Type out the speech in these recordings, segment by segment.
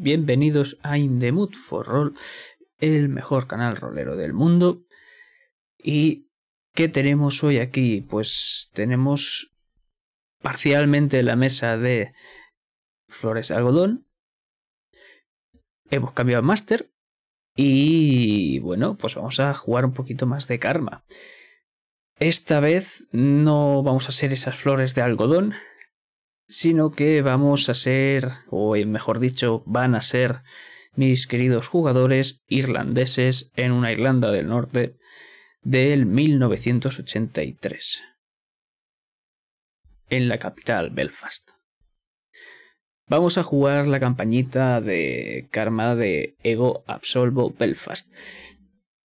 bienvenidos a In for Roll, el mejor canal rolero del mundo. ¿Y qué tenemos hoy aquí? Pues tenemos parcialmente la mesa de flores de algodón. Hemos cambiado a Master. Y bueno, pues vamos a jugar un poquito más de karma. Esta vez no vamos a ser esas flores de algodón, sino que vamos a ser, o mejor dicho, van a ser mis queridos jugadores irlandeses en una Irlanda del Norte del 1983, en la capital Belfast. Vamos a jugar la campañita de Karma de Ego Absolvo Belfast,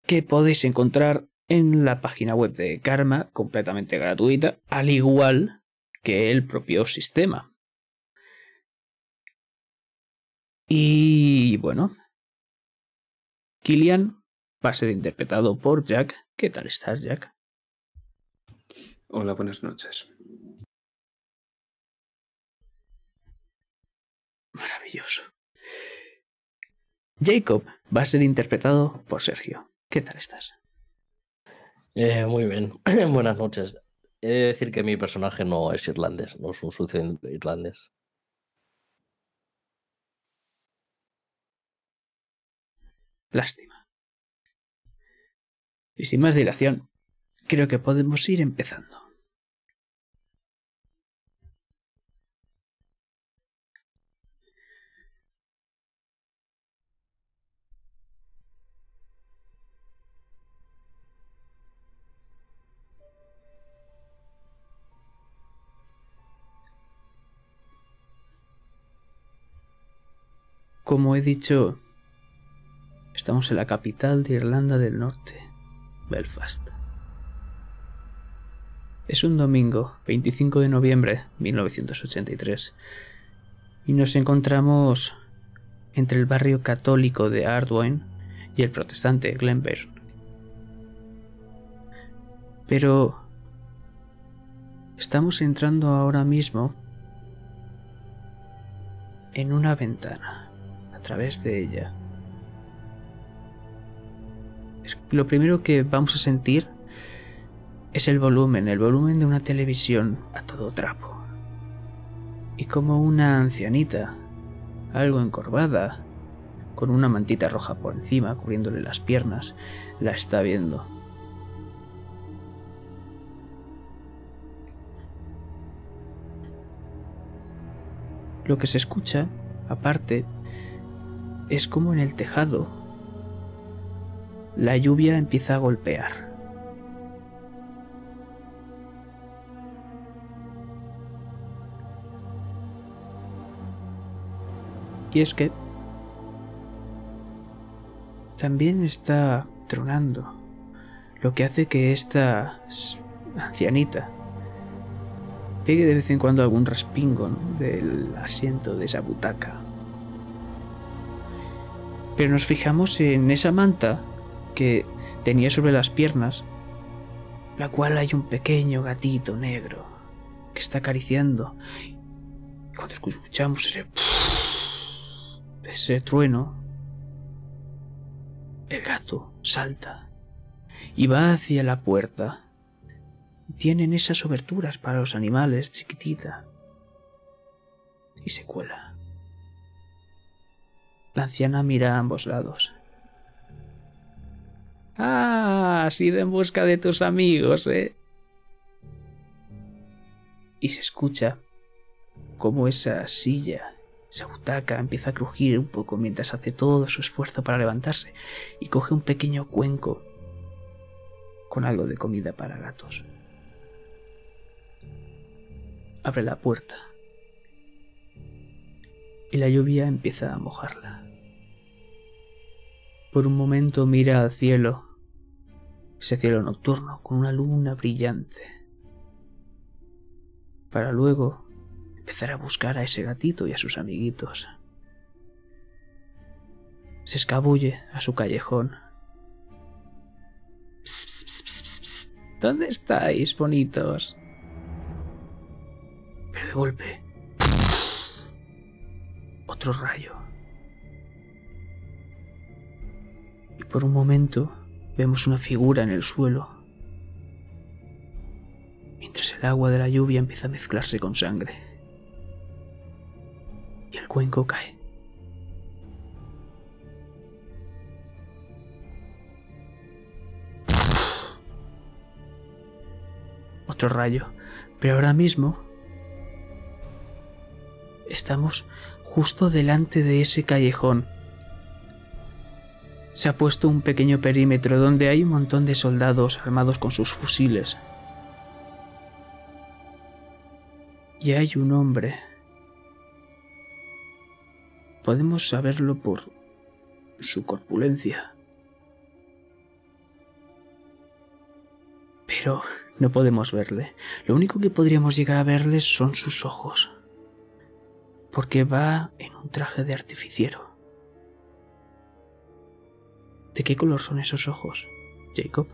que podéis encontrar en la página web de Karma, completamente gratuita, al igual que el propio sistema. Y bueno, Killian va a ser interpretado por Jack. ¿Qué tal estás, Jack? Hola, buenas noches. Maravilloso. Jacob va a ser interpretado por Sergio. ¿Qué tal estás? Eh, muy bien. buenas noches. He de decir que mi personaje no es irlandés, no es un sucio irlandés. Lástima. Y sin más dilación, creo que podemos ir empezando. Como he dicho, estamos en la capital de Irlanda del Norte, Belfast. Es un domingo, 25 de noviembre de 1983, y nos encontramos entre el barrio católico de Ardwine y el protestante Glenbeirn. Pero estamos entrando ahora mismo en una ventana través de ella. lo primero que vamos a sentir es el volumen, el volumen de una televisión a todo trapo. Y como una ancianita, algo encorvada, con una mantita roja por encima cubriéndole las piernas, la está viendo. Lo que se escucha, aparte, es como en el tejado. La lluvia empieza a golpear. Y es que también está tronando, lo que hace que esta ancianita pegue de vez en cuando algún respingo del asiento de esa butaca. Pero nos fijamos en esa manta que tenía sobre las piernas, la cual hay un pequeño gatito negro que está acariciando. Y cuando escuchamos ese, ese trueno, el gato salta y va hacia la puerta. Tienen esas oberturas para los animales, chiquitita. Y se cuela. La anciana mira a ambos lados. Ah, has ido en busca de tus amigos, ¿eh? Y se escucha como esa silla, esa butaca empieza a crujir un poco mientras hace todo su esfuerzo para levantarse y coge un pequeño cuenco con algo de comida para gatos. Abre la puerta y la lluvia empieza a mojarla. Por un momento mira al cielo, ese cielo nocturno con una luna brillante, para luego empezar a buscar a ese gatito y a sus amiguitos. Se escabulle a su callejón. ¿Dónde estáis, bonitos? Pero de golpe, otro rayo por un momento vemos una figura en el suelo, mientras el agua de la lluvia empieza a mezclarse con sangre. Y el cuenco cae. Otro rayo. Pero ahora mismo estamos justo delante de ese callejón. Se ha puesto un pequeño perímetro donde hay un montón de soldados armados con sus fusiles. Y hay un hombre. Podemos saberlo por su corpulencia. Pero no podemos verle. Lo único que podríamos llegar a verle son sus ojos. Porque va en un traje de artificiero. ¿De qué color son esos ojos, Jacob?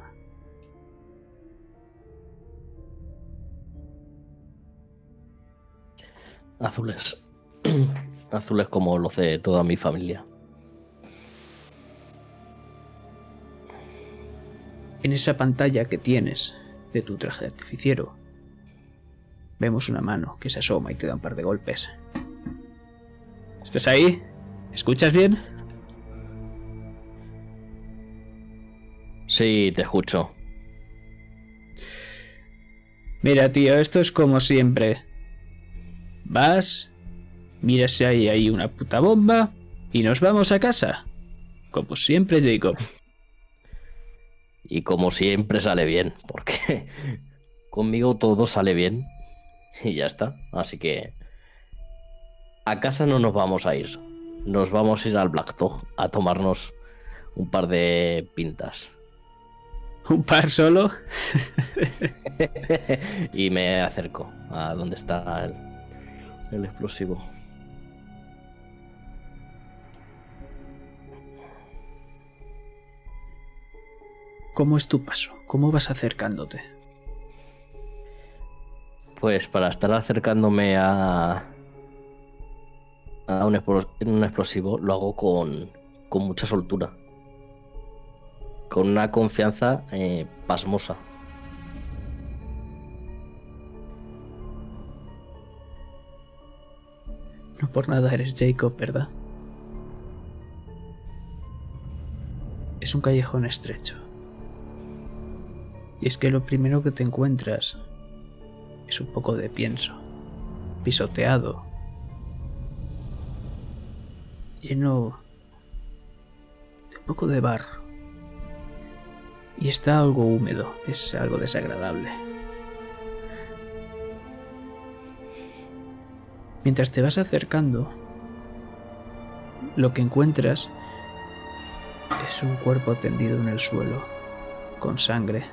Azules. Azules como los de toda mi familia. En esa pantalla que tienes de tu traje de artificiero, vemos una mano que se asoma y te da un par de golpes. ¿Estás ahí? ¿Escuchas bien? Sí, te escucho. Mira, tío, esto es como siempre. Vas, miras si hay ahí una puta bomba y nos vamos a casa. Como siempre, Jacob. Y como siempre sale bien, porque conmigo todo sale bien y ya está. Así que a casa no nos vamos a ir. Nos vamos a ir al Black Dog a tomarnos un par de pintas. ¿Un par solo? y me acerco a donde está el, el explosivo. ¿Cómo es tu paso? ¿Cómo vas acercándote? Pues para estar acercándome a, a un, un explosivo lo hago con, con mucha soltura. Con una confianza eh, pasmosa. No por nada eres Jacob, ¿verdad? Es un callejón estrecho. Y es que lo primero que te encuentras es un poco de pienso, pisoteado, lleno de un poco de barro. Y está algo húmedo, es algo desagradable. Mientras te vas acercando, lo que encuentras es un cuerpo tendido en el suelo, con sangre.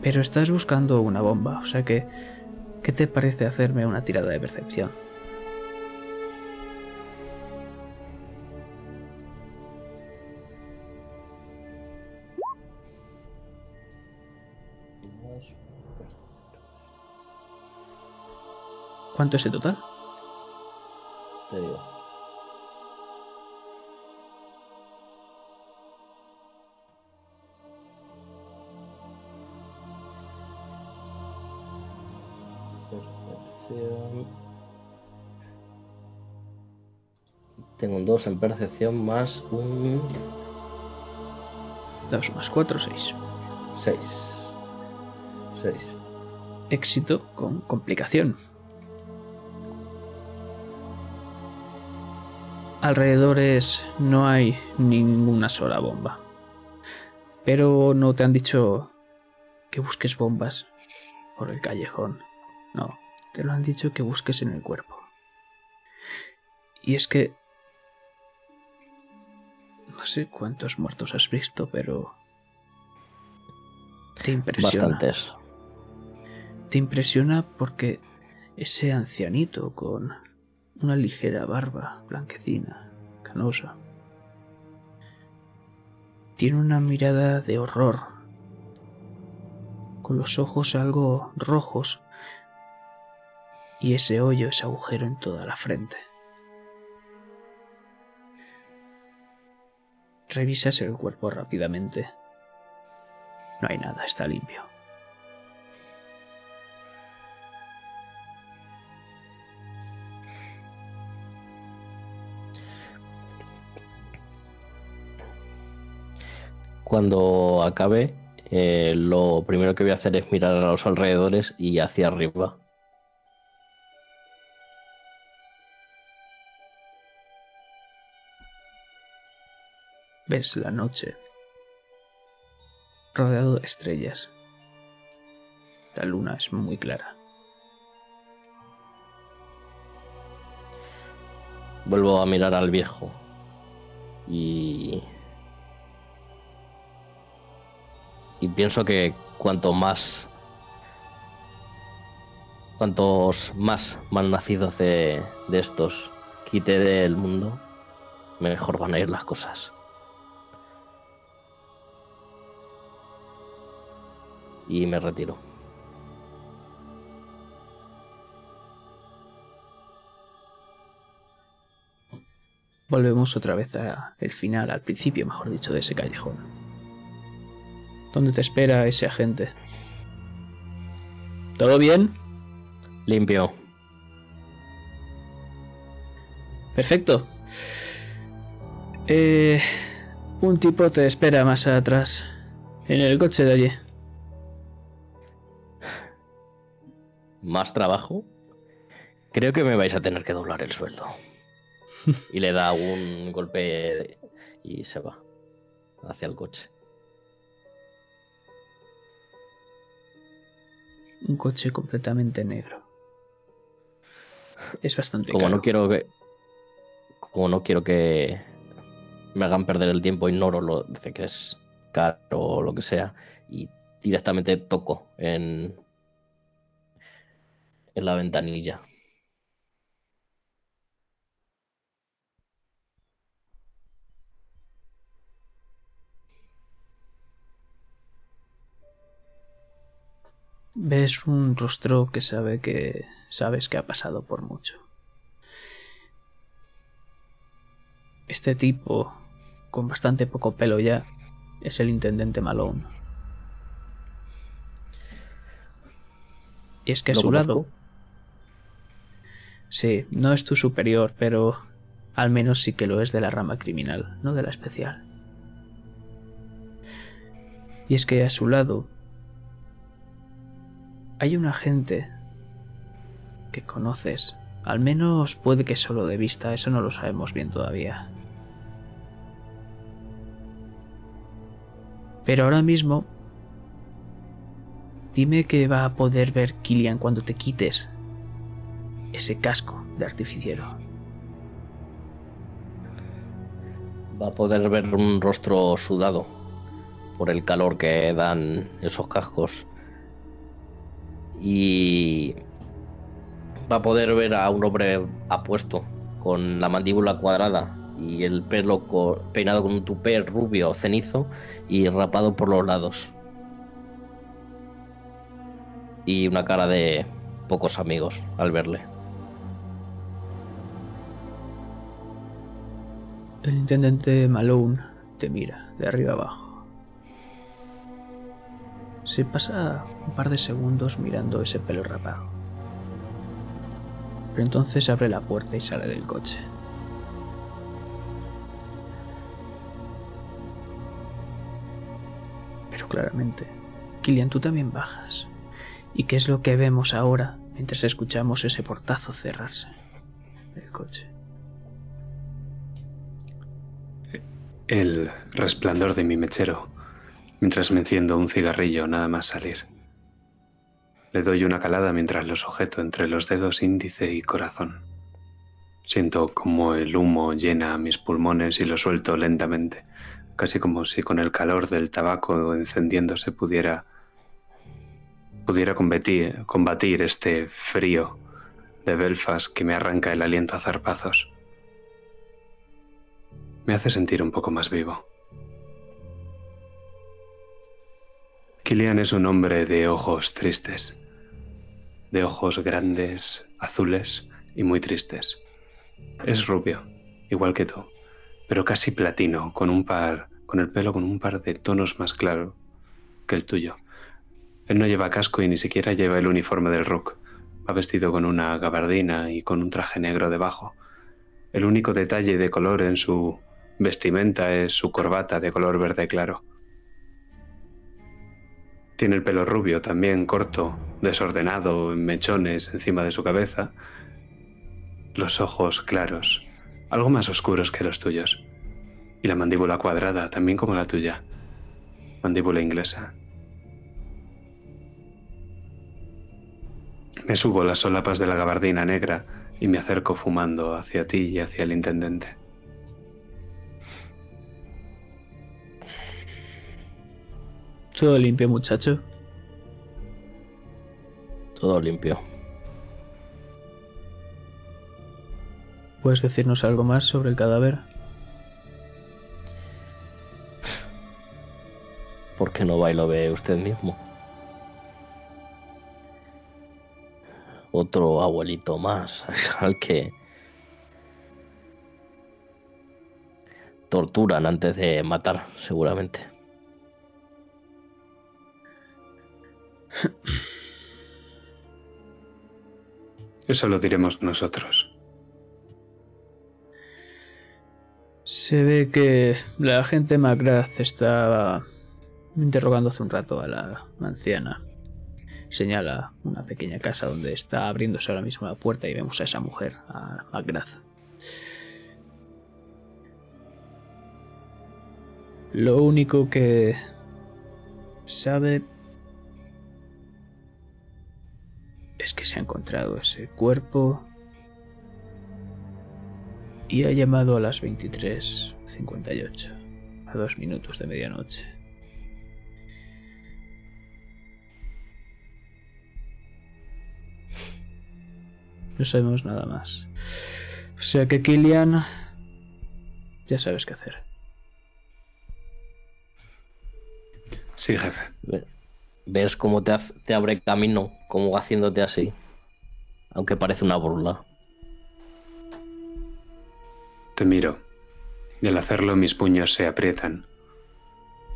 Pero estás buscando una bomba, o sea que, ¿qué te parece hacerme una tirada de percepción? ¿Cuánto es el total? Te digo. Percepción. Tengo un 2 en percepción más un 2 más 4, 6. 6. 6. Éxito con complicación. Alrededores no hay ninguna sola bomba. Pero no te han dicho que busques bombas por el callejón. No, te lo han dicho que busques en el cuerpo. Y es que... No sé cuántos muertos has visto, pero... Te impresiona. Bastantes. Te impresiona porque ese ancianito con una ligera barba blanquecina, canosa, tiene una mirada de horror, con los ojos algo rojos y ese hoyo, ese agujero en toda la frente. Revisas el cuerpo rápidamente. No hay nada, está limpio. Cuando acabe, eh, lo primero que voy a hacer es mirar a los alrededores y hacia arriba. Ves la noche rodeado de estrellas. La luna es muy clara. Vuelvo a mirar al viejo y y pienso que cuanto más cuantos más malnacidos de, de estos quite del mundo, mejor van a ir las cosas. Y me retiro. Volvemos otra vez al final, al principio, mejor dicho, de ese callejón. ¿Dónde te espera ese agente? ¿Todo bien? Limpio. Perfecto. Eh, un tipo te espera más atrás, en el coche de allí. ¿Más trabajo? Creo que me vais a tener que doblar el sueldo. y le da un golpe y se va hacia el coche. Un coche completamente negro. Es bastante Como caro. no quiero que. Como no quiero que me hagan perder el tiempo, ignoro lo de que es caro o lo que sea. Y directamente toco en. en la ventanilla. Ves un rostro que sabe que sabes que ha pasado por mucho. Este tipo, con bastante poco pelo ya, es el intendente Malone. Y es que a ¿Lo su lado, sí, no es tu superior, pero al menos sí que lo es de la rama criminal, no de la especial. Y es que a su lado hay un agente que conoces. Al menos puede que solo de vista, eso no lo sabemos bien todavía. Pero ahora mismo, dime que va a poder ver Killian cuando te quites ese casco de artificiero. Va a poder ver un rostro sudado por el calor que dan esos cascos. Y va a poder ver a un hombre apuesto, con la mandíbula cuadrada y el pelo co- peinado con un tupé rubio cenizo y rapado por los lados. Y una cara de pocos amigos al verle. El intendente Malone te mira de arriba abajo. Se pasa un par de segundos mirando ese pelo rapado. Pero entonces abre la puerta y sale del coche. Pero claramente, Killian, tú también bajas. ¿Y qué es lo que vemos ahora mientras escuchamos ese portazo cerrarse del coche? El resplandor de mi mechero mientras me enciendo un cigarrillo nada más salir. Le doy una calada mientras lo sujeto entre los dedos índice y corazón. Siento como el humo llena mis pulmones y lo suelto lentamente, casi como si con el calor del tabaco encendiéndose pudiera pudiera combatir, combatir este frío de Belfast que me arranca el aliento a zarpazos. Me hace sentir un poco más vivo. Kilian es un hombre de ojos tristes, de ojos grandes, azules y muy tristes. Es rubio, igual que tú, pero casi platino, con un par, con el pelo con un par de tonos más claro que el tuyo. Él no lleva casco y ni siquiera lleva el uniforme del Rook. Va vestido con una gabardina y con un traje negro debajo. El único detalle de color en su vestimenta es su corbata de color verde claro. Tiene el pelo rubio, también corto, desordenado, en mechones encima de su cabeza. Los ojos claros, algo más oscuros que los tuyos. Y la mandíbula cuadrada, también como la tuya. Mandíbula inglesa. Me subo las solapas de la gabardina negra y me acerco fumando hacia ti y hacia el intendente. Todo limpio, muchacho. Todo limpio. ¿Puedes decirnos algo más sobre el cadáver? ¿Por qué no va y lo ve usted mismo? Otro abuelito más al que torturan antes de matar, seguramente. Eso lo diremos nosotros. Se ve que la agente McGrath estaba interrogando hace un rato a la anciana. Señala una pequeña casa donde está abriéndose ahora mismo la puerta y vemos a esa mujer, a McGrath. Lo único que sabe es que se ha encontrado ese cuerpo y ha llamado a las 23.58, a dos minutos de medianoche. No sabemos nada más. O sea que Killian, ya sabes qué hacer. Sí, jefe. ¿Ves cómo te, te abre camino, como haciéndote así? Aunque parece una burla. Te miro, y al hacerlo mis puños se aprietan,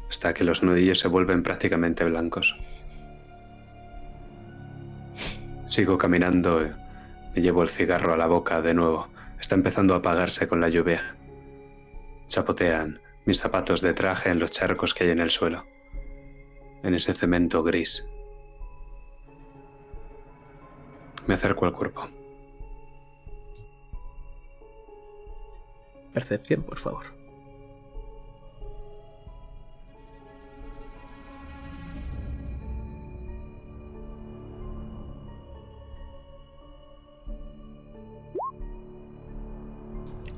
hasta que los nudillos se vuelven prácticamente blancos. Sigo caminando, me llevo el cigarro a la boca de nuevo. Está empezando a apagarse con la lluvia. Chapotean mis zapatos de traje en los charcos que hay en el suelo, en ese cemento gris. Me acerco al cuerpo. Percepción, por favor.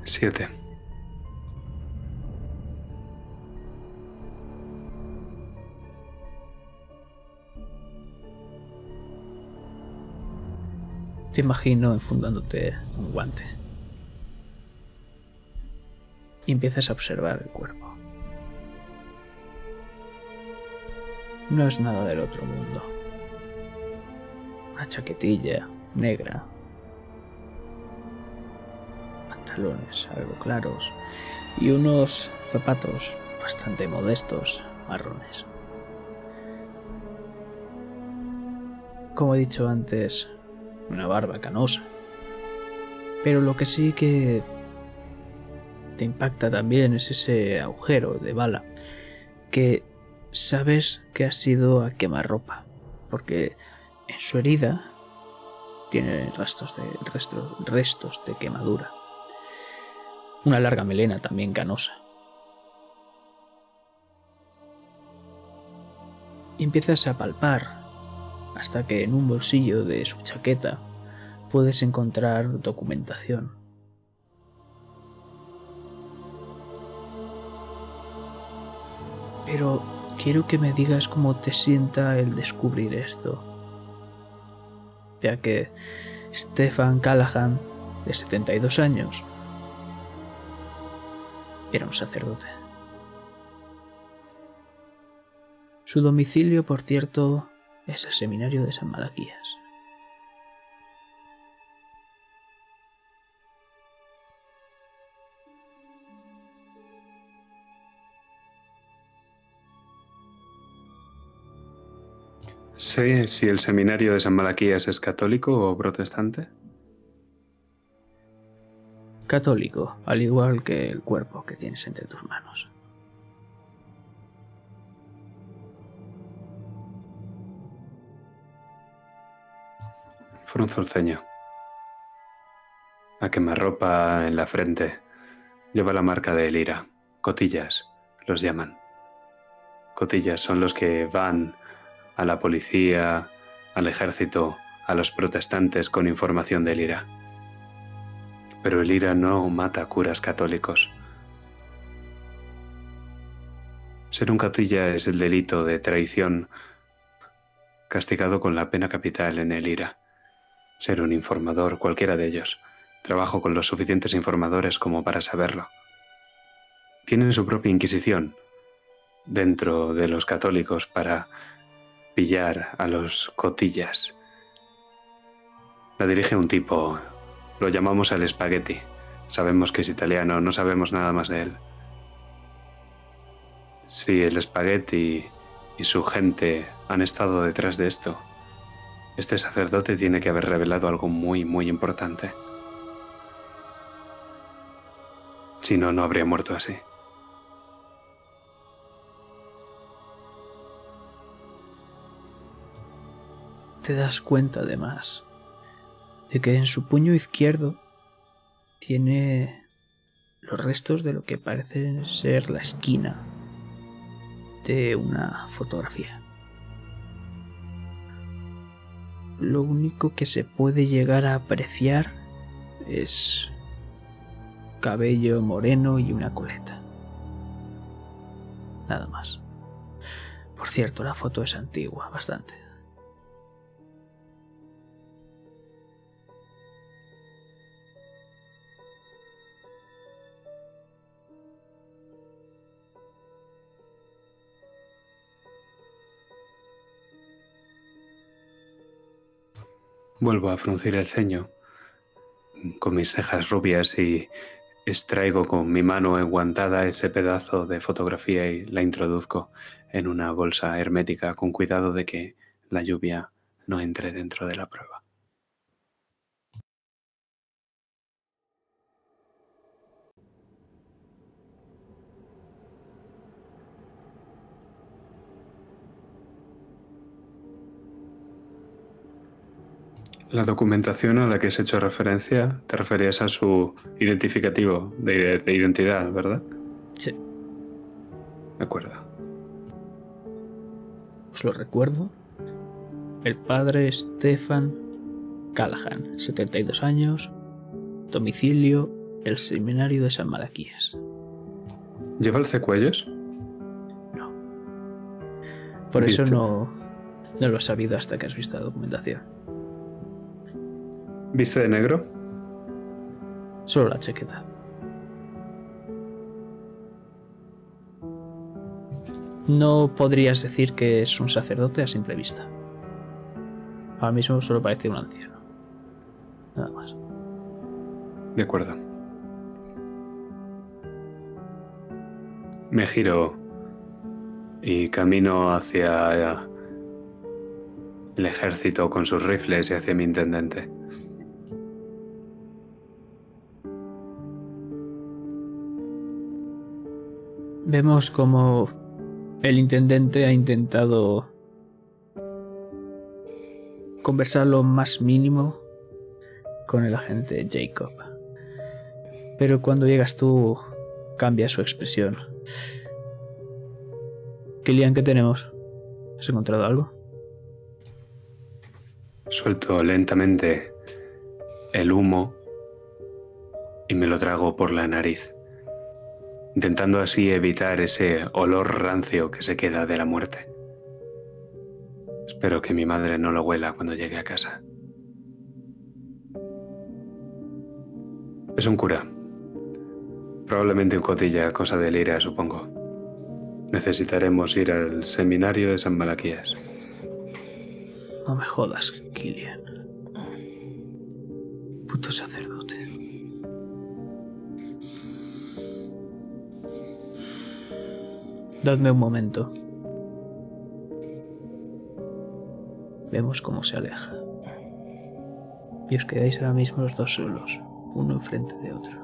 Siete. Te imagino enfundándote un guante. Y empiezas a observar el cuerpo. No es nada del otro mundo. Una chaquetilla negra. Pantalones algo claros. Y unos zapatos bastante modestos, marrones. Como he dicho antes, una barba canosa. Pero lo que sí que te impacta también es ese agujero de bala que sabes que ha sido a quemarropa, porque en su herida tiene restos de, restos, de quemadura. Una larga melena también canosa. Y empiezas a palpar hasta que en un bolsillo de su chaqueta puedes encontrar documentación. Pero quiero que me digas cómo te sienta el descubrir esto. Ya que Stefan Callahan, de 72 años, era un sacerdote. Su domicilio, por cierto, es el seminario de San Malaquías. ¿Sé si el seminario de San Malaquías es católico o protestante? Católico, al igual que el cuerpo que tienes entre tus manos. Frunzo el ceño. A quemarropa en la frente. Lleva la marca de Elira. Cotillas, los llaman. Cotillas son los que van a la policía, al ejército, a los protestantes con información del IRA. Pero el IRA no mata curas católicos. Ser un catilla es el delito de traición castigado con la pena capital en el IRA. Ser un informador, cualquiera de ellos. Trabajo con los suficientes informadores como para saberlo. Tienen su propia inquisición dentro de los católicos para pillar a los cotillas. La dirige un tipo, lo llamamos el espagueti. Sabemos que es italiano, no sabemos nada más de él. Si el espagueti y su gente han estado detrás de esto, este sacerdote tiene que haber revelado algo muy, muy importante. Si no, no habría muerto así. te das cuenta además de que en su puño izquierdo tiene los restos de lo que parece ser la esquina de una fotografía. Lo único que se puede llegar a apreciar es cabello moreno y una coleta. Nada más. Por cierto, la foto es antigua, bastante. Vuelvo a fruncir el ceño con mis cejas rubias y extraigo con mi mano enguantada ese pedazo de fotografía y la introduzco en una bolsa hermética con cuidado de que la lluvia no entre dentro de la prueba. La documentación a la que has hecho referencia te referías a su identificativo de, identidad, ¿verdad? Sí. De acuerdo. Os lo recuerdo. El padre Stefan Callahan, 72 años, domicilio, el seminario de San Malaquías. ¿Lleva el cuellos? No. Por eso no, no lo has sabido hasta que has visto la documentación. ¿Viste de negro? Solo la chaqueta. No podrías decir que es un sacerdote a simple vista. Ahora mismo solo parece un anciano. Nada más. De acuerdo. Me giro y camino hacia el ejército con sus rifles y hacia mi intendente. Vemos como el intendente ha intentado conversar lo más mínimo con el agente Jacob. Pero cuando llegas tú cambia su expresión. Kilian, ¿qué tenemos? ¿Has encontrado algo? Suelto lentamente el humo y me lo trago por la nariz intentando así evitar ese olor rancio que se queda de la muerte. Espero que mi madre no lo huela cuando llegue a casa. Es un cura. Probablemente un cotilla, cosa de lira, supongo. Necesitaremos ir al seminario de San Malaquías. No me jodas, Kilian. Puto sacerdote. Dadme un momento. Vemos cómo se aleja. Y os quedáis ahora mismo los dos solos, uno enfrente de otro.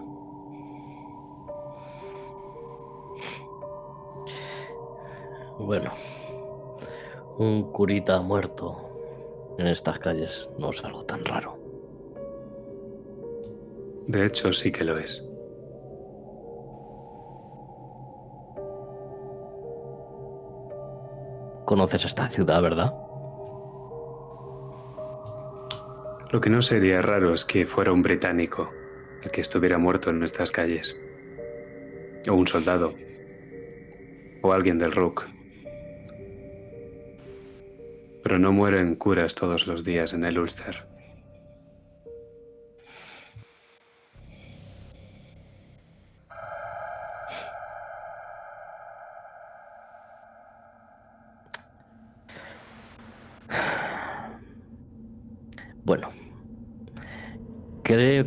Bueno, un curita muerto en estas calles no es algo tan raro. De hecho, sí que lo es. Conoces esta ciudad, ¿verdad? Lo que no sería raro es que fuera un británico el que estuviera muerto en nuestras calles. O un soldado. O alguien del Rook. Pero no mueren curas todos los días en el Ulster.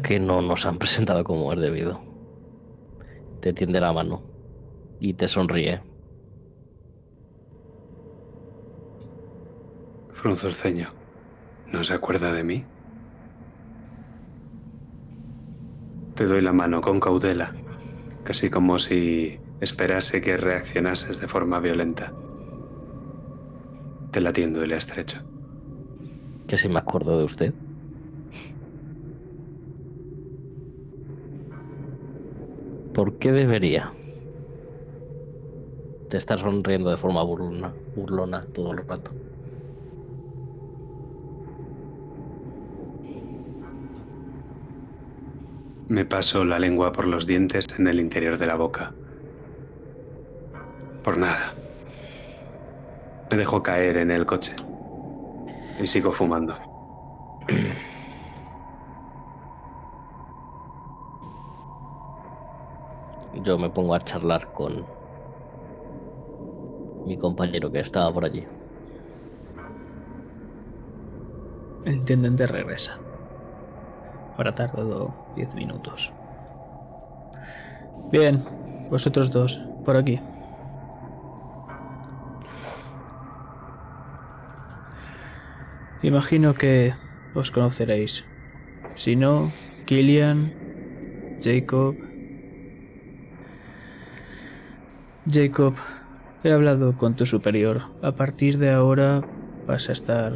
Creo que no nos han presentado como es debido. Te tiende la mano y te sonríe. Frunzo el ceño. ¿No se acuerda de mí? Te doy la mano con cautela, casi como si esperase que reaccionases de forma violenta. Te la tiendo y le estrecho. Que si me acuerdo de usted. ¿Por qué debería? Te estás sonriendo de forma burlona, burlona todo el rato. Me paso la lengua por los dientes en el interior de la boca. Por nada. Me dejo caer en el coche. Y sigo fumando. Yo me pongo a charlar con mi compañero que estaba por allí. El intendente regresa. Habrá tardado 10 minutos. Bien, vosotros dos, por aquí. Imagino que os conoceréis. Si no, Killian, Jacob. Jacob, he hablado con tu superior. A partir de ahora vas a estar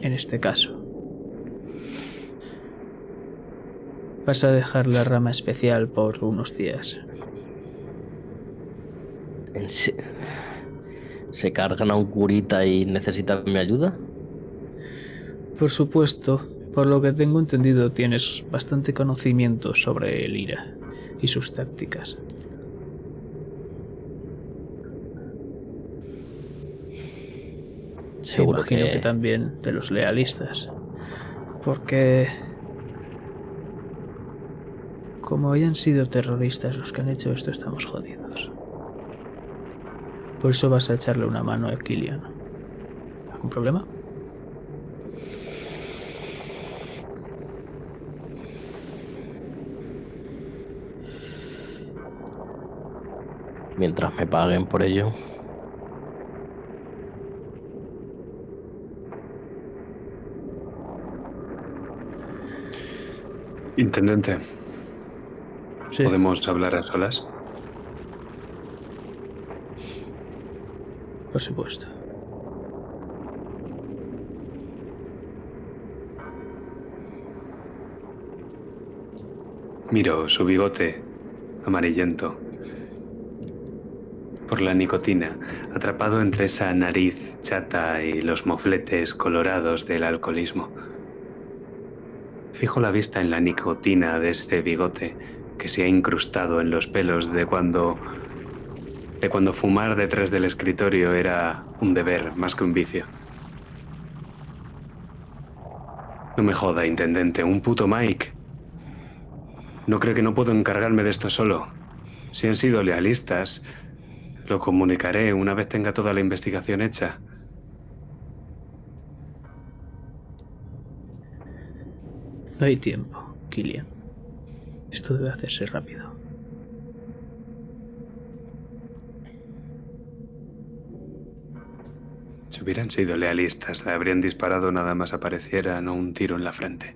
en este caso. Vas a dejar la rama especial por unos días. ¿En se- ¿Se cargan a un curita y necesitan mi ayuda? Por supuesto, por lo que tengo entendido tienes bastante conocimiento sobre el IRA y sus tácticas. Seguro Imagino que... que... también de los lealistas. Porque... Como hayan sido terroristas los que han hecho esto, estamos jodidos. Por eso vas a echarle una mano a Killian. ¿Algún problema? Mientras me paguen por ello. Intendente, Sí. ¿podemos hablar a solas? Por supuesto. Miro su bigote amarillento por la nicotina, atrapado entre esa nariz chata y los mofletes colorados del alcoholismo. Fijo la vista en la nicotina de ese bigote que se ha incrustado en los pelos de cuando de cuando fumar detrás del escritorio era un deber más que un vicio. No me joda, intendente, un puto Mike. No creo que no puedo encargarme de esto solo. Si han sido lealistas, lo comunicaré una vez tenga toda la investigación hecha. No hay tiempo, Killian. Esto debe hacerse rápido. Si hubieran sido lealistas, le habrían disparado nada más apareciera, no un tiro en la frente.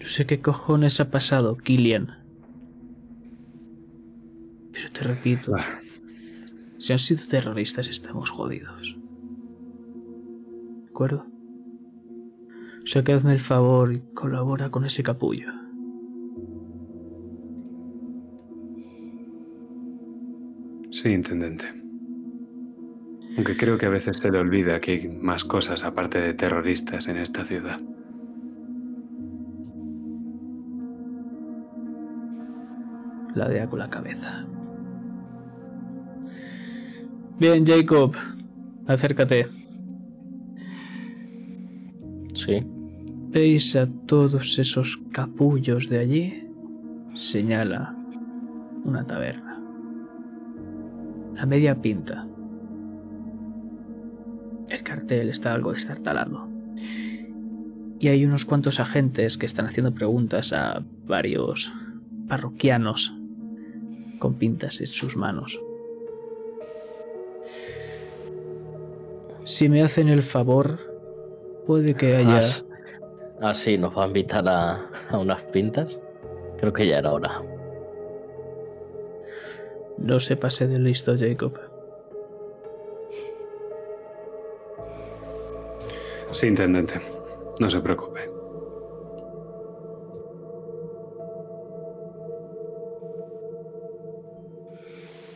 No sé qué cojones ha pasado, Killian. Pero te repito, Ah, si han sido terroristas estamos jodidos. ¿De acuerdo? O sea que hazme el favor y colabora con ese capullo. Sí, intendente. Aunque creo que a veces se le olvida que hay más cosas aparte de terroristas en esta ciudad. Ladea con la cabeza. Bien, Jacob, acércate. Sí. ¿Veis a todos esos capullos de allí? Señala una taberna. La media pinta. El cartel está algo destartalado. Y hay unos cuantos agentes que están haciendo preguntas a varios parroquianos con pintas en sus manos. Si me hacen el favor, puede que haya... ah, sí, nos va a invitar a, a unas pintas. Creo que ya era hora. No se pase de listo, Jacob. Sí, intendente. No se preocupe.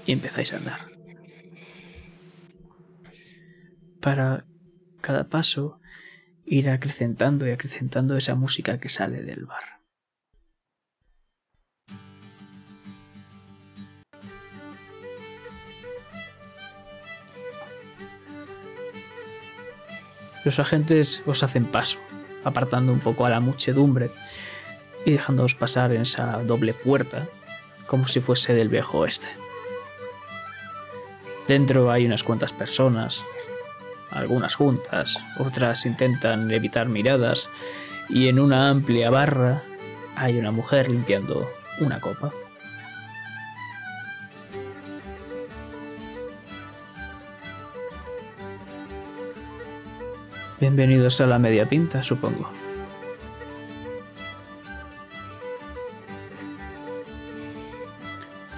Y empezáis a andar. Para cada paso ir acrecentando y acrecentando esa música que sale del bar. Los agentes os hacen paso, apartando un poco a la muchedumbre y dejándoos pasar en esa doble puerta, como si fuese del viejo oeste. Dentro hay unas cuantas personas, algunas juntas, otras intentan evitar miradas, y en una amplia barra hay una mujer limpiando una copa. Bienvenidos a la media pinta, supongo.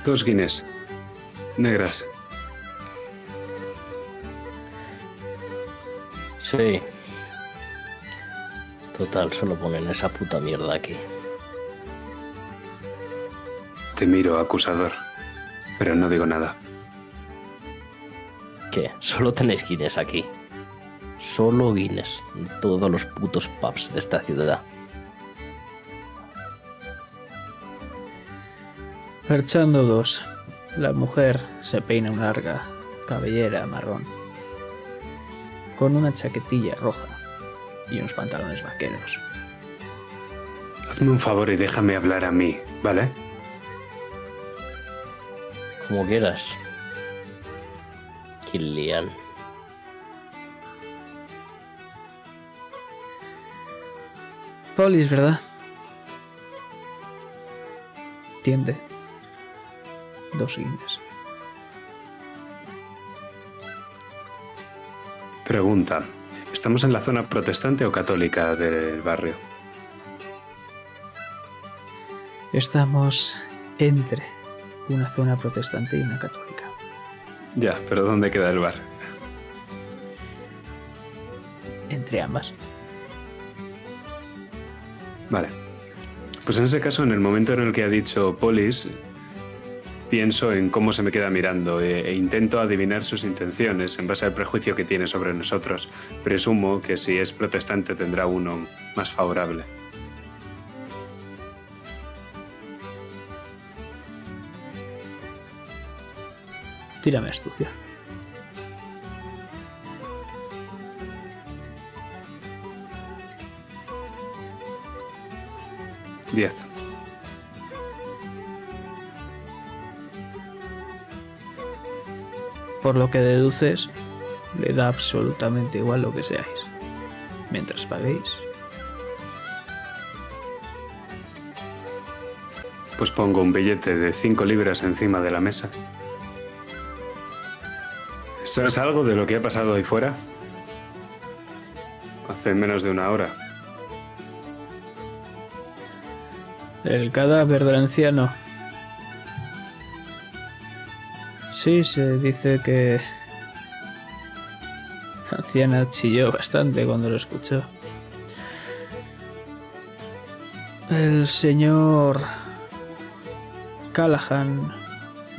Dos guineas. Negras. Sí. Total, solo ponen esa puta mierda aquí. Te miro, acusador. Pero no digo nada. ¿Qué? Solo tenéis Guinness aquí. Solo Guinness en todos los putos pubs de esta ciudad. Marchando dos. La mujer se peina una larga cabellera marrón, con una chaquetilla roja y unos pantalones vaqueros. Hazme un favor y déjame hablar a mí, ¿vale? Como quieras. Killian. Polis, ¿verdad? Tiende. Dos guineas. Pregunta. ¿Estamos en la zona protestante o católica del barrio? Estamos entre una zona protestante y una católica. Ya, pero ¿dónde queda el bar? Entre ambas. Vale. Pues en ese caso, en el momento en el que ha dicho Polis, pienso en cómo se me queda mirando e, e intento adivinar sus intenciones en base al prejuicio que tiene sobre nosotros. Presumo que si es protestante tendrá uno más favorable. Tírame astucia. Diez. Por lo que deduces, le da absolutamente igual lo que seáis. Mientras paguéis. Pues pongo un billete de cinco libras encima de la mesa. ¿Sabes algo de lo que ha pasado ahí fuera? Hace menos de una hora. El cadáver del anciano. Sí, se dice que... Anciana chilló bastante cuando lo escuchó. El señor Callahan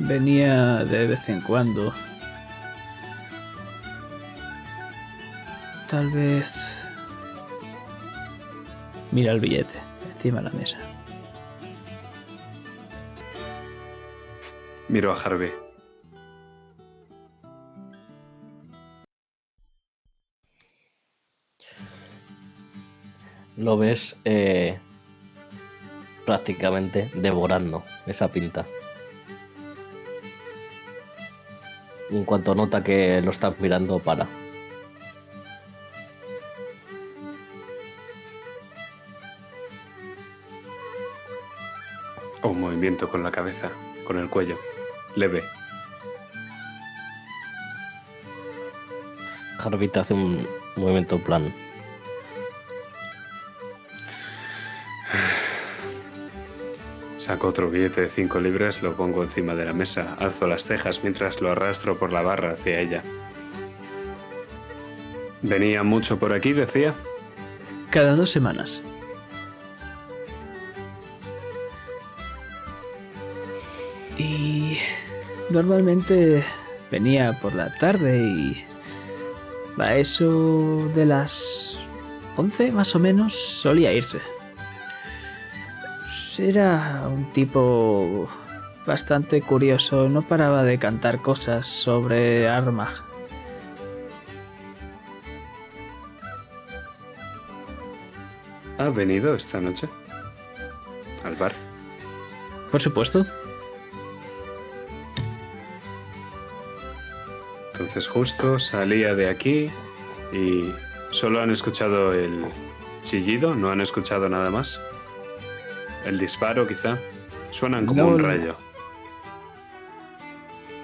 venía de vez en cuando. Tal vez... Mira el billete encima de la mesa. Miro a Harvey. Lo ves eh, prácticamente devorando esa pinta. Y en cuanto nota que lo estás mirando, para. Un movimiento con la cabeza, con el cuello. Leve. Harvey te hace un movimiento en plan. Saco otro billete de cinco libras, lo pongo encima de la mesa, alzo las cejas mientras lo arrastro por la barra hacia ella. ¿Venía mucho por aquí, decía? Cada dos semanas. Y normalmente venía por la tarde y a eso de las 11 más o menos solía irse. Era un tipo bastante curioso, no paraba de cantar cosas sobre Armagh. ¿Ha venido esta noche? ¿Al bar? Por supuesto. Entonces justo salía de aquí y solo han escuchado el chillido, no han escuchado nada más. El disparo quizá. Suenan como No, un rayo.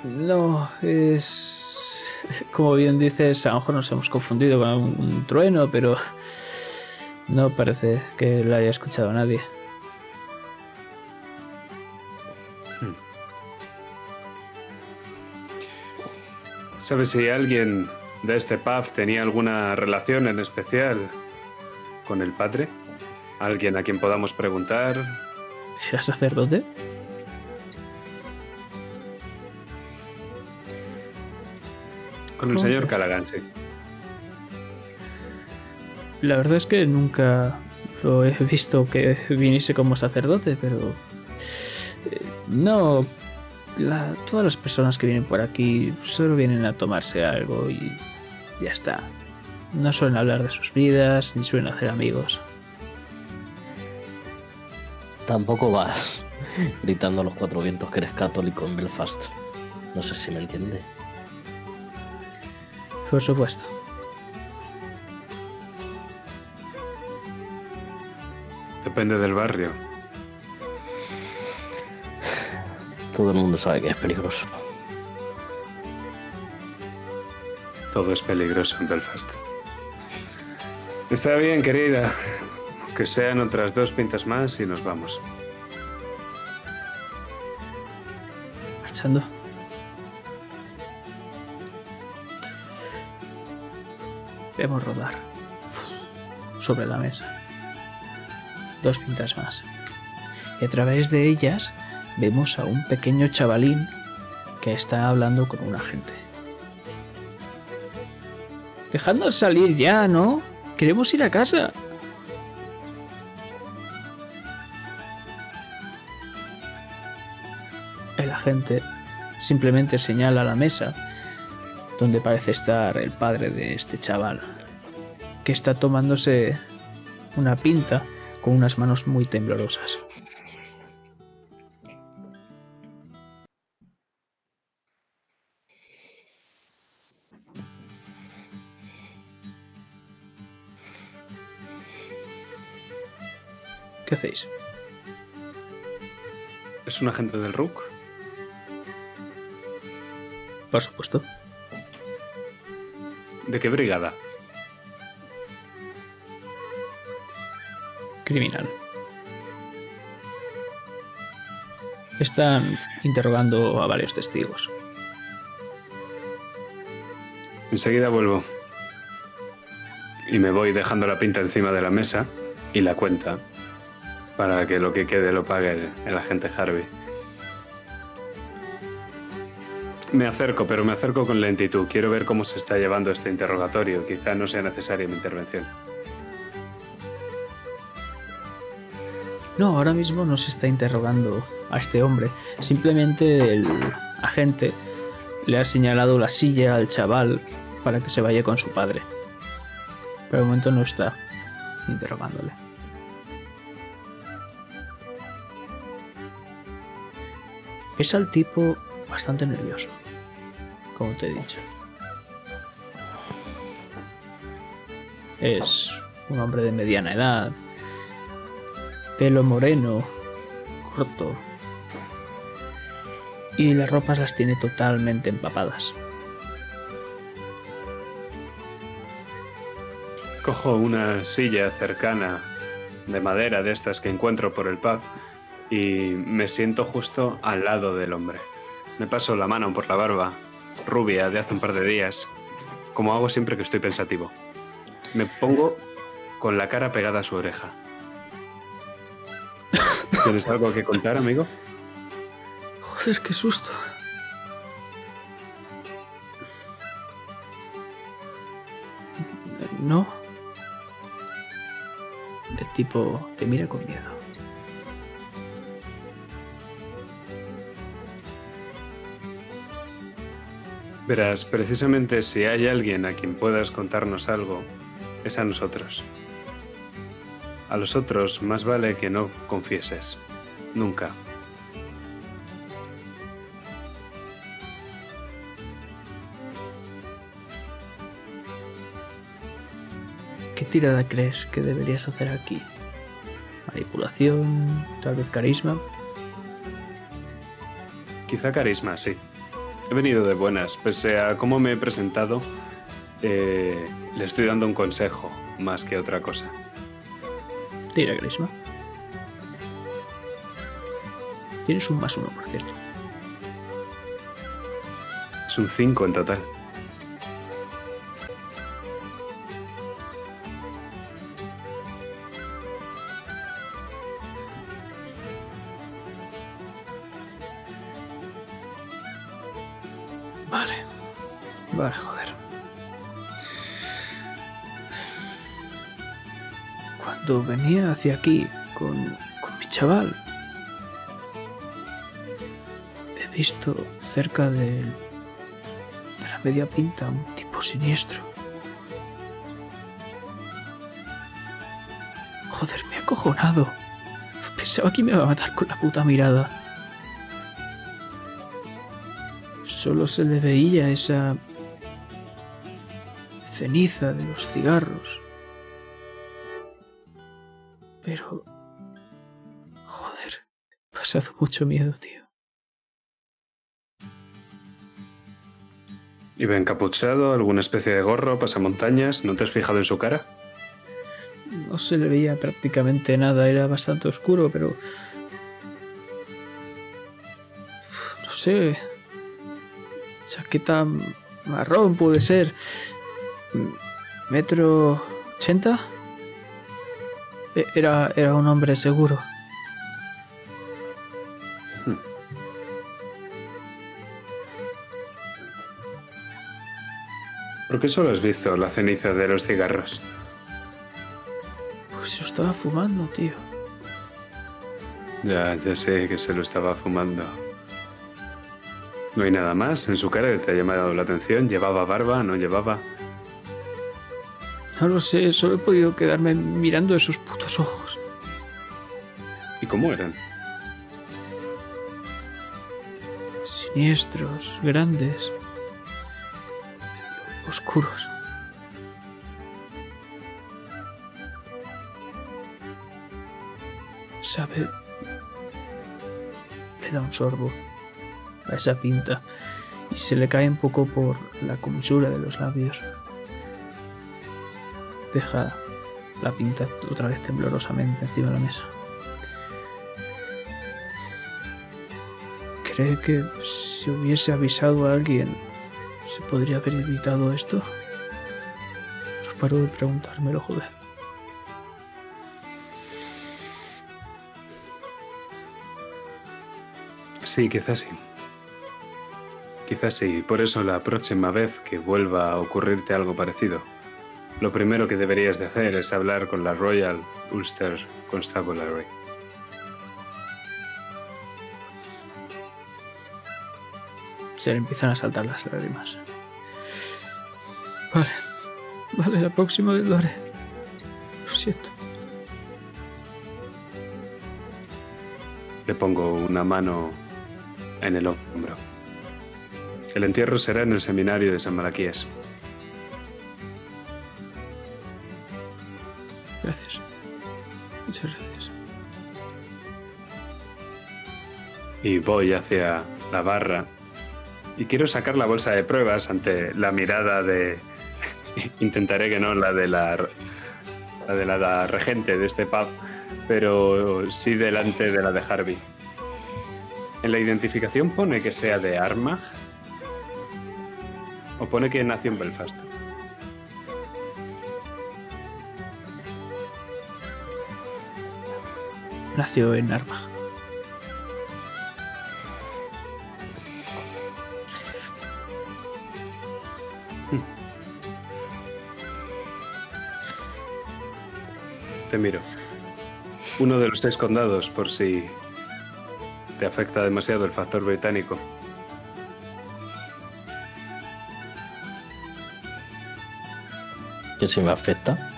No, es... Como bien dices, a lo mejor nos hemos confundido con un, un trueno, pero no parece que lo haya escuchado nadie. ¿Sabes si alguien de este pub tenía alguna relación en especial con el padre? ¿Alguien a quien podamos preguntar? ¿Era sacerdote? Con el señor. Callaghan, sí. La verdad es que nunca lo he visto que viniese como sacerdote, pero... eh, No... la- todas las personas que vienen por aquí solo vienen a tomarse algo y ya está. No suelen hablar de sus vidas, ni suelen hacer amigos. Tampoco vas gritando a los cuatro vientos que eres católico en Belfast. No sé si me entiende. Por supuesto. Depende del barrio. Todo el mundo sabe que es peligroso. Todo es peligroso en Belfast. Está bien, querida. Que sean otras dos pintas más y nos vamos. Marchando. Vemos rodar sobre la mesa. Dos pintas más. Y a través de ellas vemos a un pequeño chavalín que está hablando con un agente. Dejadnos salir ya, ¿no? Queremos ir a casa. El agente simplemente señala la mesa donde parece estar el padre de este chaval, que está tomándose una pinta con unas manos muy temblorosas. ¿Qué hacéis? ¿Es un agente del RUC? Por supuesto. ¿De qué brigada? Criminal. Están interrogando a varios testigos. Enseguida vuelvo. Y me voy dejando la pinta encima de la mesa y la cuenta para que lo que quede lo pague el, el agente Harvey. Me acerco, pero me acerco con lentitud. Quiero ver cómo se está llevando este interrogatorio. Quizá no sea necesaria mi intervención. No, ahora mismo no se está interrogando a este hombre. Simplemente el agente le ha señalado la silla al chaval para que se vaya con su padre. Pero de momento no está interrogándole. Es al tipo bastante nervioso, como te he dicho. Es un hombre de mediana edad, pelo moreno, corto, y las ropas las tiene totalmente empapadas. Cojo una silla cercana de madera de estas que encuentro por el pub y me siento justo al lado del hombre. Me paso la mano por la barba, rubia de hace un par de días, como hago siempre que estoy pensativo. Me pongo con la cara pegada a su oreja. ¿Tienes algo que contar, amigo? Joder, qué susto. No. El tipo te mira con miedo. Verás, precisamente si hay alguien a quien puedas contarnos algo, es a nosotros. A los otros más vale que no confieses. Nunca. ¿Qué tirada crees que deberías hacer aquí? ¿Manipulación? ¿Tal vez carisma? Quizá carisma, sí. He venido de buenas, pese a cómo me he presentado, eh, le estoy dando un consejo más que otra cosa. Tira carisma. Tienes un más uno, por cierto. Es un 5 en total. Venía hacia aquí con, con mi chaval, he visto cerca de, de la media pinta un tipo siniestro. Joder, me ha acojonado. Pensaba que me iba a matar con la puta mirada. Solo se le veía esa ceniza de los cigarros. Pasado mucho miedo, tío. ¿Iba encapuchado? ¿Alguna especie de gorro? ¿Pasamontañas? ¿No te has fijado en su cara? No se le veía prácticamente nada, era bastante oscuro, pero... No sé. Chaqueta marrón puede ser. Metro ochenta. E- Era, era un hombre seguro. ¿Por qué solo has visto la ceniza de los cigarros? Pues se lo estaba fumando, tío. Ya, ya sé que se lo estaba fumando. No hay nada más en su cara que te haya llamado la atención. ¿Llevaba barba? ¿No llevaba? No lo sé, solo he podido quedarme mirando esos putos ojos. ¿Y cómo eran? Siniestros, grandes, oscuros. ¿Sabe? Le da un sorbo a esa pinta y se le cae un poco por la comisura de los labios. Deja la pinta otra vez temblorosamente encima de la mesa. ¿Cree que si hubiese avisado a alguien se podría haber evitado esto? No paro de preguntármelo, joder. Sí, quizás sí. Quizás sí. Por eso la próxima vez que vuelva a ocurrirte algo parecido, lo primero que deberías de hacer es hablar con la Royal Ulster Constabulary. Se le empiezan a saltar las lágrimas. Vale. Vale, la próxima vez lo haré. Lo siento. Le pongo una mano en el hombro. El entierro será en el seminario de San Malaquías. Gracias. Muchas gracias. Y voy hacia la barra y quiero sacar la bolsa de pruebas ante la mirada de... Intentaré que no la de la, la de la regente de este pub, pero sí delante de la de Harvey. En la identificación pone que sea de Armagh o pone que nació en Belfast. Nació en Armagh. Te miro. Uno de los seis condados, por si te afecta demasiado el factor británico. ¿Que si me afecta?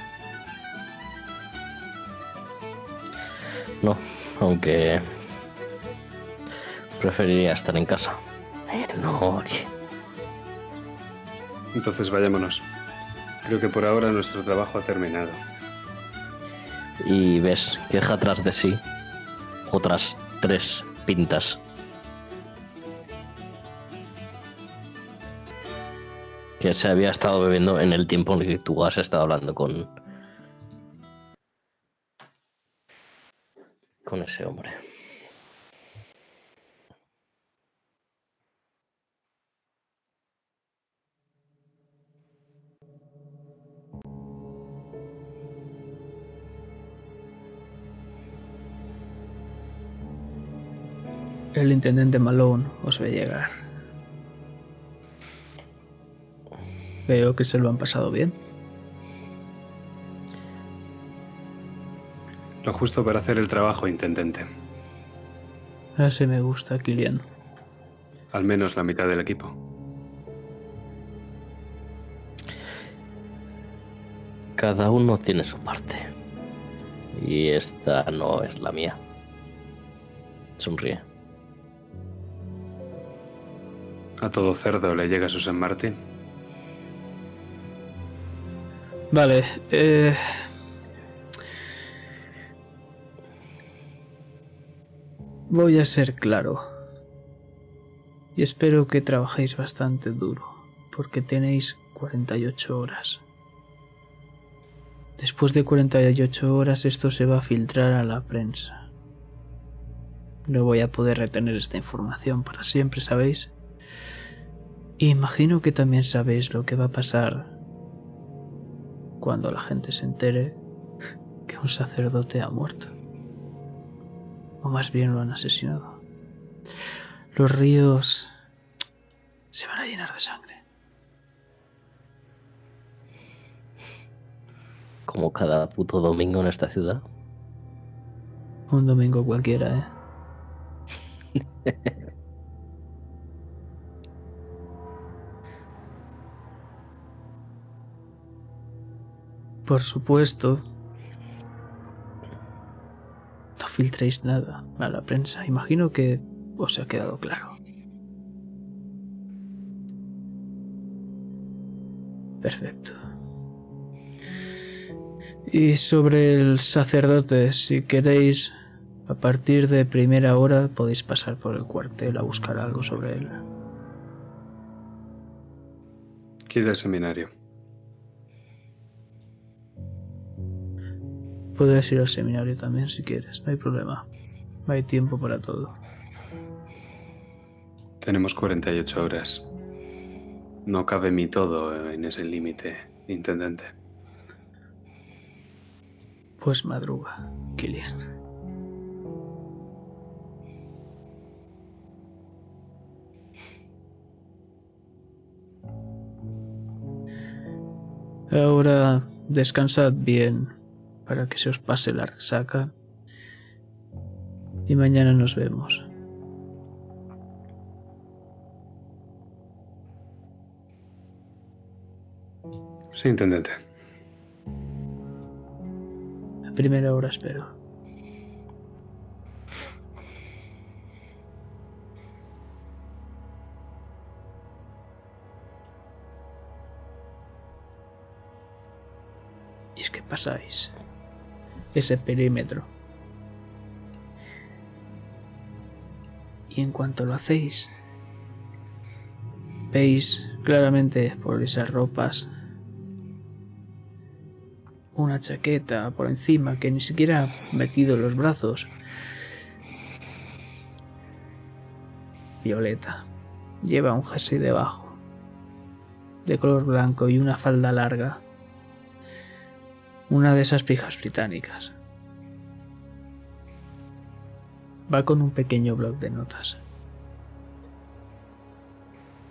No, aunque preferiría estar en casa. Eh, no, aquí. Entonces vayámonos. Creo que por ahora nuestro trabajo ha terminado. Y ves que deja atrás de sí otras tres pintas. Que se había estado bebiendo en el tiempo en que tú has estado hablando con. con ese hombre. Intendente Malone os ve llegar. Veo que se lo han pasado bien. Lo justo para hacer el trabajo, intendente. Así me gusta, Kilian. Al menos la mitad del equipo. Cada uno tiene su parte. Y esta no es la mía. Sonríe. A todo cerdo le llega su San Martín. Vale, eh... Voy a ser claro. Y espero que trabajéis bastante duro, porque tenéis 48 horas. Después de 48 horas esto se va a filtrar a la prensa. No voy a poder retener esta información para siempre, ¿sabéis? Imagino que también sabéis lo que va a pasar cuando la gente se entere que un sacerdote ha muerto. O más bien lo han asesinado. Los ríos se van a llenar de sangre. Como cada puto domingo en esta ciudad. Un domingo cualquiera, ¿eh? Por supuesto, no filtréis nada a la prensa. Imagino que os ha quedado claro. Perfecto. Y sobre el sacerdote, si queréis, a partir de primera hora podéis pasar por el cuartel a buscar algo sobre él. Queda el seminario. Puedes ir al seminario también si quieres, no hay problema. Hay tiempo para todo. Tenemos 48 horas. No cabe mi todo en ese límite, intendente. Pues madruga, Killian. Ahora descansad bien para que se os pase la resaca y mañana nos vemos. Sí, intendente. A primera hora espero. Y es que pasáis ese perímetro. Y en cuanto lo hacéis, veis claramente por esas ropas una chaqueta por encima que ni siquiera ha metido los brazos. Violeta. Lleva un jersey debajo, de color blanco y una falda larga. Una de esas pijas británicas. Va con un pequeño blog de notas.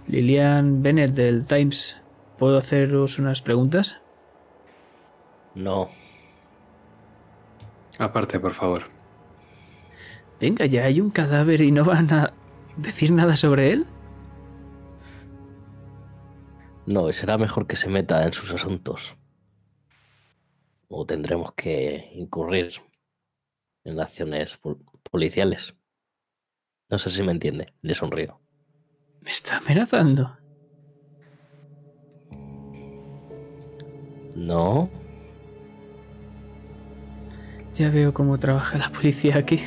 Lilian Bennett del Times, ¿puedo haceros unas preguntas? No. Aparte, por favor. Venga, ya hay un cadáver y no van a decir nada sobre él. No, será mejor que se meta en sus asuntos. O tendremos que incurrir en acciones pol- policiales. No sé si me entiende, le sonrío. Me está amenazando. No, Ya veo cómo trabaja la policía aquí.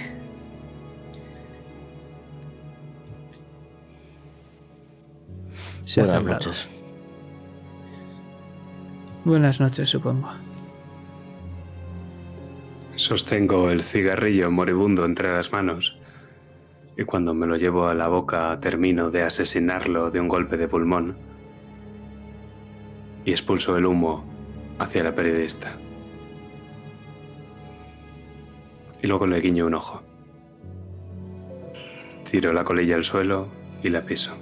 Se buenas noches. Buenas noches, supongo. Sostengo el cigarrillo moribundo entre las manos y cuando me lo llevo a la boca termino de asesinarlo de un golpe de pulmón y expulso el humo hacia la periodista. Y luego le guiño un ojo. Tiro la colilla al suelo y la piso.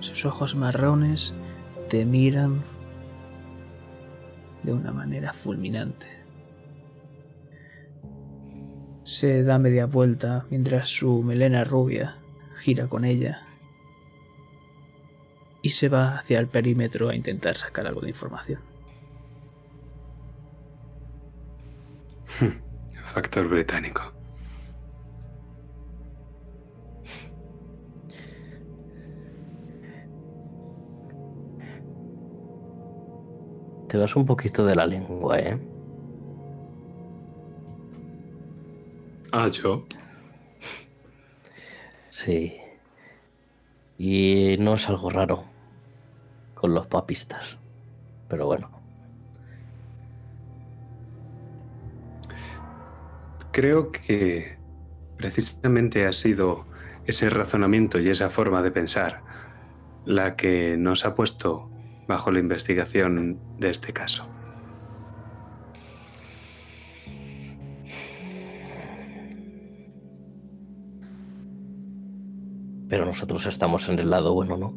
Sus ojos marrones te miran de una manera fulminante. Se da media vuelta mientras su melena rubia gira con ella y se va hacia el perímetro a intentar sacar algo de información. Factor británico. Te vas un poquito de la lengua, ¿eh? Ah, yo. Sí. Y no es algo raro con los papistas. Pero bueno, Creo que precisamente ha sido ese razonamiento y esa forma de pensar la que nos ha puesto bajo la investigación de este caso. Pero nosotros estamos en el lado bueno, ¿no?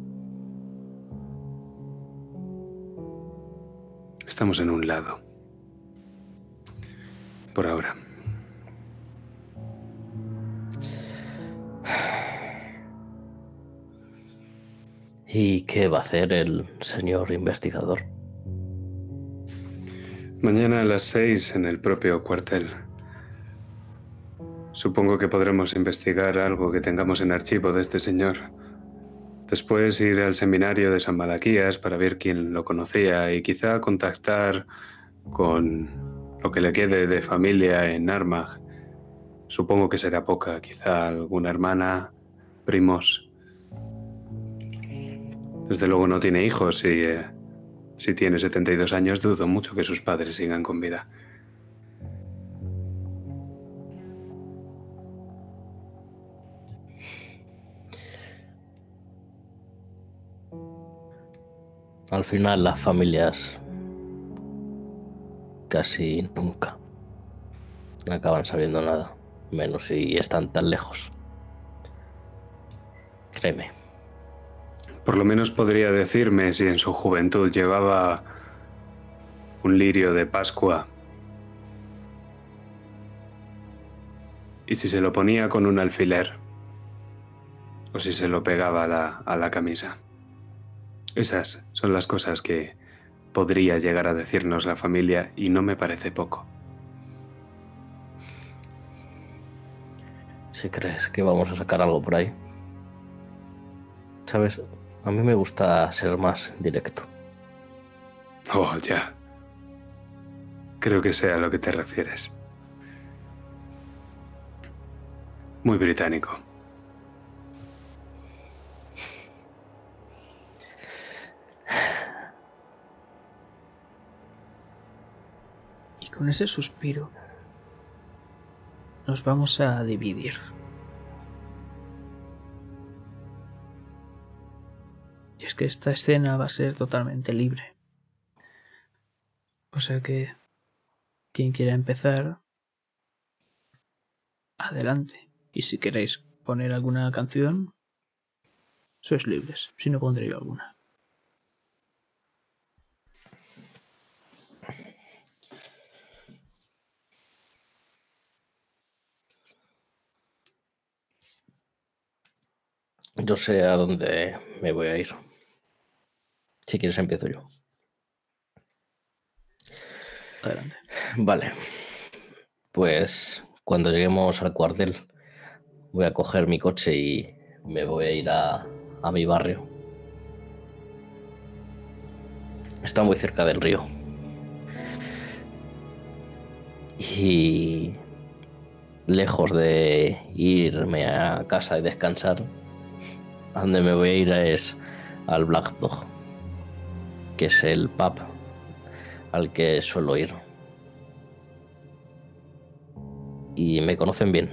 Estamos en un lado. Por ahora. ¿Y qué va a hacer el señor investigador? Mañana a las seis en el propio cuartel. Supongo que podremos investigar algo que tengamos en archivo de este señor. Después ir al seminario de San Malaquías para ver quién lo conocía y quizá contactar con lo que le quede de familia en Armagh. Supongo que será poca, quizá alguna hermana, primos. Desde luego no tiene hijos y eh, si tiene 72 años dudo mucho que sus padres sigan con vida. Al final las familias casi nunca acaban sabiendo nada, menos si están tan lejos. Créeme. Por lo menos podría decirme si en su juventud llevaba un lirio de Pascua y si se lo ponía con un alfiler o si se lo pegaba a la, a la camisa. Esas son las cosas que podría llegar a decirnos la familia y no me parece poco. Si crees que vamos a sacar algo por ahí. Sabes, a mí me gusta ser más directo. Oh, ya. Creo que sea a lo que te refieres. Muy británico. Y con ese suspiro nos vamos a dividir. Y es que esta escena va a ser totalmente libre. O sea que quien quiera empezar, adelante. Y si queréis poner alguna canción, sois libres. Si no, pondré yo alguna. Yo sé a dónde me voy a ir. Si quieres empiezo yo. Adelante. Vale. Pues cuando lleguemos al cuartel voy a coger mi coche y me voy a ir a, a mi barrio. Está muy cerca del río. Y lejos de irme a casa y descansar, donde me voy a ir es al Black Dog, que es el pub al que suelo ir. Y me conocen bien.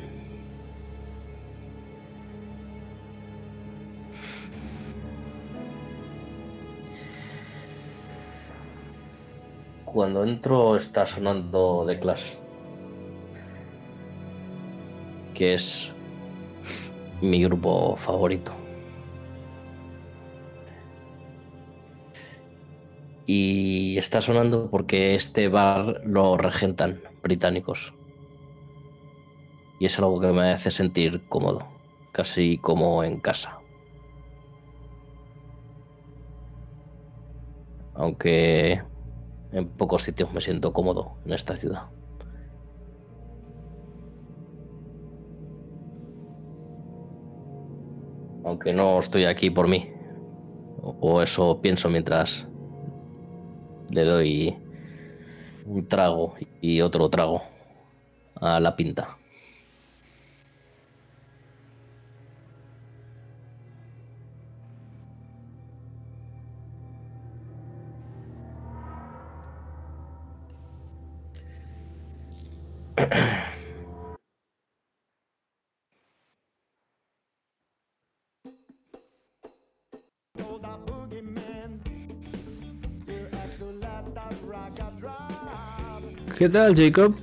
Cuando entro está sonando The Clash, que es mi grupo favorito. Y está sonando porque este bar lo regentan británicos. Y es algo que me hace sentir cómodo, casi como en casa. Aunque en pocos sitios me siento cómodo en esta ciudad. Aunque no estoy aquí por mí. O eso pienso mientras le doy un trago y otro trago a la pinta. ¿Qué tal, Jacob?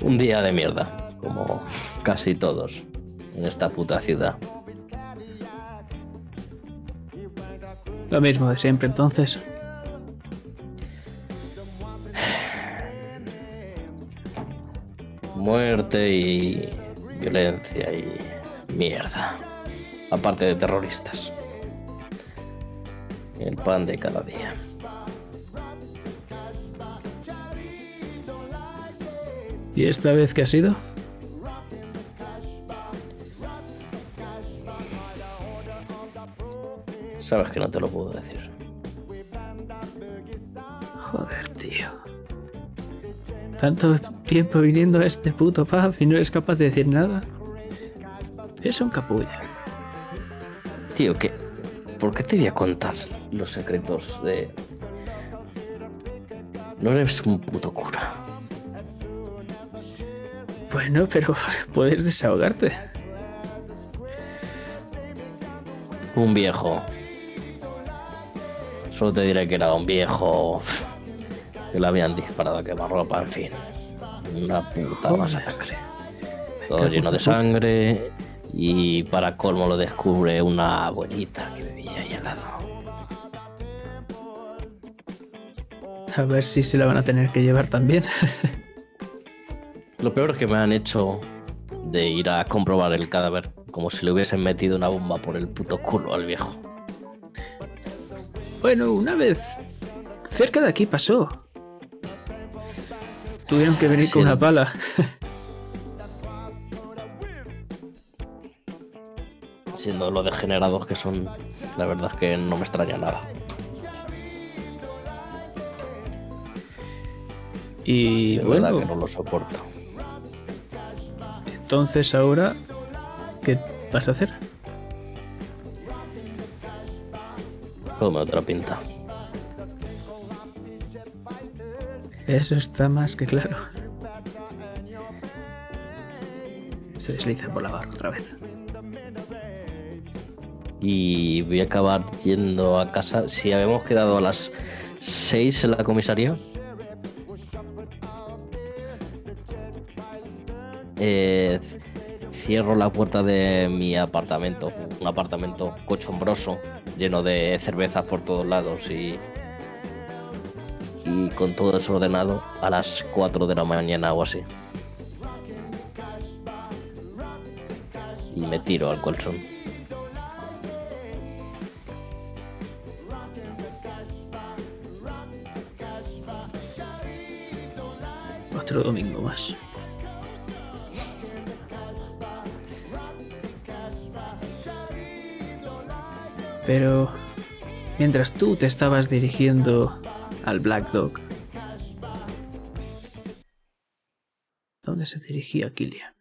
Un día de mierda, como casi todos en esta puta ciudad. Lo mismo de siempre, entonces. Muerte y violencia y mierda. Aparte de terroristas. El pan de cada día. ¿Y esta vez qué ha sido? Sabes que no te lo puedo decir. Joder, tío. Tanto tiempo viniendo a este puto pub y no eres capaz de decir nada. Es un capulla. Tío, ¿qué? ¿Por qué te voy a contar los secretos de... No eres un puto cura. Bueno, pero puedes desahogarte. Un viejo. Solo te diré que era un viejo que le habían disparado a quemarropa, en fin. Una puta masacre. Todo lleno de sangre y para colmo lo descubre una abuelita que vivía ahí al lado. A ver si se la van a tener que llevar también. Lo peor es que me han hecho de ir a comprobar el cadáver, como si le hubiesen metido una bomba por el puto culo al viejo. Bueno, una vez cerca de aquí pasó. Tuvieron que venir Sí, con una pala. Siendo lo degenerados que son, la verdad es que no me extraña nada. Y De verdad bueno, que no lo soporto. entonces ahora, ¿qué vas a hacer? Todo me otra pinta. Eso está más que claro. Se desliza por la barra otra vez. Y voy a acabar yendo a casa. Si habíamos quedado a las 6 en la comisaría. Eh, cierro la puerta de mi apartamento. Un apartamento cochombroso, lleno de cervezas por todos lados y. Y con todo desordenado a las 4 de la mañana o así. Y me tiro al colchón. Otro domingo más. Pero mientras tú te estabas dirigiendo al Black Dog, ¿dónde se dirigía Killian?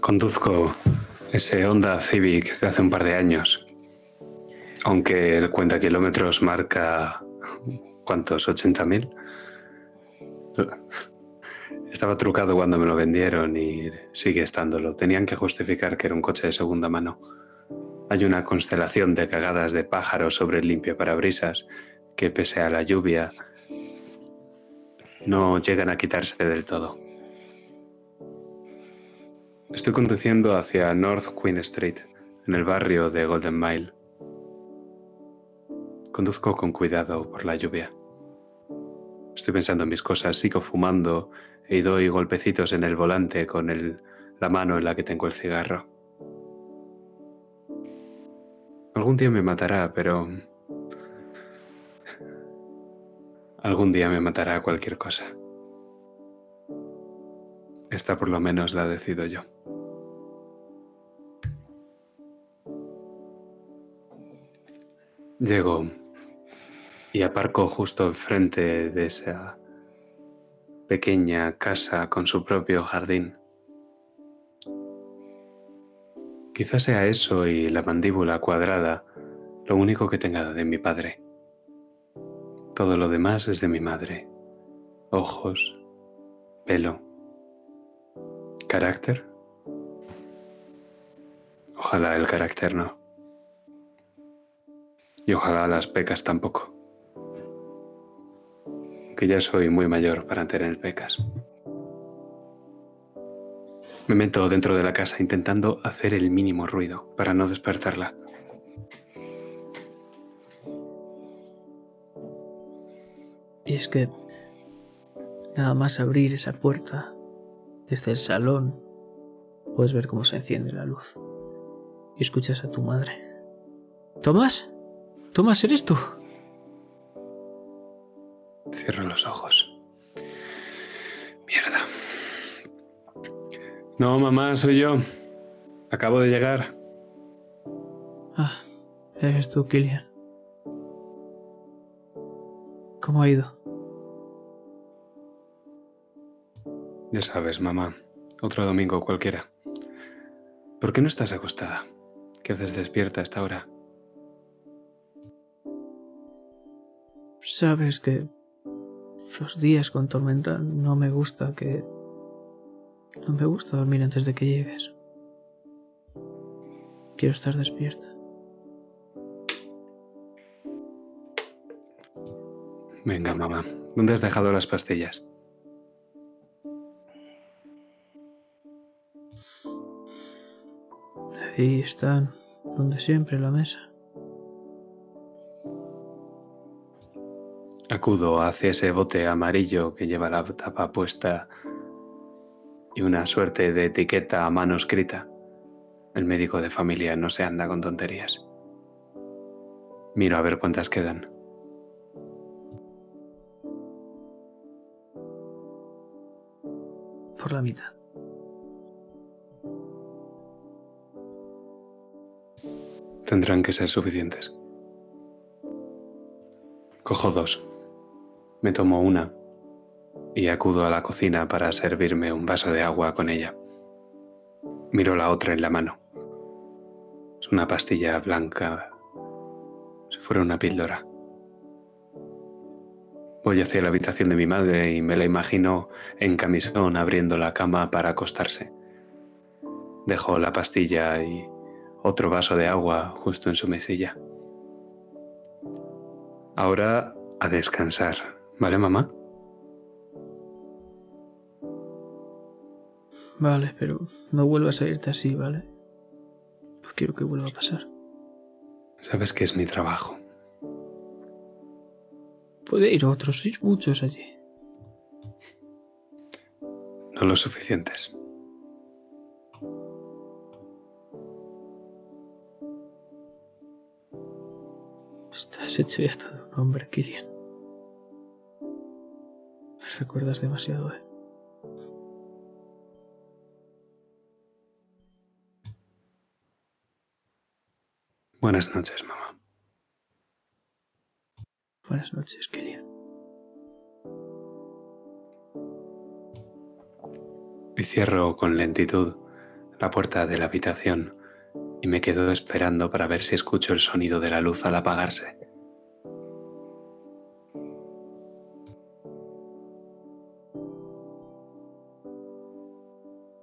Conduzco ese Honda Civic de hace un par de años. Aunque el cuenta kilómetros marca. ¿Cuántos? ¿80.000? Estaba trucado cuando me lo vendieron y sigue estándolo. Tenían que justificar que era un coche de segunda mano. Hay una constelación de cagadas de pájaros sobre el limpio parabrisas que, pese a la lluvia, no llegan a quitarse del todo. Estoy conduciendo hacia North Queen Street, en el barrio de Golden Mile. Conduzco con cuidado por la lluvia. Estoy pensando en mis cosas, sigo fumando y doy golpecitos en el volante con la mano en la que tengo el cigarro. Algún día me matará, pero... Algún día me matará cualquier cosa. Esta por lo menos la decido yo. Llego y aparco justo enfrente de esa pequeña casa con su propio jardín. Quizás sea eso y la mandíbula cuadrada lo único que tenga de mi padre. Todo lo demás es de mi madre. Ojos, pelo, carácter. Ojalá el carácter no. Y ojalá las pecas tampoco. Que ya soy muy mayor para tener pecas. Me meto dentro de la casa intentando hacer el mínimo ruido para no despertarla. Y es que nada más abrir esa puerta desde el salón, puedes ver cómo se enciende la luz. Y escuchas a tu madre. ¿Tomás? ¿Tomás, eres tú? Cierro los ojos. Mierda. No, mamá, soy yo. Acabo de llegar. Ah, eres tú, Killian. ¿Cómo ha ido? Ya sabes, mamá. Otro domingo cualquiera. ¿Por qué no estás acostada? ¿Qué haces despierta a esta hora? Sabes que los días con tormenta no me gusta que... No me gusta dormir antes de que llegues. Quiero estar despierta. Venga, mamá. ¿Dónde has dejado las pastillas? Ahí están, donde siempre, la mesa. Acudo hacia ese bote amarillo que lleva la tapa puesta y una suerte de etiqueta a mano escrita. El médico de familia no se anda con tonterías. Miro a ver cuántas quedan. Por la mitad. Tendrán que ser suficientes. Cojo dos. Me tomo una y acudo a la cocina para servirme un vaso de agua con ella. Miro la otra en la mano. Es una pastilla blanca, si fuera una píldora. Voy hacia la habitación de mi madre y me la imagino en camisón abriendo la cama para acostarse. Dejo la pastilla y otro vaso de agua justo en su mesilla. Ahora a descansar, ¿vale mamá? Vale, pero no vuelvas a irte así, ¿vale? Pues quiero que vuelva a pasar. Sabes que es mi trabajo. Puede ir otros, sois muchos allí. No lo suficientes. Estás hecho ya todo un hombre, Kirian. Me recuerdas demasiado, ¿eh? Buenas noches, mamá. Buenas noches, Kirian. Y cierro con lentitud la puerta de la habitación y me quedo esperando para ver si escucho el sonido de la luz al apagarse.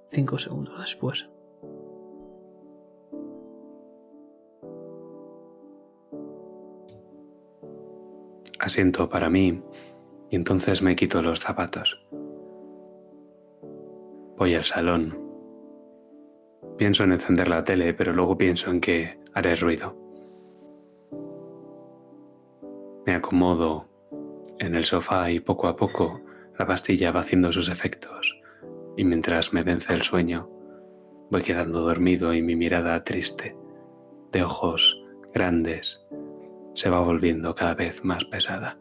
Cinco segundos después. Asiento para mí y entonces me quito los zapatos. Voy al salón. Pienso en encender la tele, pero luego pienso en que haré ruido. Me acomodo en el sofá y poco a poco la pastilla va haciendo sus efectos y mientras me vence el sueño voy quedando dormido y mi mirada triste, de ojos grandes, se va volviendo cada vez más pesada.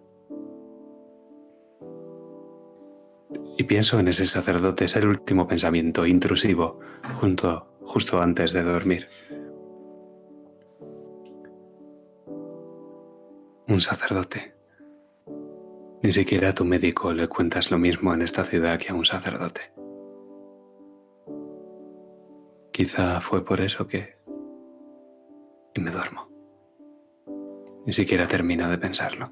Y pienso en ese sacerdote, es el último pensamiento intrusivo junto, justo antes de dormir. Un sacerdote. Ni siquiera a tu médico le cuentas lo mismo en esta ciudad que a un sacerdote. Quizá fue por eso que... Y me duermo. Ni siquiera termino de pensarlo.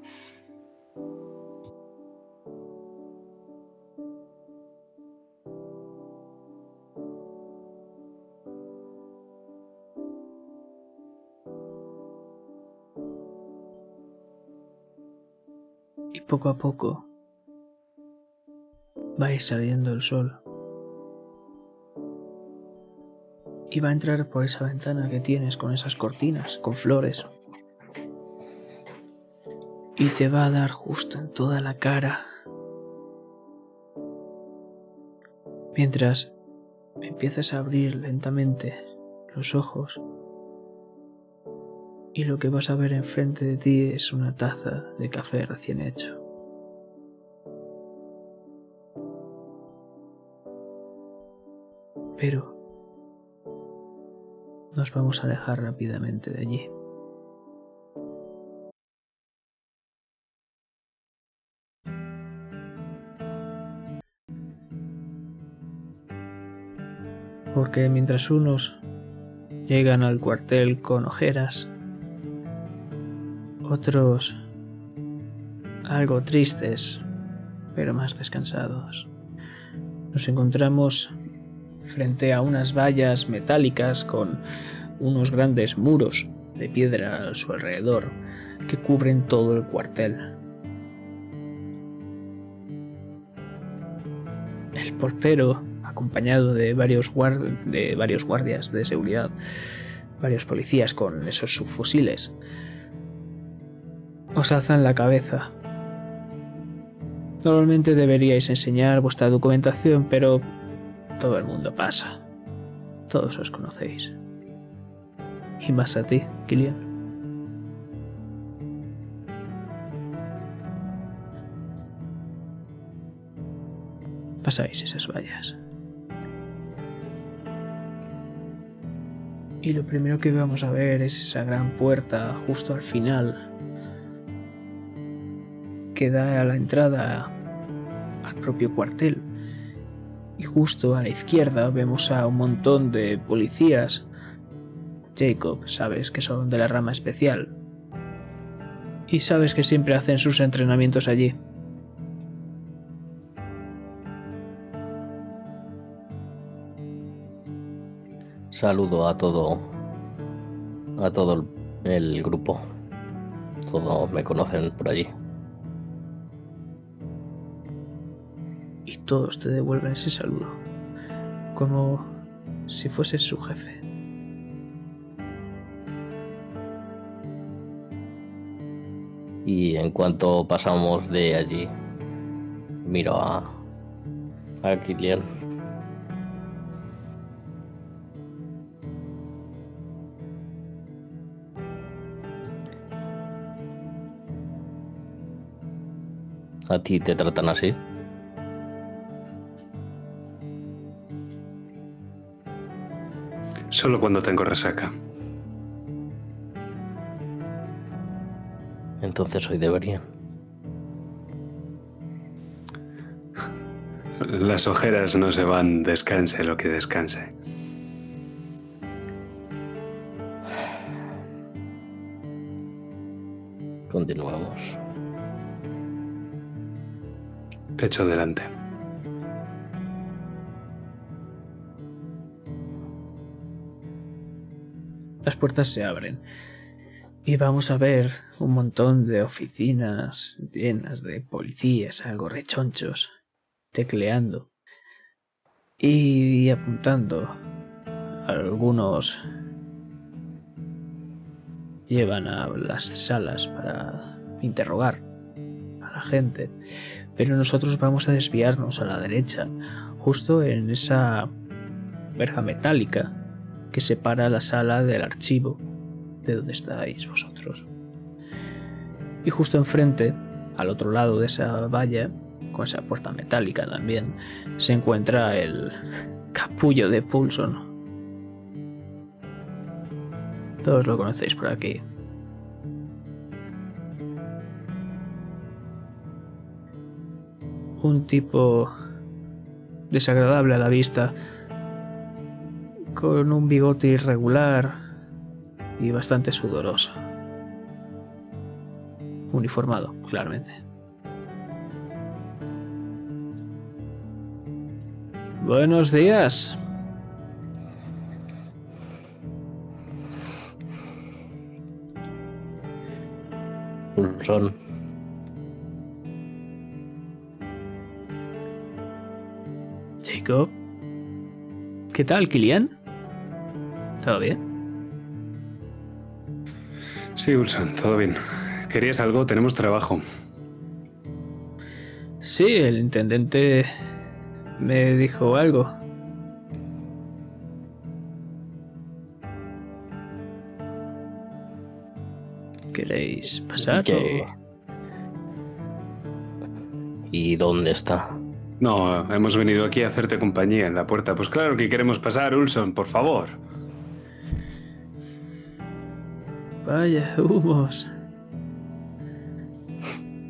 Poco a poco va a ir saliendo el sol. Y va a entrar por esa ventana que tienes con esas cortinas, con flores. Y te va a dar justo en toda la cara. Mientras empiezas a abrir lentamente los ojos y lo que vas a ver enfrente de ti es una taza de café recién hecho. Pero nos vamos a alejar rápidamente de allí. Porque mientras unos llegan al cuartel con ojeras. Otros algo tristes, pero más descansados. Nos encontramos frente a unas vallas metálicas con unos grandes muros de piedra a su alrededor que cubren todo el cuartel. El portero, acompañado de varios, de varios guardias de seguridad, varios policías con esos subfusiles, os alzan la cabeza. Normalmente deberíais enseñar vuestra documentación, pero todo el mundo pasa. Todos os conocéis. Y más a ti, Kilian. Pasáis esas vallas. Y lo primero que vamos a ver es esa gran puerta justo al final que da a la entrada al propio cuartel. Y justo a la izquierda vemos a un montón de policías Jacob, sabes que son de la rama especial. Y sabes que siempre hacen sus entrenamientos allí. Saludo a todo a todo el, grupo. Todos me conocen por allí. Todos te devuelven ese saludo, como si fueses su jefe. Y en cuanto pasamos de allí, miro a, a Kilian. ¿A ti te tratan así? Solo cuando tengo resaca. entonces hoy deberían. Las ojeras no se van, descanse lo que descanse. Continuamos. Pecho delante. Las puertas se abren y vamos a ver un montón de oficinas llenas de policías, algo rechonchos, tecleando y apuntando. Algunos llevan a las salas para interrogar a la gente, pero nosotros vamos a desviarnos a la derecha, justo en esa verja metálica que separa la sala del archivo de donde estáis vosotros. Y justo enfrente, al otro lado de esa valla, con esa puerta metálica también, se encuentra el capullo de Pulson. Todos lo conocéis por aquí. Un tipo desagradable a la vista, con un bigote irregular, y bastante sudoroso. Uniformado, claramente. Buenos días. Pulsón. Jacob. ¿Qué tal, Kilian? ¿Todo bien? Sí, Wilson, todo bien. ¿Querías algo? Tenemos trabajo. Sí, el intendente me dijo algo. ¿Queréis pasar? ¿Y dónde está? No, hemos venido aquí a hacerte compañía en la puerta. Pues claro que queremos pasar, Ulson, por favor. Vaya, humos.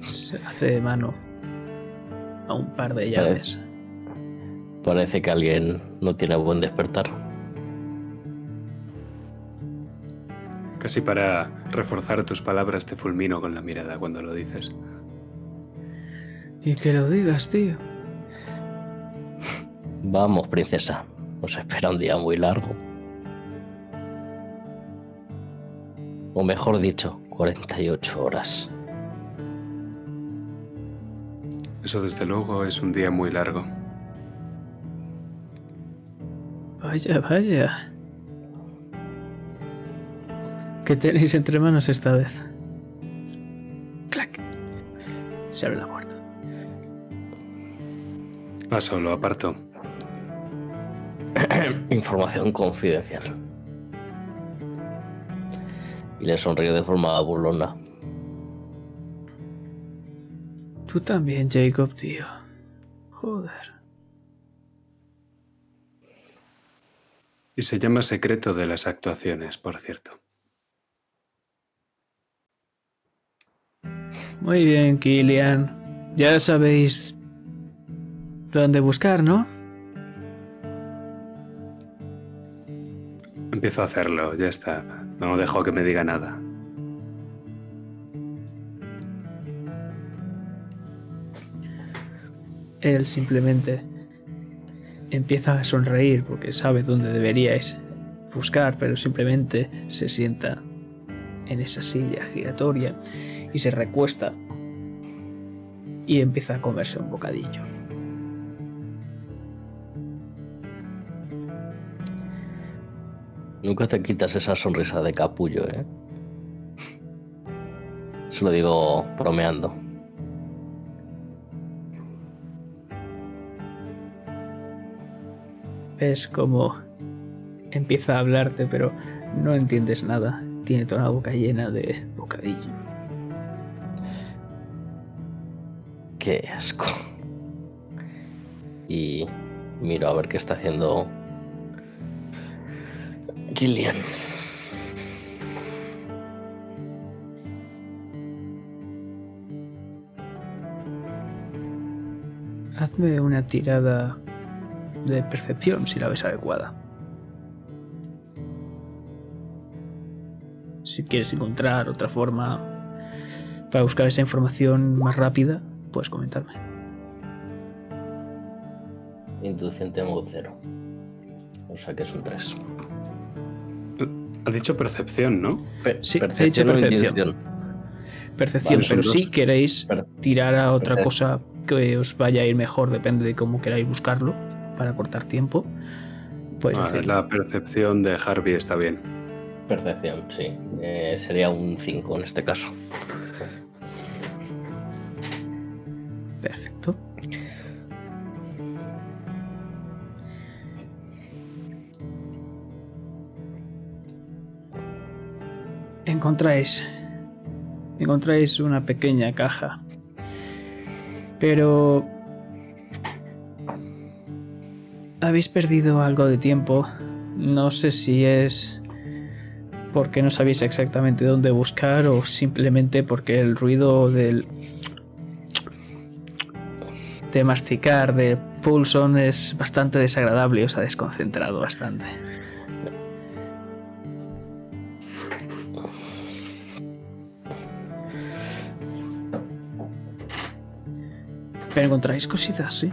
Se hace de mano a un par de llaves. Parece, que alguien no tiene buen despertar. Casi para reforzar tus palabras te fulmino con la mirada cuando lo dices. Y que lo digas, tío. Vamos, princesa. Nos espera un día muy largo. O mejor dicho, 48 horas. Eso desde luego es un día muy largo. Vaya, vaya. ¿Qué tenéis entre manos esta vez? Clac. Se abre la puerta. Paso, lo aparto. Información confidencial. Y le sonríe de forma burlona. Tú también, Jacob, tío. Joder. Y se llama secreto de las actuaciones, por cierto. Muy bien, Killian. Ya sabéis dónde buscar, ¿no? Empiezo a hacerlo, ya está. No dejo que me diga nada. Él simplemente empieza a sonreír porque sabe dónde deberíais buscar, pero simplemente se sienta en esa silla giratoria y se recuesta y empieza a comerse un bocadillo. Nunca te quitas esa sonrisa de capullo, ¿eh? Se lo digo bromeando. Ves como empieza a hablarte, pero no entiendes nada. Tiene toda la boca llena de bocadillo. Qué asco. Y miro a ver qué está haciendo Killian. Hazme una tirada de percepción si la ves adecuada. Si quieres encontrar otra forma para buscar esa información más rápida, puedes comentarme. Intuición tengo cero. O sea que es un 3. Ha dicho percepción, ¿no? Sí, he dicho percepción. Percepción, Vale, pero si dos. queréis tirar a otra Perfecto. cosa que os vaya a ir mejor, depende de cómo queráis buscarlo, para cortar tiempo, pues Vale, la percepción de Harvey está bien. Percepción, sí. Eh, sería un 5 en este caso. Perfecto. Encontráis. Encontráis una pequeña caja. Pero. Habéis perdido algo de tiempo. No sé si es porque no sabéis exactamente dónde buscar o simplemente porque el ruido del de masticar de Pulson es bastante desagradable y os ha desconcentrado bastante. Pero encontráis cositas, sí.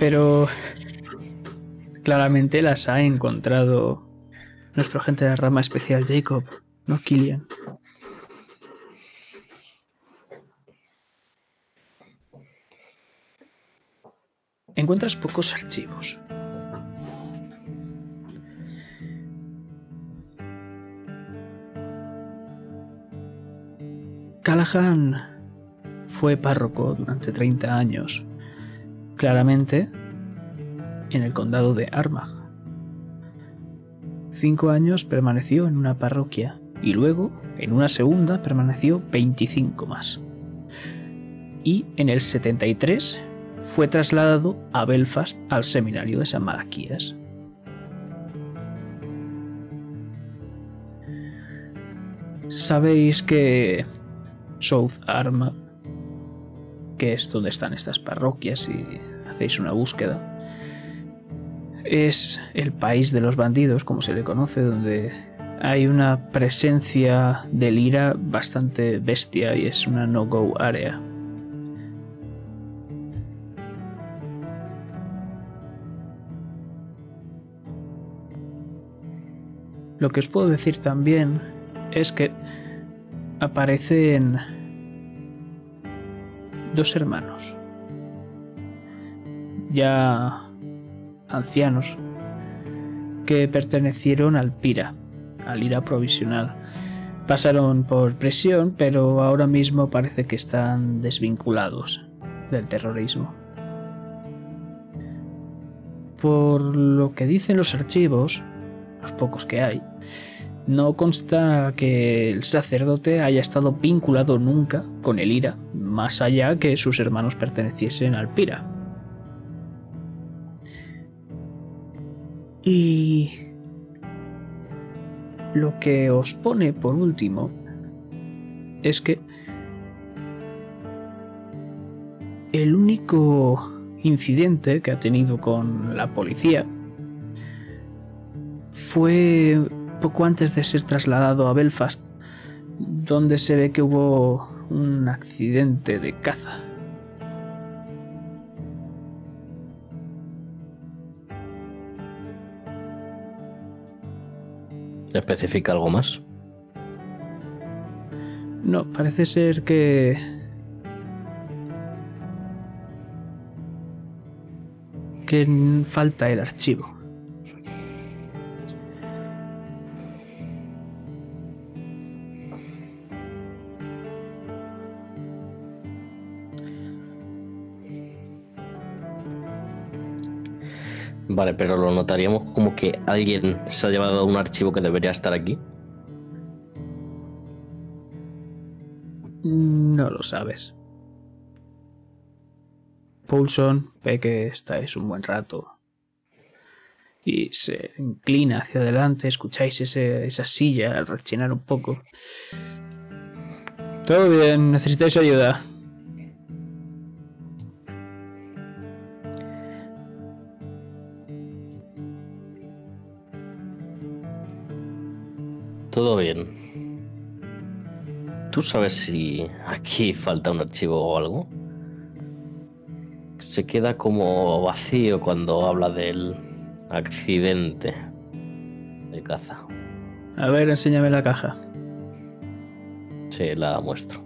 Pero claramente las ha encontrado nuestro agente de la rama especial Jacob, no Killian. encuentras pocos archivos. Callahan fue párroco durante 30 años, claramente en el condado de Armagh. Cinco años permaneció en una parroquia y luego en una segunda permaneció 25 más. Y en el 73 fue trasladado a Belfast al seminario de San Malaquías. Sabéis que South Armagh, que es donde están estas parroquias y hacéis una búsqueda, es el país de los bandidos, como se le conoce, donde hay una presencia del IRA bastante bestia y es una no-go área. Lo que os puedo decir también es que aparecen dos hermanos, ya ancianos, que pertenecieron al PIRA, al IRA provisional. Pasaron por presión, pero ahora mismo parece que están desvinculados del terrorismo. Por lo que dicen los archivos, los pocos que hay, no consta que el sacerdote haya estado vinculado nunca con el IRA, más allá que sus hermanos perteneciesen al PIRA. Y lo que os pone por último es que el único incidente que ha tenido con la policía fue poco antes de ser trasladado a Belfast, donde se ve que hubo un accidente de caza. ¿Especifica algo más? No, parece ser que... que falta el archivo. Vale, pero lo notaríamos como que alguien se ha llevado un archivo que debería estar aquí. No lo sabes. Poulson ve que estáis un buen rato y se inclina hacia adelante. Escucháis esa silla rechinar un poco. Todo bien, necesitáis ayuda. Todo bien. ¿Tú sabes si aquí falta un archivo o algo? Se queda como vacío cuando habla del accidente de caza. A ver, enséñame la caja. Sí, la muestro.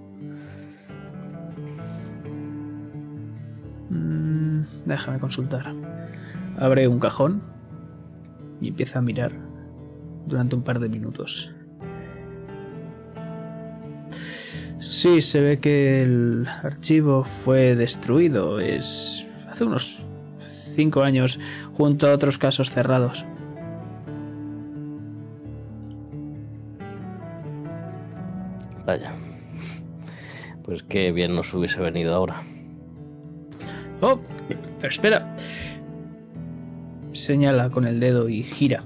Mm, déjame consultar. Abre un cajón y empieza a mirar durante un par de minutos. Sí, se ve que el archivo fue destruido. Es hace unos cinco años, junto a otros casos cerrados. Vaya. Pues qué bien nos hubiese venido ahora. Oh, pero espera. Señala con el dedo y gira.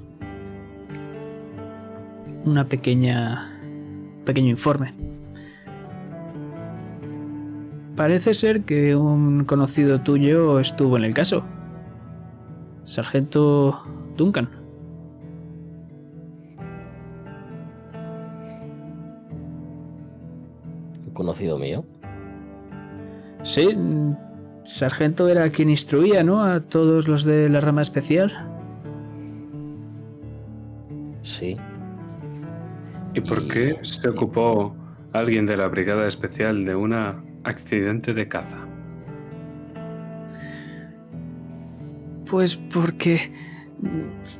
Una pequeña. pequeño informe. Parece ser que un conocido tuyo estuvo en el caso. Sargento Duncan. ¿Un conocido mío? Sí, Sargento era quien instruía, ¿no? A todos los de la rama especial. Sí. ¿Y por qué se ocupó alguien de la brigada especial de una accidente de caza? Pues porque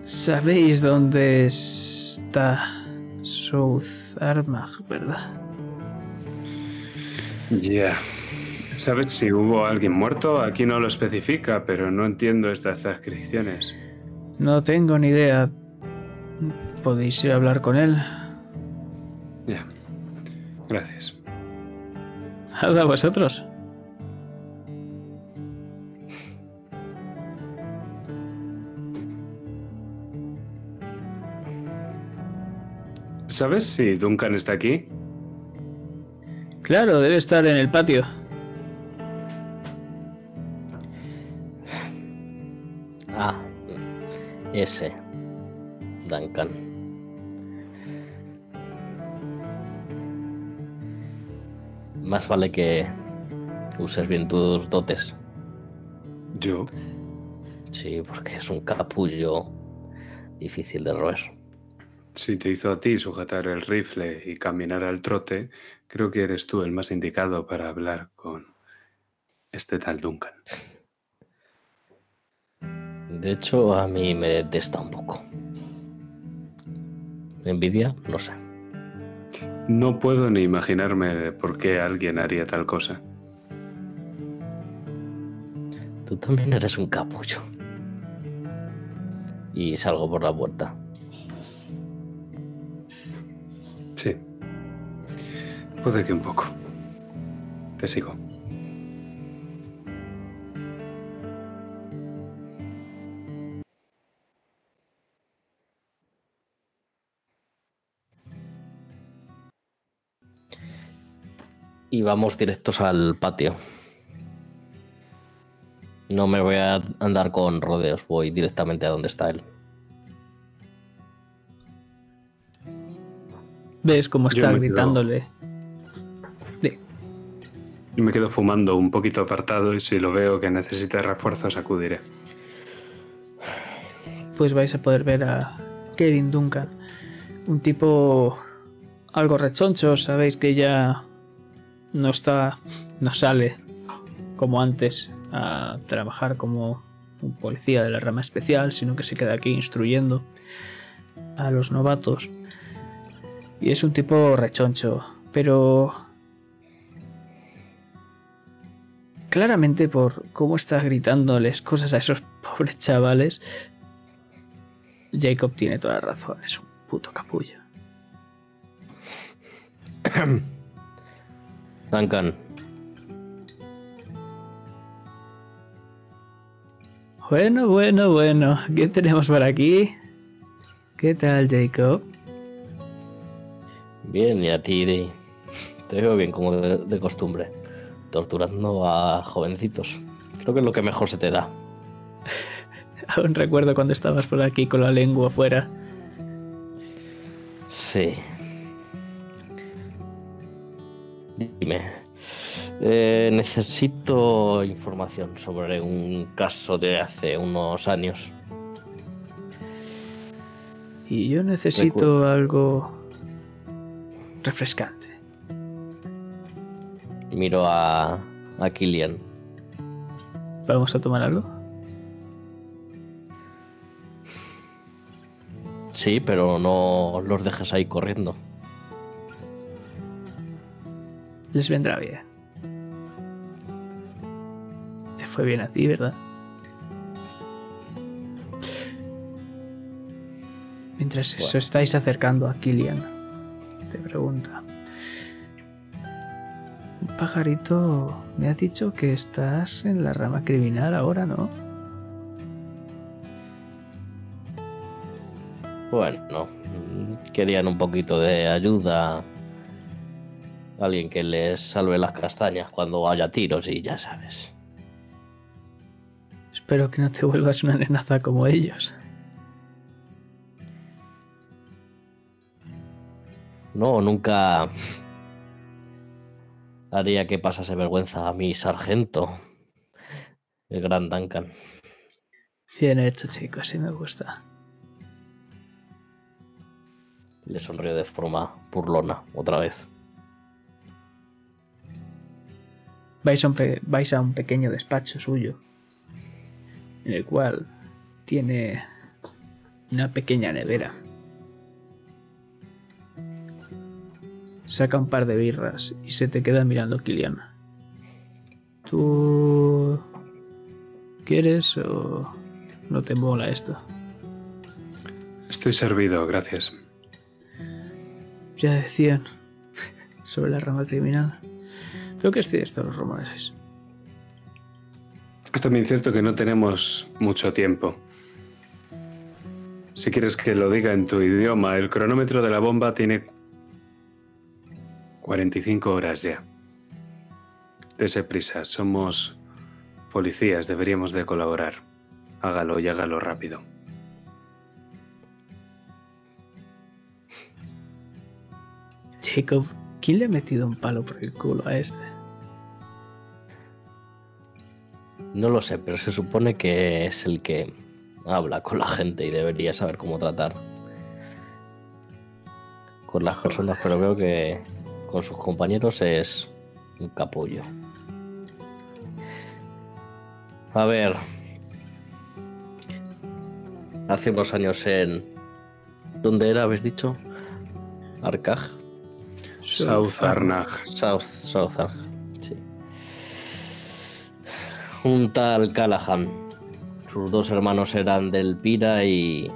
sabéis dónde está South Armagh, ¿verdad? Ya. ¿Sabes si hubo alguien muerto? Aquí no lo especifica, pero no entiendo estas transcripciones. No tengo ni idea. ¿Podéis ir a hablar con él? Ya. Gracias. a vosotros. ¿Sabes si Duncan está aquí? Claro, debe estar en el patio. Ah. Ese. Duncan. Más vale que uses bien tus dotes. Yo. Sí, porque es un capullo difícil de roer. Si te hizo a ti sujetar el rifle y caminar al trote, creo que eres tú el más indicado para hablar con este tal Duncan. De hecho, a mí me detesta un poco. ¿Envidia? No sé. No puedo ni imaginarme por qué alguien haría tal cosa. Tú también eres un capullo. Y salgo por la puerta. Sí. Puede que un poco. Te sigo. Y vamos directos al patio. No me voy a andar con rodeos, voy directamente a donde está él. Ves cómo está gritándole. Sí. Yo me quedo fumando un poquito apartado y si lo veo que necesita refuerzos acudiré. pues vais a poder ver a Kevin Duncan. Un tipo algo rechoncho, sabéis que ya no está, no sale como antes a trabajar como un policía de la rama especial, sino que se queda aquí instruyendo a los novatos. Y es un tipo rechoncho, pero claramente por cómo está gritándoles cosas a esos pobres chavales, Jacob tiene toda la razón, es un puto capullo. Duncan, Bueno, bueno, bueno, ¿qué tenemos por aquí? ¿Qué tal, Jacob? bien, y a ti te veo bien como de, de costumbre, torturando a jovencitos. Creo que es lo que mejor se te da. Aún recuerdo cuando estabas por aquí con la lengua afuera. Sí. Dime. Eh, necesito información sobre un caso de hace unos años. Y yo necesito algo refrescante. Miro a, a Killian. ¿Vamos a tomar algo? Sí, pero no los dejes ahí corriendo. Les vendrá bien. Te fue bien a ti, ¿verdad? Mientras Bueno. os estáis acercando a Killian, te pregunta. Un pajarito me ha dicho que estás en la rama criminal ahora, ¿no? Bueno, querían un poquito de ayuda. Alguien que les salve las castañas cuando haya tiros y ya sabes. Espero que no te vuelvas una nenaza como ellos. No, nunca haría que pasase vergüenza a mi sargento, el gran Duncan. Bien hecho, chicos, así me gusta. Le sonrió de forma burlona otra vez. Vais a, un pe- vais a un pequeño despacho suyo, en el cual tiene una pequeña nevera. Saca un par de birras y se te queda mirando Kilian. ¿Tú quieres o no te mola esto? Estoy servido, gracias. Ya decían sobre la rama criminal. Creo que es cierto, los romaneses. Es también cierto que no tenemos mucho tiempo. Si quieres que lo diga en tu idioma, el cronómetro de la bomba tiene 45 horas ya. Dese prisa, somos policías, deberíamos de colaborar. Hágalo y hágalo rápido. Jacob, ¿quién le ha metido un palo por el culo a este? No lo sé, pero se supone que es el que habla con la gente y debería saber cómo tratar con las personas, pero veo que con sus compañeros es un capullo. A ver. Hace unos años en. ¿Dónde era, habéis dicho? Arcaj. South Arnag. South, South Arcaj, Sí. Un tal Callahan. Sus dos hermanos eran del Pira y.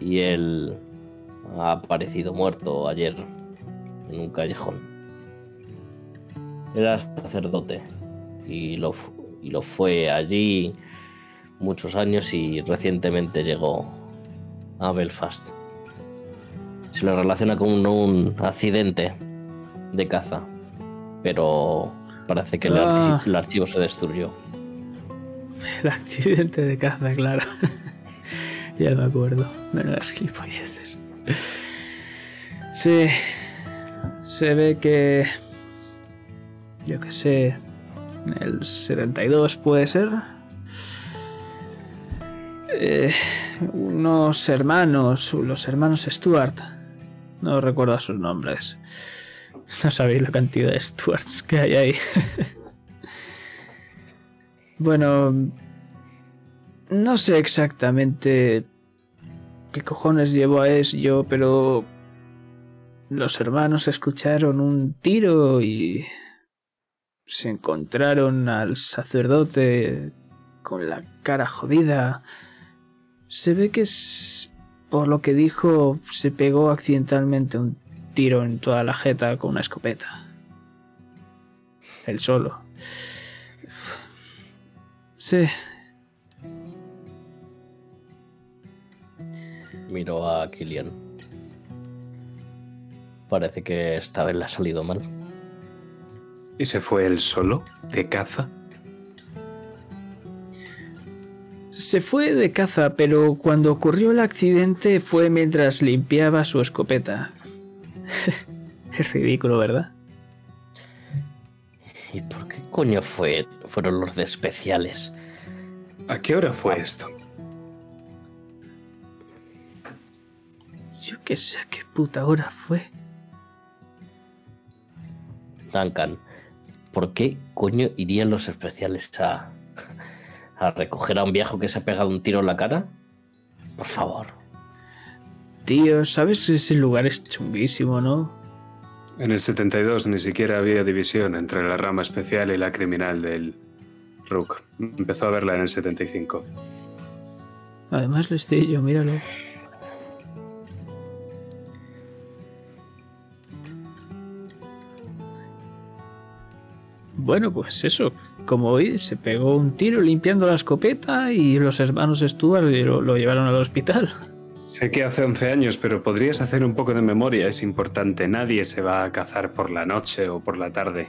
Y él ha aparecido muerto ayer en un callejón. Era sacerdote y lo, y lo fue allí muchos años y recientemente llegó a Belfast. Se le relaciona con un, un accidente de caza, pero parece que el, Ah. archi- el archivo se destruyó. El accidente de caza, claro. ya me acuerdo. Menudas gilipolleces. Sí. Se ve que. Yo qué sé. El 72 puede ser. Eh, unos hermanos, los hermanos Stuart. No recuerdo sus nombres. No sabéis la cantidad de Stuarts que hay ahí. Bueno, no sé exactamente qué cojones llevó a eso yo, pero los hermanos escucharon un tiro y se encontraron al sacerdote con la cara jodida. Se ve que por lo que dijo, se pegó accidentalmente un tiro en toda la jeta con una escopeta. Él solo. Sí, Miró a Killian. Parece que esta vez le ha salido mal. ¿Y se fue él solo? ¿De caza? Se fue de caza, pero cuando ocurrió el accidente fue mientras limpiaba su escopeta. es ridículo, ¿verdad? ¿Y por qué coño fue, fueron los de especiales? ¿A qué hora fue esto? Yo qué sé a qué puta hora fue. Duncan, ¿por qué coño irían los especiales a, a recoger a un viejo que se ha pegado un tiro en la cara? Por favor. Tío, ¿sabes que ese lugar es chunguísimo, no? En el 72 ni siquiera había división entre la rama especial y la criminal del RUC. Empezó a verla en el 75. Además, Lestillo, míralo. Bueno, pues eso. Como hoy se pegó un tiro limpiando la escopeta y los hermanos Stuart lo, lo llevaron al hospital. Sé que hace 11 años, pero podrías hacer un poco de memoria, es importante. Nadie se va a cazar por la noche o por la tarde.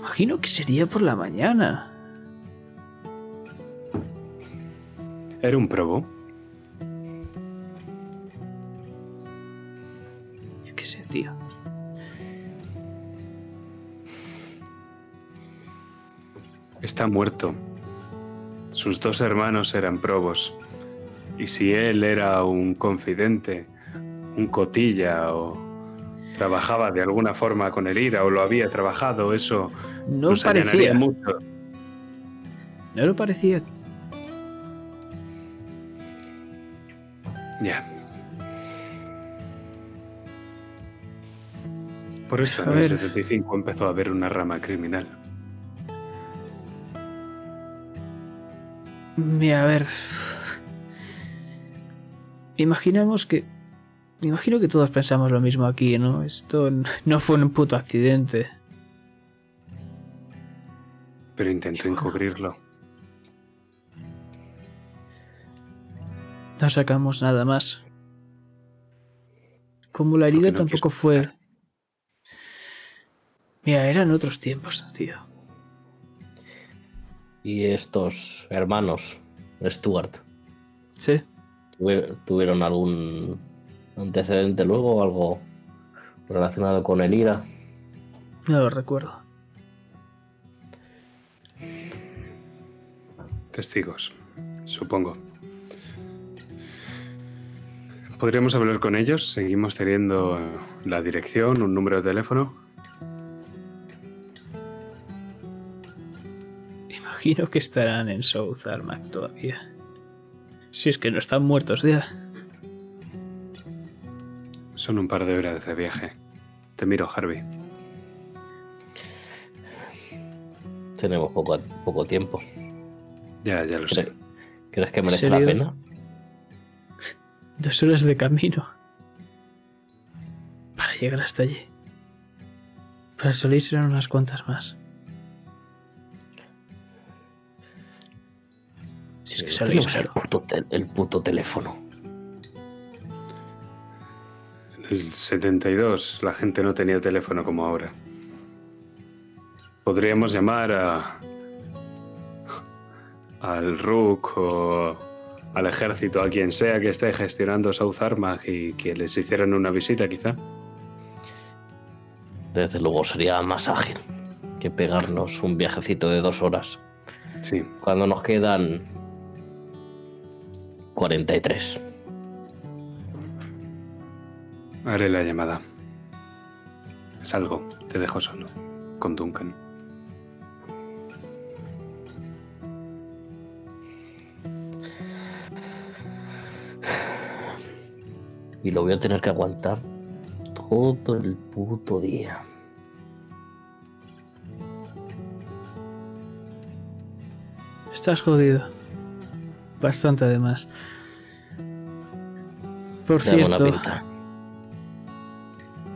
Imagino que sería por la mañana. Era un probo. Yo qué sé, tío. Está muerto. Sus dos hermanos eran probos. Y si él era un confidente, un cotilla o trabajaba de alguna forma con el IRA o lo había trabajado, eso No nos parecía. mucho. No lo parecía. Ya. Por eso en el ver. 75 empezó a haber una rama criminal. Mira, a ver. Imaginamos que. Imagino que todos pensamos lo mismo aquí, ¿no? Esto no fue un puto accidente. Pero intentó encubrirlo. No sacamos nada más. Como la herida no tampoco fue. Mira, eran otros tiempos, tío. Y estos hermanos, Stuart, Sí. ¿Tuvi- ¿tuvieron algún antecedente luego o algo relacionado con el IRA. No lo recuerdo. Testigos, supongo. ¿Podríamos hablar con ellos? ¿Seguimos teniendo la dirección, un número de teléfono? Imagino que estarán en South Armac todavía. Si es que no están muertos ya. Son un par de horas de viaje. Te miro, Harvey. Tenemos poco, poco tiempo. Ya, ya lo sé. ¿Cre- ¿Crees que merece la pena? Dos horas de camino. Para llegar hasta allí. Para salir serán unas cuantas más. Si es que tenemos el puto, el puto teléfono. En el 72 la gente no tenía teléfono como ahora. Podríamos llamar a. al RUC o al ejército, a quien sea que esté gestionando South Armagh y que les hicieran una visita, quizá. Desde luego sería más ágil que pegarnos un viajecito de dos horas. Sí, Cuando nos quedan 43. haré la llamada. Salgo, te dejo solo, con Duncan. Y lo voy a tener que aguantar todo el puto día. Estás jodido. Bastante además. Por cierto, pinta.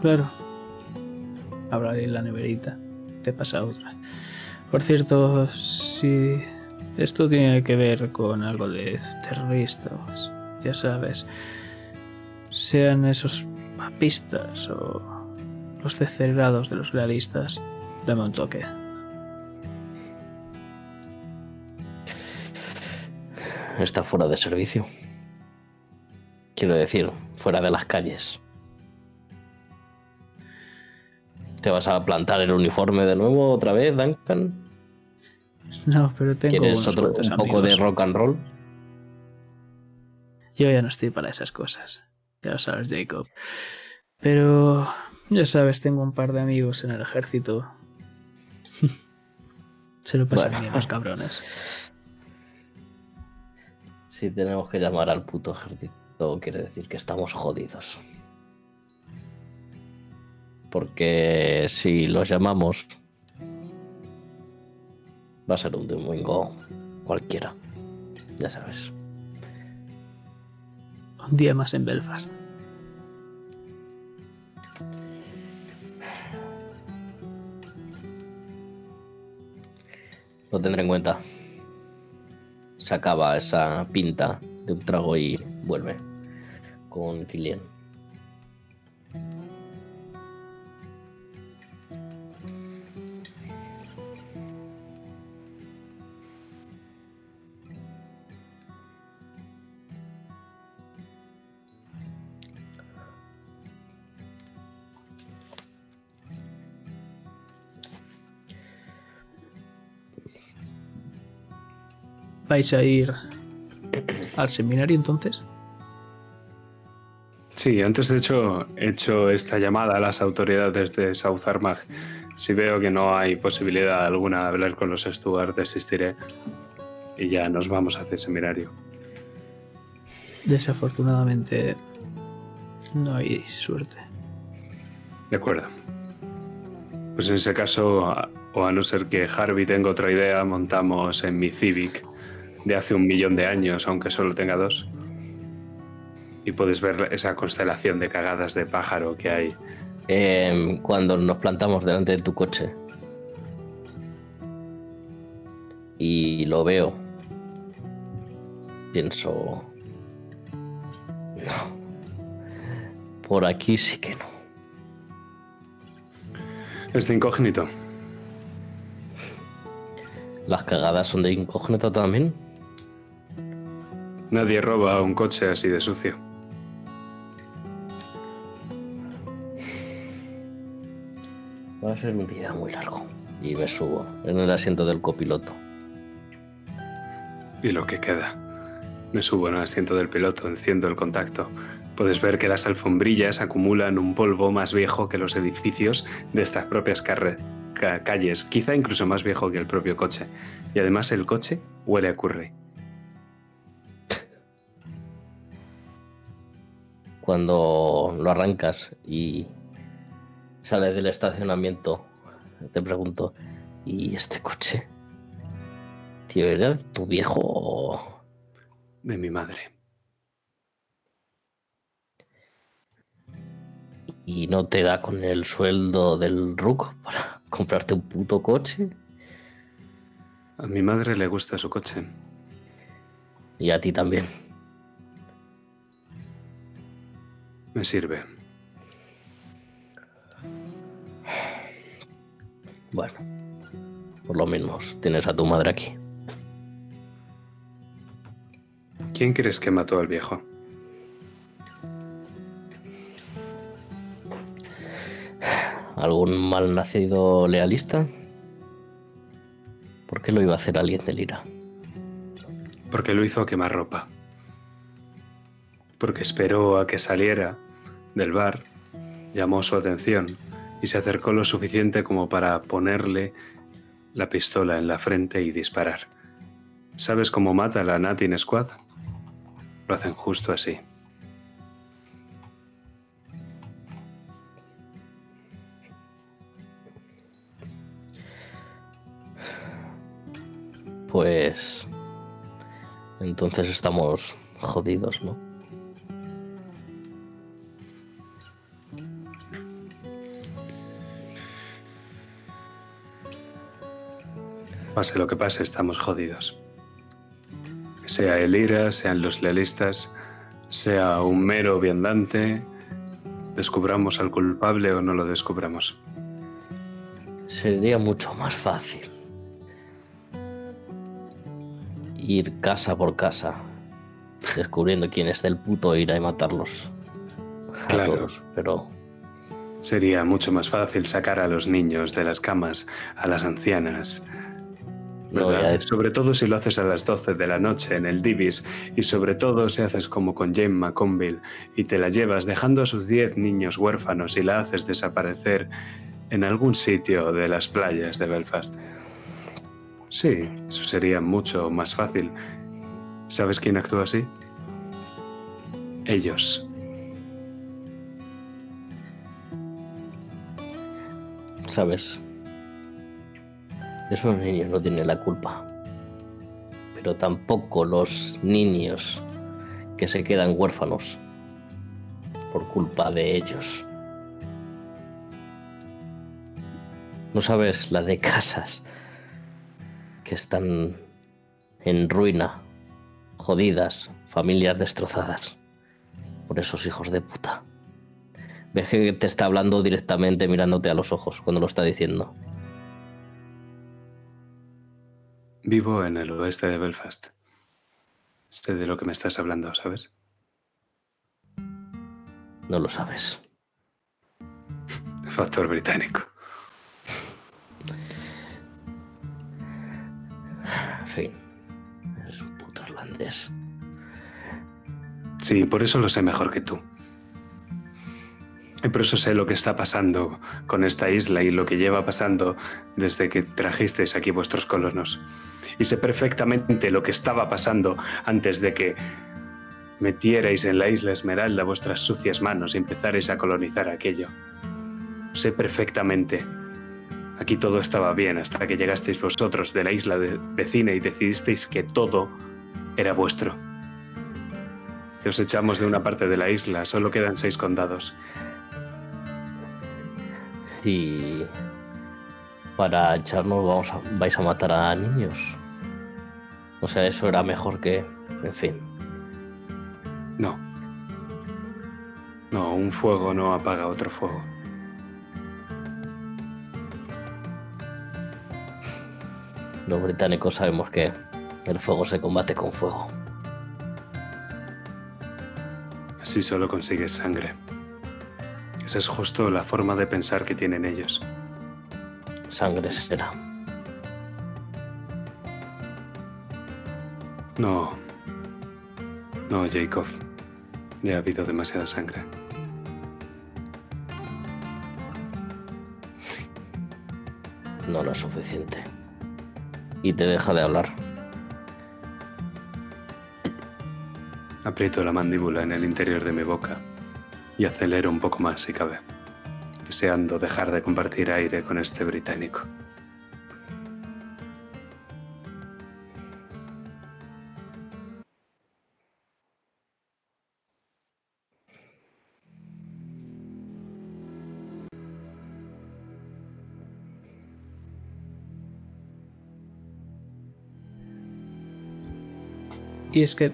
claro. Hablaré en la neverita. Te pasa otra. Por cierto, si esto tiene que ver con algo de terroristas, ya sabes, sean esos papistas o los decelerados de los realistas, dame un toque. Está fuera de servicio. Quiero decir, fuera de las calles. ¿Te vas a plantar el uniforme de nuevo otra vez, Duncan? No, pero tengo ¿Quieres otro, un poco de rock and roll? Yo ya no estoy para esas cosas. Ya lo sabes, Jacob. Pero, ya sabes, tengo un par de amigos en el ejército. Se lo pasan Bueno. bien los cabrones. Si tenemos que llamar al puto ejército, quiere decir que estamos jodidos. Porque si los llamamos, va a ser un domingo cualquiera. Ya sabes. Un día más en Belfast. Lo tendré en cuenta. Se acaba esa pinta de un trago y vuelve con Kilian. ¿Vais a ir al seminario entonces? Sí, antes de hecho he hecho esta llamada a las autoridades de South Armagh. Si veo que no hay posibilidad alguna de hablar con los Stuart, desistiré y ya nos vamos hacia el seminario. Desafortunadamente, no hay suerte. De acuerdo. Pues en ese caso, o a no ser que Harvey tenga otra idea, montamos en mi Civic de hace un millón de años, aunque solo tenga dos. Y puedes ver esa constelación de cagadas de pájaro que hay. Em, cuando nos plantamos delante de tu coche y lo veo, pienso, no, por aquí sí que no. Es de incógnito. Las cagadas son de incógnito también. Nadie roba un coche así de sucio. Va a ser un día muy largo. Y me subo en el asiento del copiloto. Y lo que queda. Me subo en el asiento del piloto, enciendo el contacto. Puedes ver que las alfombrillas acumulan un polvo más viejo que los edificios de estas propias calles, quizá incluso más viejo que el propio coche. Y además el coche huele a curry. Cuando lo arrancas y sales del estacionamiento, te pregunto, ¿y este coche? Tío, ¿era tu viejo o- De mi madre. y no te da con el sueldo del RUC para comprarte un puto coche? A mi madre le gusta su coche. Y a ti también. Me sirve. Bueno, por lo menos tienes a tu madre aquí. ¿Quién crees que mató al viejo? ¿Algún mal nacido lealista? ¿Por qué lo iba a hacer alguien del IRA? Porque lo hizo a quemar ropa. Porque esperó a que saliera del bar, llamó su atención y se acercó lo suficiente como para ponerle la pistola en la frente y disparar. ¿Sabes cómo mata la Natin Squad? Lo hacen justo así. Pues... Entonces estamos jodidos, ¿no? Pase lo que pase, estamos jodidos. Sea el IRA, sean los lealistas, sea un mero viandante, descubramos al culpable o no lo descubramos. Sería mucho más fácil ir casa por casa, descubriendo quién es del puto IRA y matarlos a Claro. todos. Pero Sería mucho más fácil sacar a los niños de las camas, a las ancianas. Sobre todo si lo haces a las 12 de la noche en el Divis y sobre todo si haces como con Jane McConville y te la llevas dejando a sus 10 niños huérfanos y la haces desaparecer en algún sitio de las playas de Belfast. Sí, eso sería mucho más fácil. ¿Sabes quién actúa así? Ellos. ¿sabes? Esos niños no tienen la culpa. Pero tampoco los niños que se quedan huérfanos por culpa de ellos. No sabes la de casas que están en ruina, jodidas, familias destrozadas por esos hijos de puta. Ves que te está hablando directamente mirándote a los ojos cuando lo está diciendo. Vivo en el oeste de Belfast. Sé de lo que me estás hablando, ¿sabes? No lo sabes. Factor británico. En fin. Eres un puto irlandés. Sí, por eso lo sé mejor que tú. Y por eso sé lo que está pasando con esta isla y lo que lleva pasando desde que trajisteis aquí vuestros colonos. Y sé perfectamente lo que estaba pasando antes de que metierais en la isla Esmeralda vuestras sucias manos y empezarais a colonizar aquello. Sé perfectamente. Aquí todo estaba bien hasta que llegasteis vosotros de la isla de- vecina y decidisteis que todo era vuestro. Que Os echamos de una parte de la isla, solo quedan seis condados. Y para echarnos vamos a, vais a matar a niños. O sea, eso era mejor que... En fin. No. No, un fuego no apaga otro fuego. Los británicos sabemos que el fuego se combate con fuego. Así solo consigues sangre. Esa es justo la forma de pensar que tienen ellos. sangre será. No. No, Jacob. Ya ha habido demasiada sangre. No, es suficiente. Y te deja de hablar. Aprieto la mandíbula en el interior de mi boca y acelero un poco más si cabe, deseando dejar de compartir aire con este británico. Y es que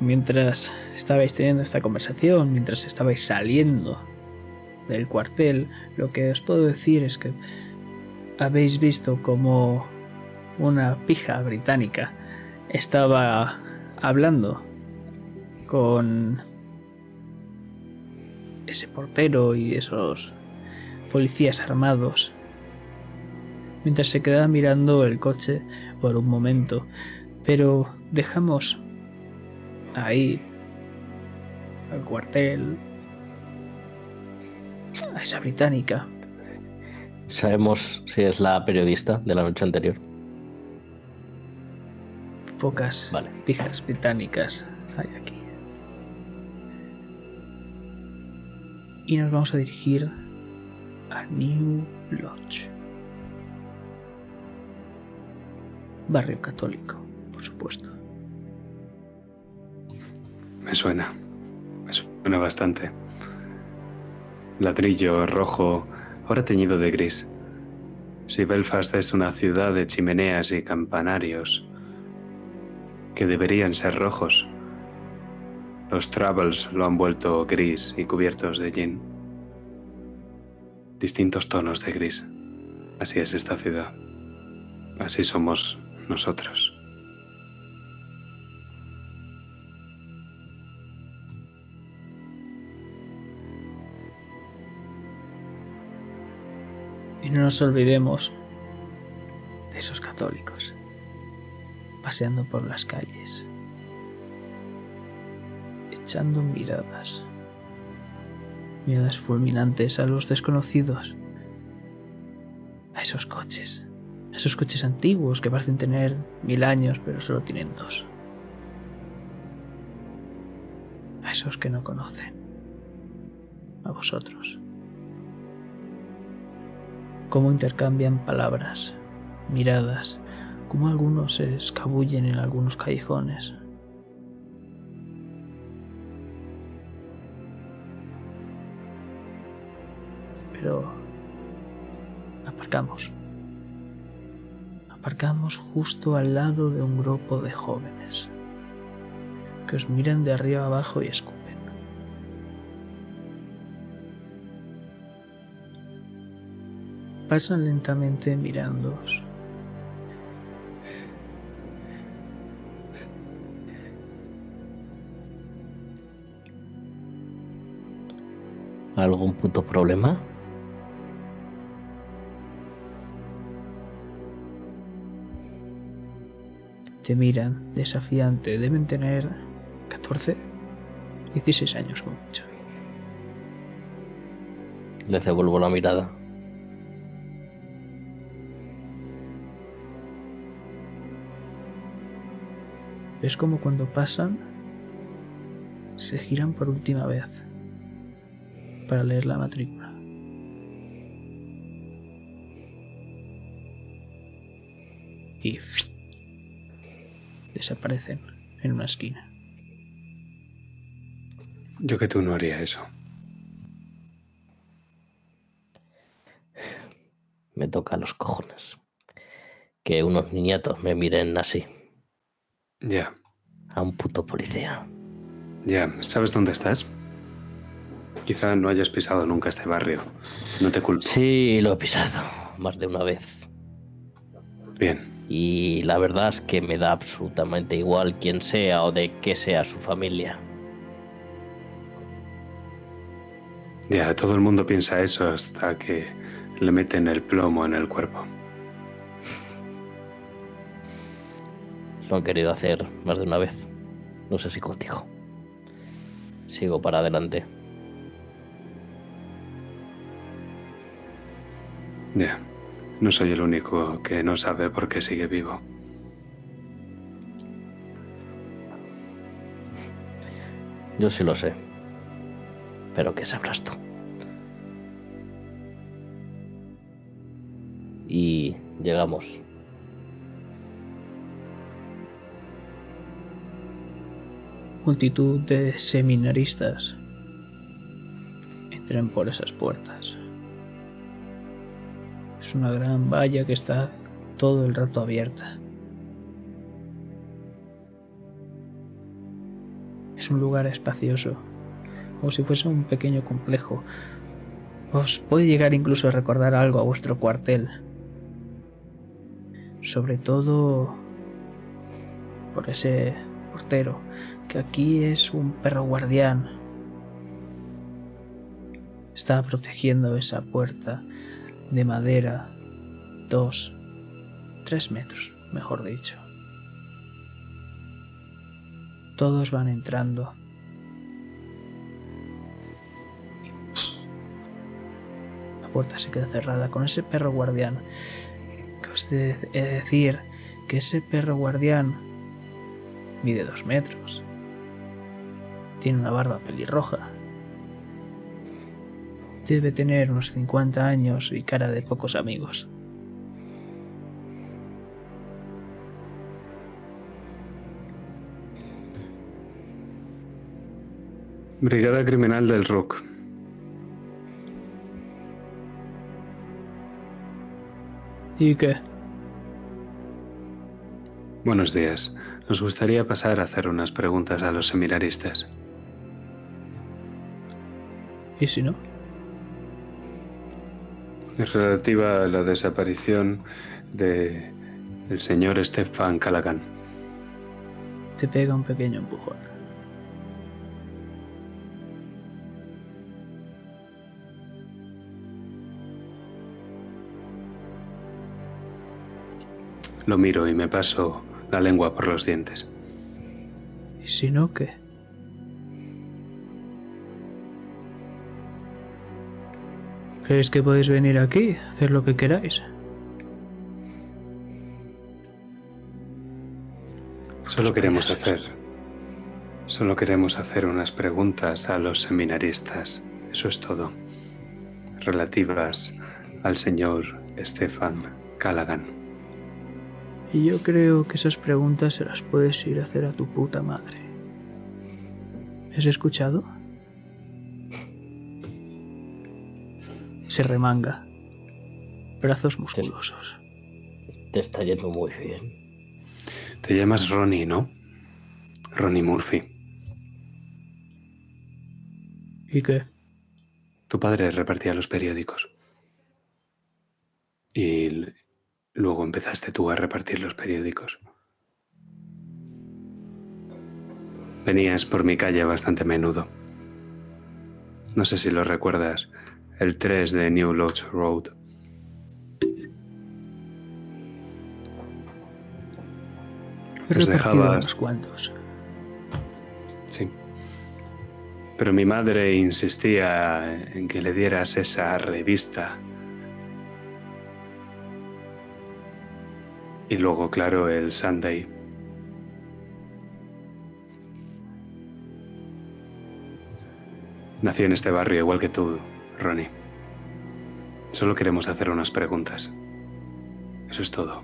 mientras estabais teniendo esta conversación, mientras estabais saliendo del cuartel, lo que os puedo decir es que habéis visto como una pija británica estaba hablando con ese portero y esos policías armados mientras se quedaba mirando el coche por un momento. Pero dejamos ahí al cuartel a esa británica. ¿Sabemos si es la periodista de la noche anterior? Pocas Vale. pijas británicas hay aquí. Y nos vamos a dirigir a New Lodge. Barrio católico, por supuesto. Me suena. Me suena bastante. Ladrillo rojo, ahora teñido de gris. Si Belfast es una ciudad de chimeneas y campanarios que deberían ser rojos, los Travels lo han vuelto gris y cubiertos de gin. Distintos tonos de gris. Así es esta ciudad. Así somos nosotros. Y no nos olvidemos de esos católicos paseando por las calles, echando miradas, miradas fulminantes a los desconocidos, a esos coches, a esos coches antiguos que parecen tener mil años pero solo tienen dos, a esos que no conocen, a vosotros cómo intercambian palabras, miradas, cómo algunos se escabullen en algunos callejones. Pero aparcamos. Aparcamos justo al lado de un grupo de jóvenes que os miran de arriba abajo y escupen. Pasan lentamente mirándoos. ¿Algún puto problema? Te miran desafiante, deben tener 14, 16 años como mucho. Les devuelvo la mirada. Es como cuando pasan, se giran por última vez para leer la matrícula. Y desaparecen en una esquina. Yo que tú no haría eso. Me toca los cojones. Que unos niñatos me miren así. Ya, A un puto policía. ya. ¿Sabes dónde estás? Quizá no hayas pisado nunca este barrio. No te culpo. Sí, lo he pisado. Más de una vez. Bien. Y la verdad es que me da absolutamente igual quién sea o de qué sea su familia. Ya, todo el mundo piensa eso hasta que le meten el plomo en el cuerpo. Lo han querido hacer más de una vez. No sé si contigo. Sigo para adelante. Ya, no soy el único que no sabe por qué sigue vivo. Yo sí lo sé. Pero ¿qué sabrás tú? Y llegamos. Multitud de seminaristas entran por esas puertas. Es una gran valla que está todo el rato abierta. Es un lugar espacioso, como si fuese un pequeño complejo. Os puede llegar incluso a recordar algo a vuestro cuartel. Sobre todo por ese portero, que aquí es un perro guardián. Está protegiendo esa puerta de madera dos, tres metros, mejor dicho. Todos van entrando. La puerta se queda cerrada con ese perro guardián. Que os decir que ese perro guardián mide dos metros. Tiene una barba pelirroja. Debe tener unos 50 años y cara de pocos amigos. Brigada Criminal del Rock. ¿Y qué? Buenos días. Nos gustaría pasar a hacer unas preguntas a los seminaristas. ¿Y si no? Es relativa a la desaparición de el señor Stefan Callaghan. Te pega un pequeño empujón. Lo miro y me paso la lengua por los dientes. ¿Y si no qué? ¿Creéis que podéis venir aquí, hacer lo que queráis? Solo queremos hacer. Solo queremos hacer unas preguntas a los seminaristas. Eso es todo. Relativas al señor Stefan Callaghan. Y yo creo que esas preguntas se las puedes ir a hacer a tu puta madre. ¿Me has escuchado? Se remanga. Brazos musculosos. Te está yendo muy bien. Te llamas Ronnie, ¿no? Ronnie Murphy. ¿Y qué? Tu padre repartía los periódicos. Y luego empezaste tú a repartir los periódicos. Venías por mi calle bastante a menudo. No sé si lo recuerdas, el 3 de New Lodge Road. Los dejabas- unos cuantos. Sí. Pero mi madre insistía en que le dieras esa revista. Y luego, claro, el Sunday. Nací en este barrio igual que tú, Ronnie. Solo queremos hacer unas preguntas. Eso es todo.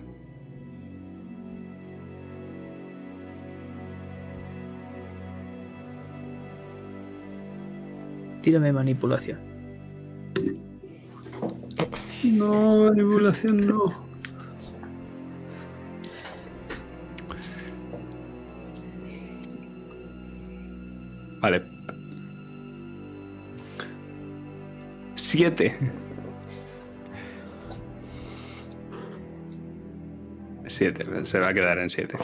Tírame manipulación. No, manipulación no. 7. Siete, se va a quedar en 7.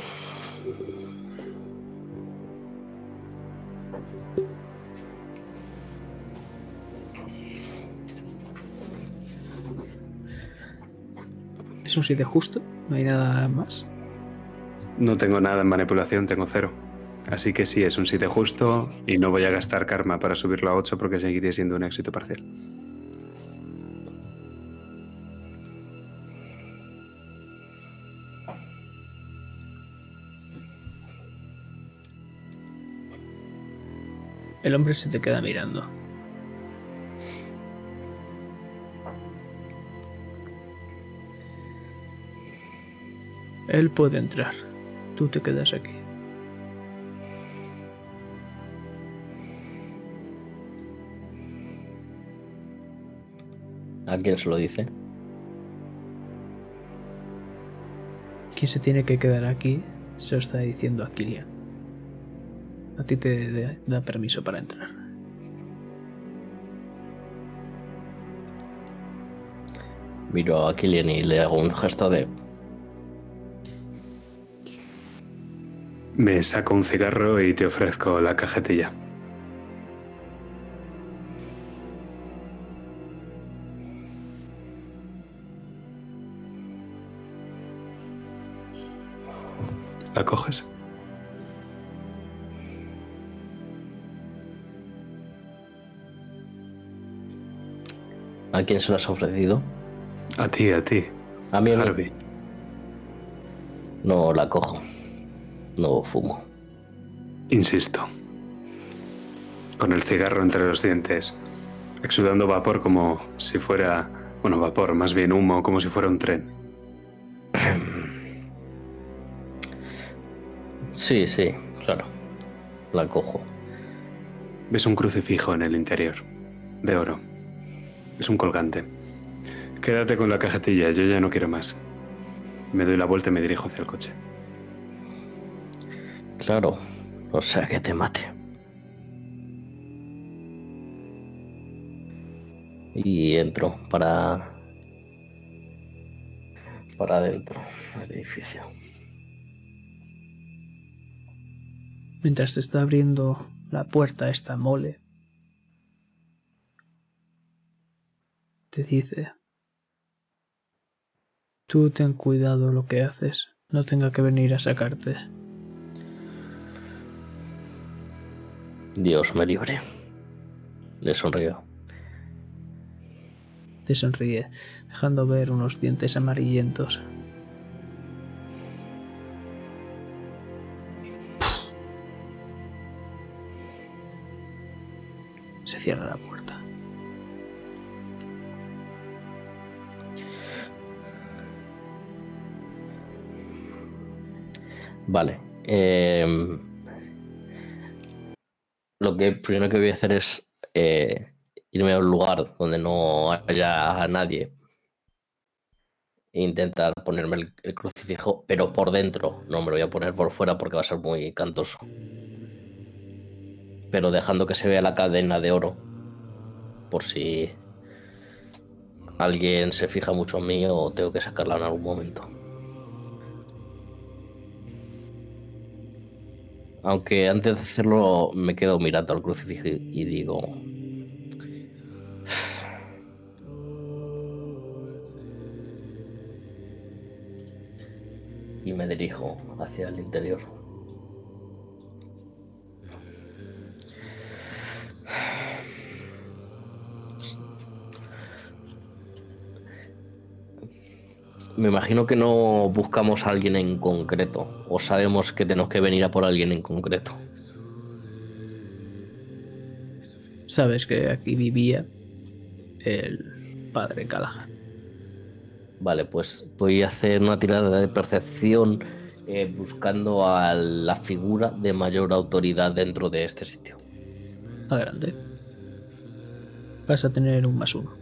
Es un 7 justo, no hay nada más. No tengo nada en manipulación, tengo cero. Así que sí, es un 7 justo y no voy a gastar karma para subirlo a 8 porque seguiría siendo un éxito parcial. El hombre se te queda mirando. Él puede entrar. Tú te quedas aquí. ¿A quién se lo dice? ¿Quién se tiene que quedar aquí? Se lo está diciendo a Kilian. A ti te da permiso para entrar. Miro a Killian y le hago un gesto de. Me saco un cigarro y te ofrezco la cajetilla. Quién se lo has ofrecido? A ti, a ti. A mí, a mí. Harvey. No la cojo. No fumo. Insisto. Con el cigarro entre los dientes, exudando vapor como si fuera, bueno, vapor, más bien humo, como si fuera un tren. Sí, sí, claro. La cojo. Ves un crucifijo en el interior, de oro. Es un colgante. Quédate con la cajetilla, yo ya no quiero más. Me doy la vuelta y me dirijo hacia el coche. Claro. O sea que te mate. Y entro para. para adentro del edificio. Mientras te está abriendo la puerta esta mole, te dice, tú ten cuidado lo que haces, no tenga que venir a sacarte. Dios me libre. Le sonrío. Te sonríe, dejando ver unos dientes amarillentos. Se cierra la Vale. em, lo que primero que voy a hacer es eh, irme a un lugar donde no haya nadie e intentar ponerme el crucifijo, pero por dentro. No me lo voy a poner por fuera porque va a ser muy cantoso. Pero dejando que se vea la cadena de oro. Por si alguien se fija mucho en mí o tengo que sacarla en algún momento. Aunque antes de hacerlo me quedo mirando al crucifijo y digo... Y me dirijo hacia el interior. Me imagino que no buscamos a alguien en concreto, o sabemos que tenemos que venir a por alguien en concreto. Sabes que aquí vivía el padre Callahan. Vale, pues voy a hacer una tirada de percepción eh, buscando a la figura de mayor autoridad dentro de este sitio. Adelante. Vas a tener un más uno.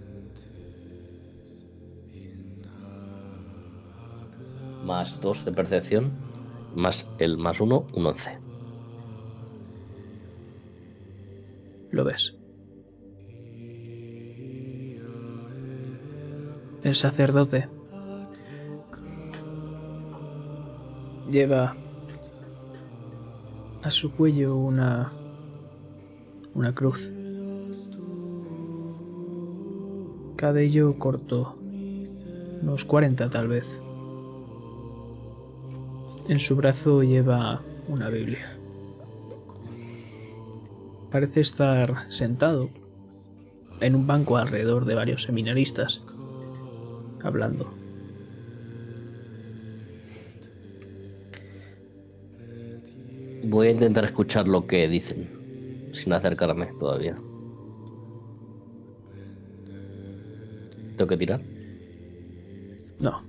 Más 2 de percepción, más el más 1, un 11. Lo ves. El sacerdote lleva a su cuello una una cruz. Cabello corto, unos 40 tal vez. En su brazo lleva una Biblia. Parece estar sentado en un banco alrededor de varios seminaristas, hablando. Voy a intentar escuchar lo que dicen, sin acercarme todavía. ¿Tengo que tirar? No.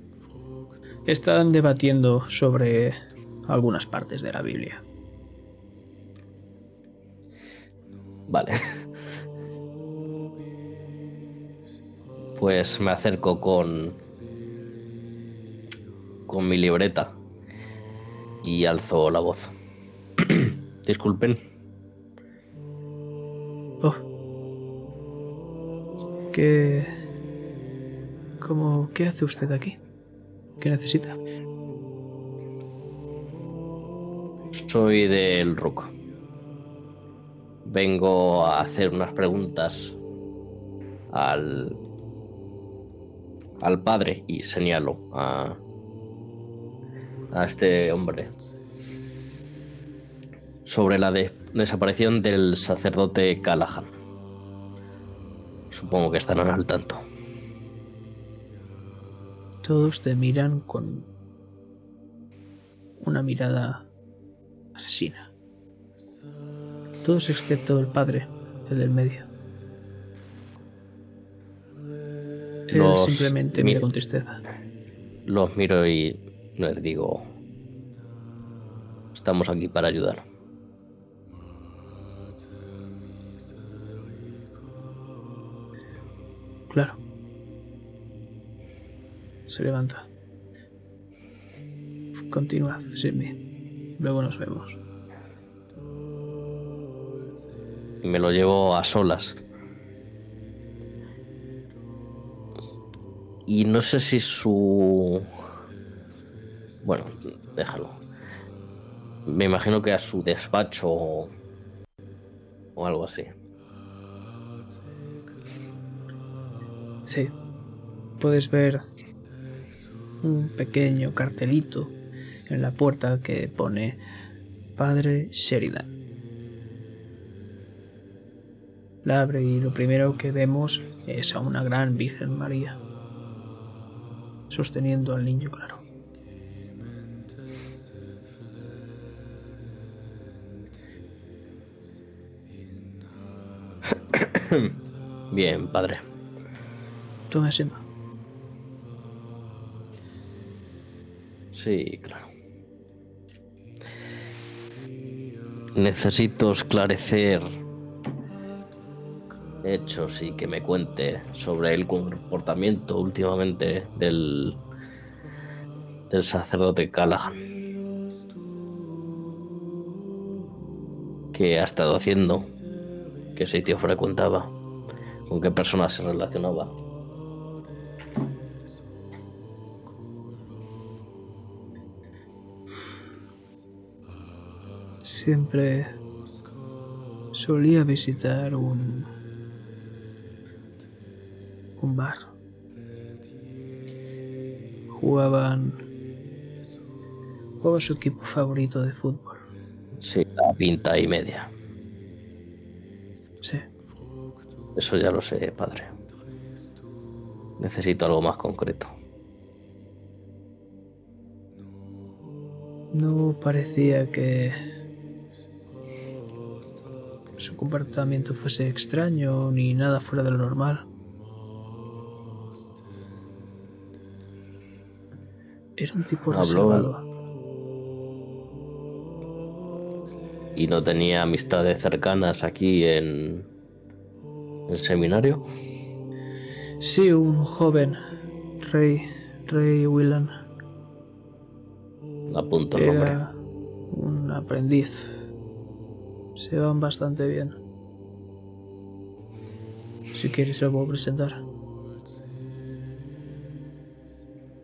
Están debatiendo sobre algunas partes de la Biblia. Vale. Pues me acerco con. con mi libreta. Y alzo la voz. Disculpen. Oh. ¿Qué. ¿Cómo. ¿Qué hace usted aquí? ¿Qué necesita? Soy del RUC. Vengo a hacer unas preguntas al. al padre y señalo a. a este hombre. Sobre la de- desaparición del sacerdote Callahan. Supongo que estarán al tanto. Todos te miran con una mirada asesina. Todos excepto el padre, el del medio. Él Los simplemente mi- mira con tristeza. Los miro y les digo. Estamos aquí para ayudar. Se levanta. Continuad, Sidney. Luego nos vemos. me lo llevo a solas. Y no sé si su... Bueno, déjalo. Me imagino que a su despacho o, o algo así. Sí. Puedes ver un pequeño cartelito en la puerta que pone Padre Sheridan. La abre y lo primero que vemos es a una gran Virgen María sosteniendo al niño claro. Bien, padre. Tome asiento. Sí, claro. Necesito esclarecer hechos y que me cuente sobre el comportamiento últimamente del del sacerdote Callahan. ¿Qué ha estado haciendo? ¿Qué sitio frecuentaba? ¿Con qué personas se relacionaba? Siempre solía visitar un un bar. Jugaban jugaba su equipo favorito de fútbol. Sí, la pinta y media. Sí. Eso ya lo sé, padre. Necesito algo más concreto. No parecía que su comportamiento fuese extraño ni nada fuera de lo normal. Era un tipo Habló- reservado. ¿Y no tenía amistades cercanas aquí en el seminario? Sí, un joven, Rey, Rey Willan, Apunto el nombre. un aprendiz. Se van bastante bien. Si quieres, se lo puedo presentar.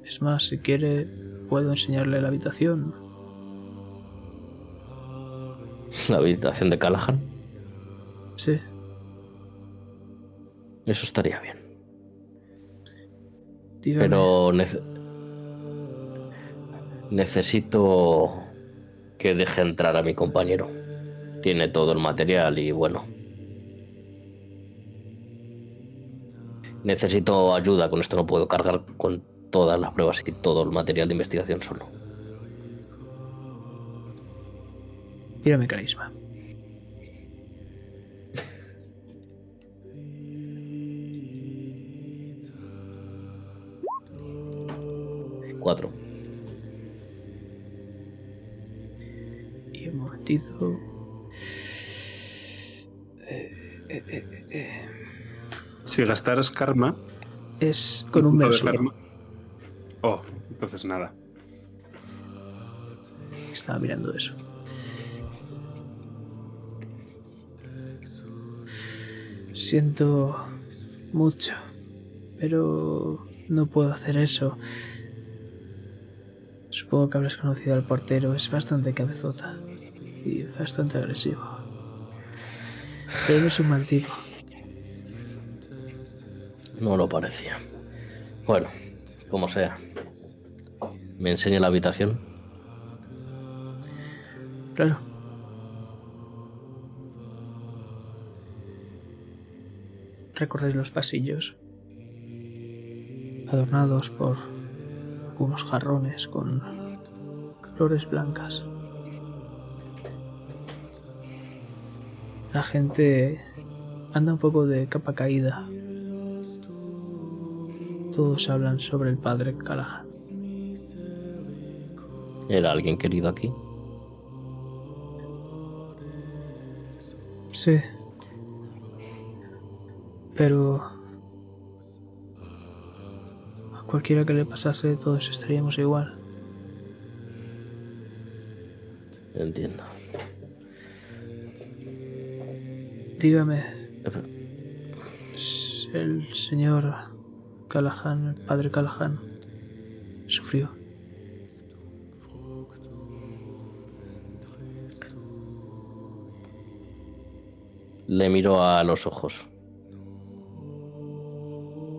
Es más, si quiere, puedo enseñarle la habitación. La habitación de Callahan. Sí, Eso estaría bien. Dígame. Pero nece- necesito que deje entrar a mi compañero. Tiene todo el material y bueno. Necesito ayuda, con esto no puedo cargar con todas las pruebas y todo el material de investigación solo. Tírame carisma. Cuatro. Y un momentito. Eh, eh. Si gastaras karma. Es con un karma- Oh, entonces nada. Estaba mirando eso. Siento mucho, pero no puedo hacer eso. Supongo que habrás conocido al portero, es bastante cabezota y bastante agresivo. Pero no es un mal tipo. No lo parecía. Bueno, como sea. ¿Me enseña la habitación? Claro. Recorréis los pasillos, adornados por algunos jarrones con flores blancas. La gente anda un poco de capa caída. Todos hablan sobre el padre Callahan. ¿Era alguien querido aquí? Sí. Pero... A cualquiera que le pasase, todos estaríamos igual. Entiendo. Dígame, el señor Callahan, el padre Callahan, sufrió. Le miró a los ojos.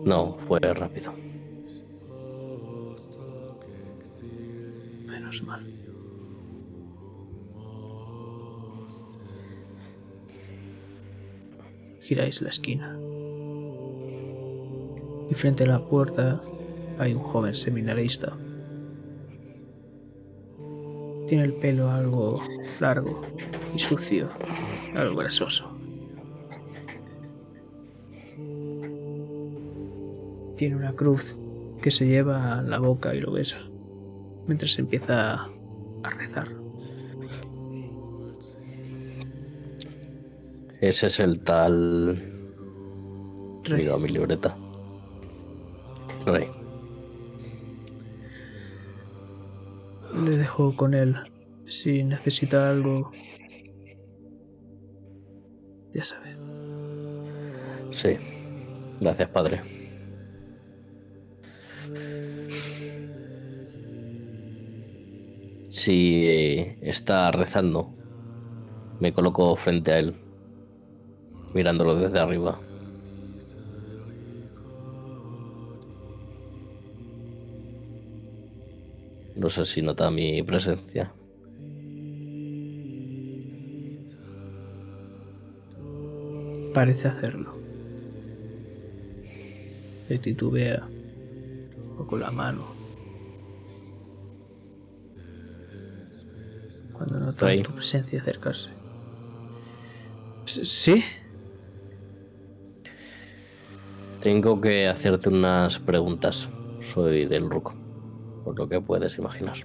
No, fue rápido. Menos mal. Giráis la esquina. Y frente a la puerta hay un joven seminarista. Tiene el pelo algo largo y sucio, algo grasoso. Tiene una cruz que se lleva a la boca y lo besa, mientras empieza a rezar. Ese es el tal... Rey. Miro a mi libreta. Rey. Le dejo con él. Si necesita algo, ya sabe. Sí. Gracias, padre. Si eh, está rezando, me coloco frente a él, mirándolo desde arriba. No sé si nota mi presencia. Parece hacerlo. Le titubea un poco la mano. Cuando nota tu presencia acercarse. ¿Sí? Tengo que hacerte unas preguntas. Soy del Ruco, por lo que puedes imaginar.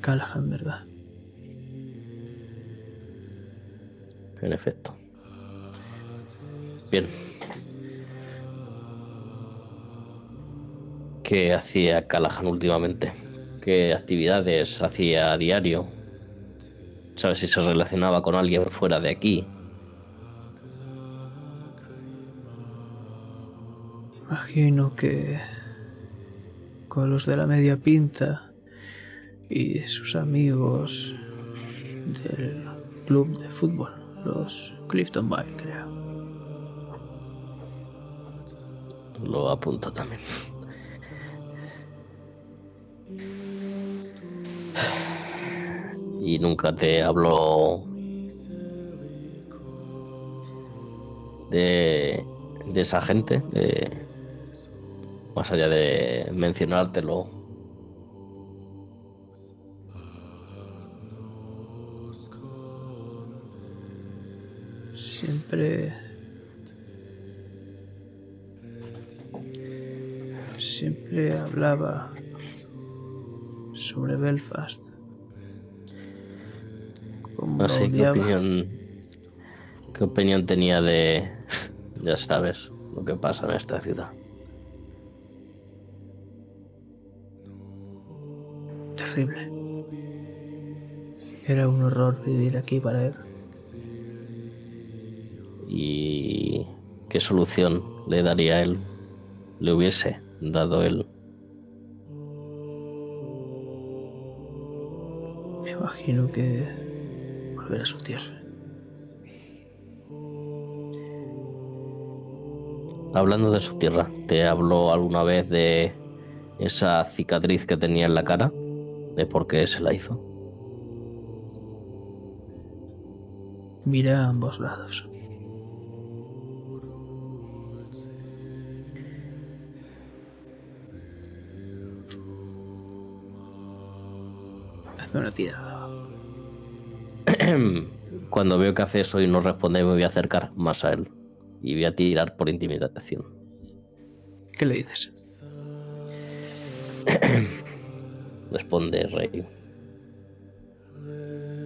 Callahan, ¿verdad? En efecto. Bien. ¿Qué hacía Callahan últimamente? ¿Qué actividades hacía a diario? ¿Sabes si se relacionaba con alguien fuera de aquí? Imagino que con los de la media pinta y sus amigos del club de fútbol, los Clifton Vale, creo. Lo apunto también. Y nunca te hablo de, de esa gente, de, más allá de mencionártelo. Siempre... Siempre hablaba sobre Belfast. Como lo Así, ¿qué odiaba. opinión, ¿qué opinión tenía de, ya sabes, lo que pasa en esta ciudad? Terrible. Era un horror vivir aquí para él. ¿Y qué solución le daría él? Le hubiese dado él. Me imagino que volver a su tierra. Hablando de su tierra, ¿te habló alguna vez de esa cicatriz que tenía en la cara? ¿De por qué se la hizo? Mira a ambos lados. Hazme una tirada. Cuando veo que hace eso y no responde, me voy a acercar más a él. Y voy a tirar por intimidación. ¿Qué le dices? Responde Rey.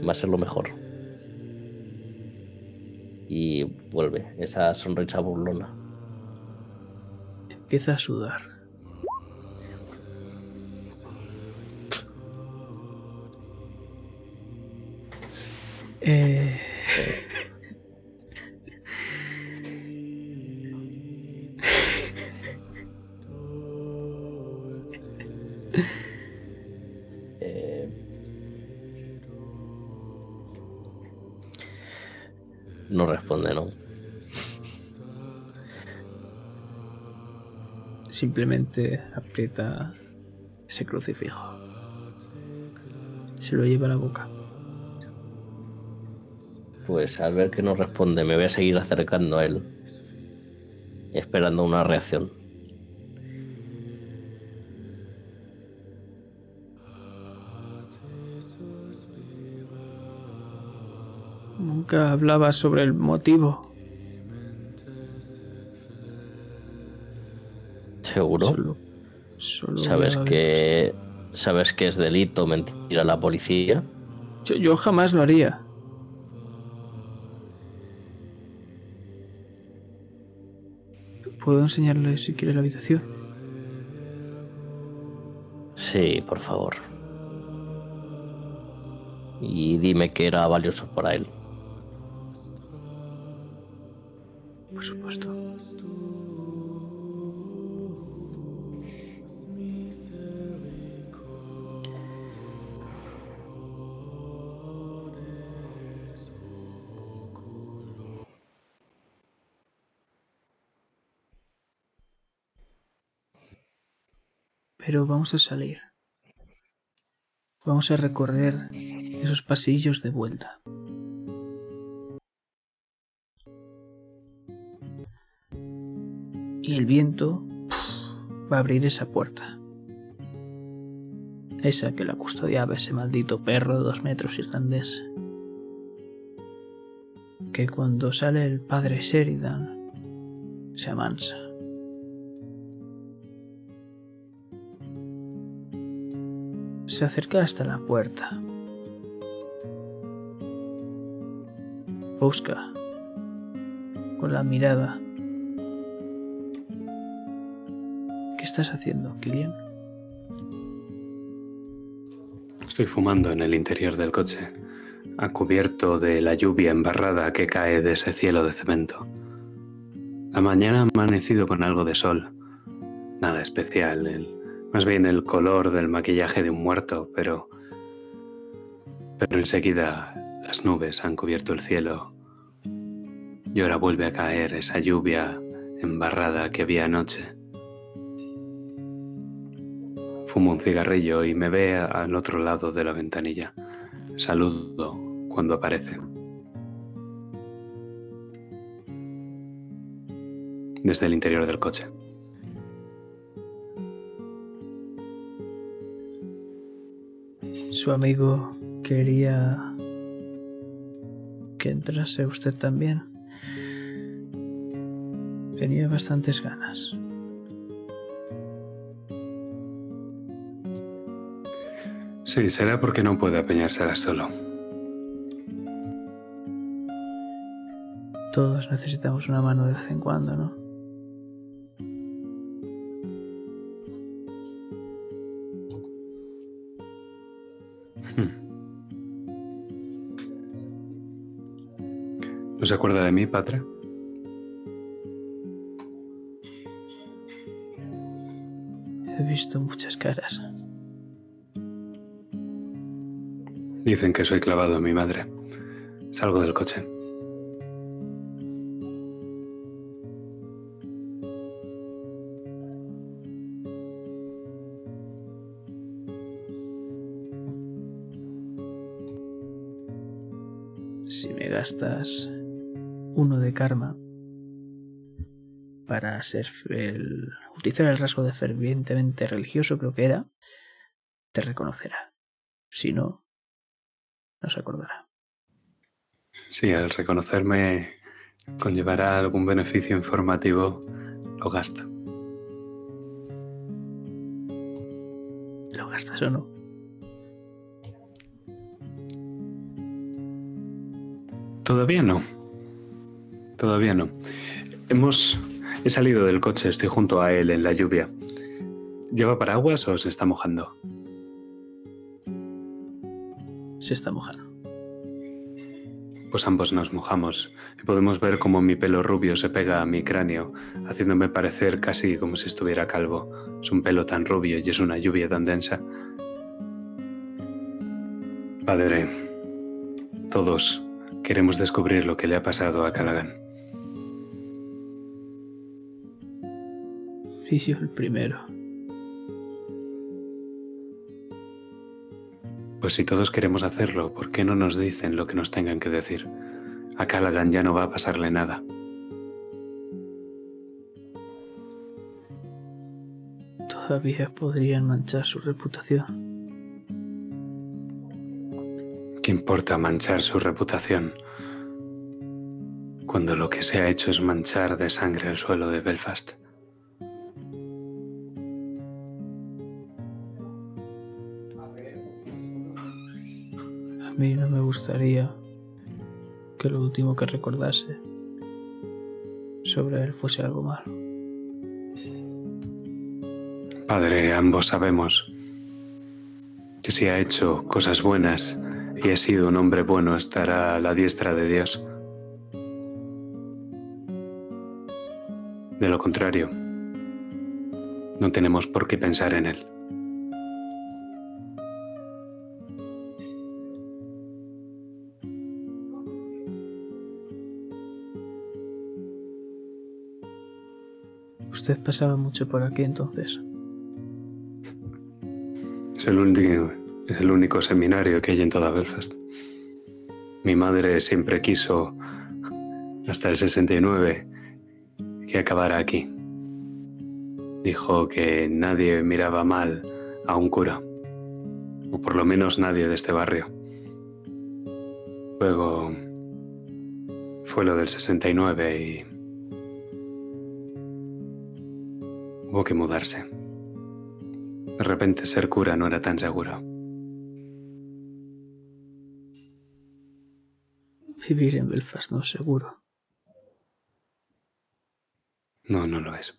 Va a ser lo mejor. Y vuelve esa sonrisa burlona. Empieza a sudar. Eh, Eh, responde, ¿no? simplemente aprieta ese crucifijo. Se lo lleva a la boca. Pues al ver que no responde, me voy a seguir acercando a él. Esperando una reacción. Nunca hablaba sobre el motivo. ¿Seguro? Solo, solo ¿Sabes que, ¿Sabes que es delito mentir a la policía? Yo, yo jamás lo haría. ¿Puedo enseñarle si quiere la habitación? Sí, por favor. Y dime que era valioso para él. Por supuesto. Pero vamos a salir. Vamos a recorrer esos pasillos de vuelta. Y el viento va a abrir esa puerta. Esa que la custodiaba ese maldito perro de dos metros irlandés. Que cuando sale el padre Sheridan se amansa. Se acerca hasta la puerta. Busca con la mirada. Estás haciendo, Kilian? Estoy fumando en el interior del coche, a cubierto de la lluvia embarrada que cae de ese cielo de cemento. La mañana ha amanecido con algo de sol. Nada especial, el- más bien el color del maquillaje de un muerto, pero... Pero enseguida las nubes han cubierto el cielo y ahora vuelve a caer esa lluvia embarrada que había anoche. Fumo un cigarrillo y me ve al otro lado de la ventanilla. Saludo cuando aparece. Desde el interior del coche. Su amigo quería que entrase usted también. Tenía bastantes ganas. Sí, será porque no puede apañársela solo. Todos necesitamos una mano de vez en cuando, ¿no? ¿No se acuerda de mí, padre? He visto muchas caras. Dicen que soy clavado en mi madre. Salgo del coche. Si me gastas uno de karma para ser el, utilizar el rasgo de fervientemente religioso, creo que era, te reconocerá. Si no, no se acordará. Sí, al reconocerme conllevará algún beneficio informativo, lo gasto. ¿Lo gastas o no? Todavía no. Todavía no. Hemos... He salido del coche, estoy junto a él en la lluvia. ¿Lleva paraguas o se está mojando? Se está mojando. Pues ambos nos mojamos y podemos ver cómo mi pelo rubio se pega a mi cráneo, haciéndome parecer casi como si estuviera calvo. Es un pelo tan rubio y es una lluvia tan densa. Padre, todos queremos descubrir lo que le ha pasado a Callaghan. Y yo el primero. Pues si todos queremos hacerlo, ¿por qué no nos dicen lo que nos tengan que decir? A Callaghan ya no va a pasarle nada. Todavía podrían manchar su reputación. ¿Qué importa manchar su reputación? Cuando lo que se ha hecho es manchar de sangre el suelo de Belfast. Mí no me gustaría que lo último que recordase sobre él fuese algo malo. Padre, ambos sabemos que si ha hecho cosas buenas y ha sido un hombre bueno, estará a la diestra de Dios. De lo contrario, no tenemos por qué pensar en él. Pasaba mucho por aquí entonces. Es el único, es el único seminario que hay en toda Belfast. Mi madre siempre quiso, hasta el 69, que acabara aquí. Dijo que nadie miraba mal a un cura, o por lo menos nadie de este barrio. Luego fue lo del 69 y hubo que mudarse. De repente ser cura no era tan seguro. Vivir en Belfast no es seguro. No, no lo es.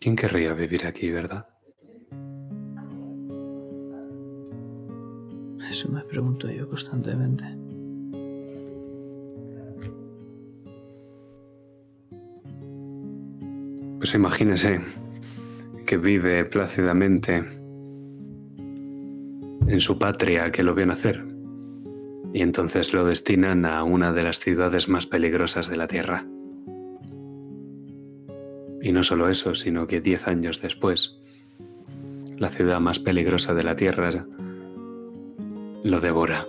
¿Quién querría vivir aquí, verdad? Eso me pregunto yo constantemente. Pues imagínese que vive plácidamente en su patria que lo vio nacer y entonces lo destinan a una de las ciudades más peligrosas de la Tierra. Y no solo eso, sino que diez años después la ciudad más peligrosa de la Tierra, lo devora.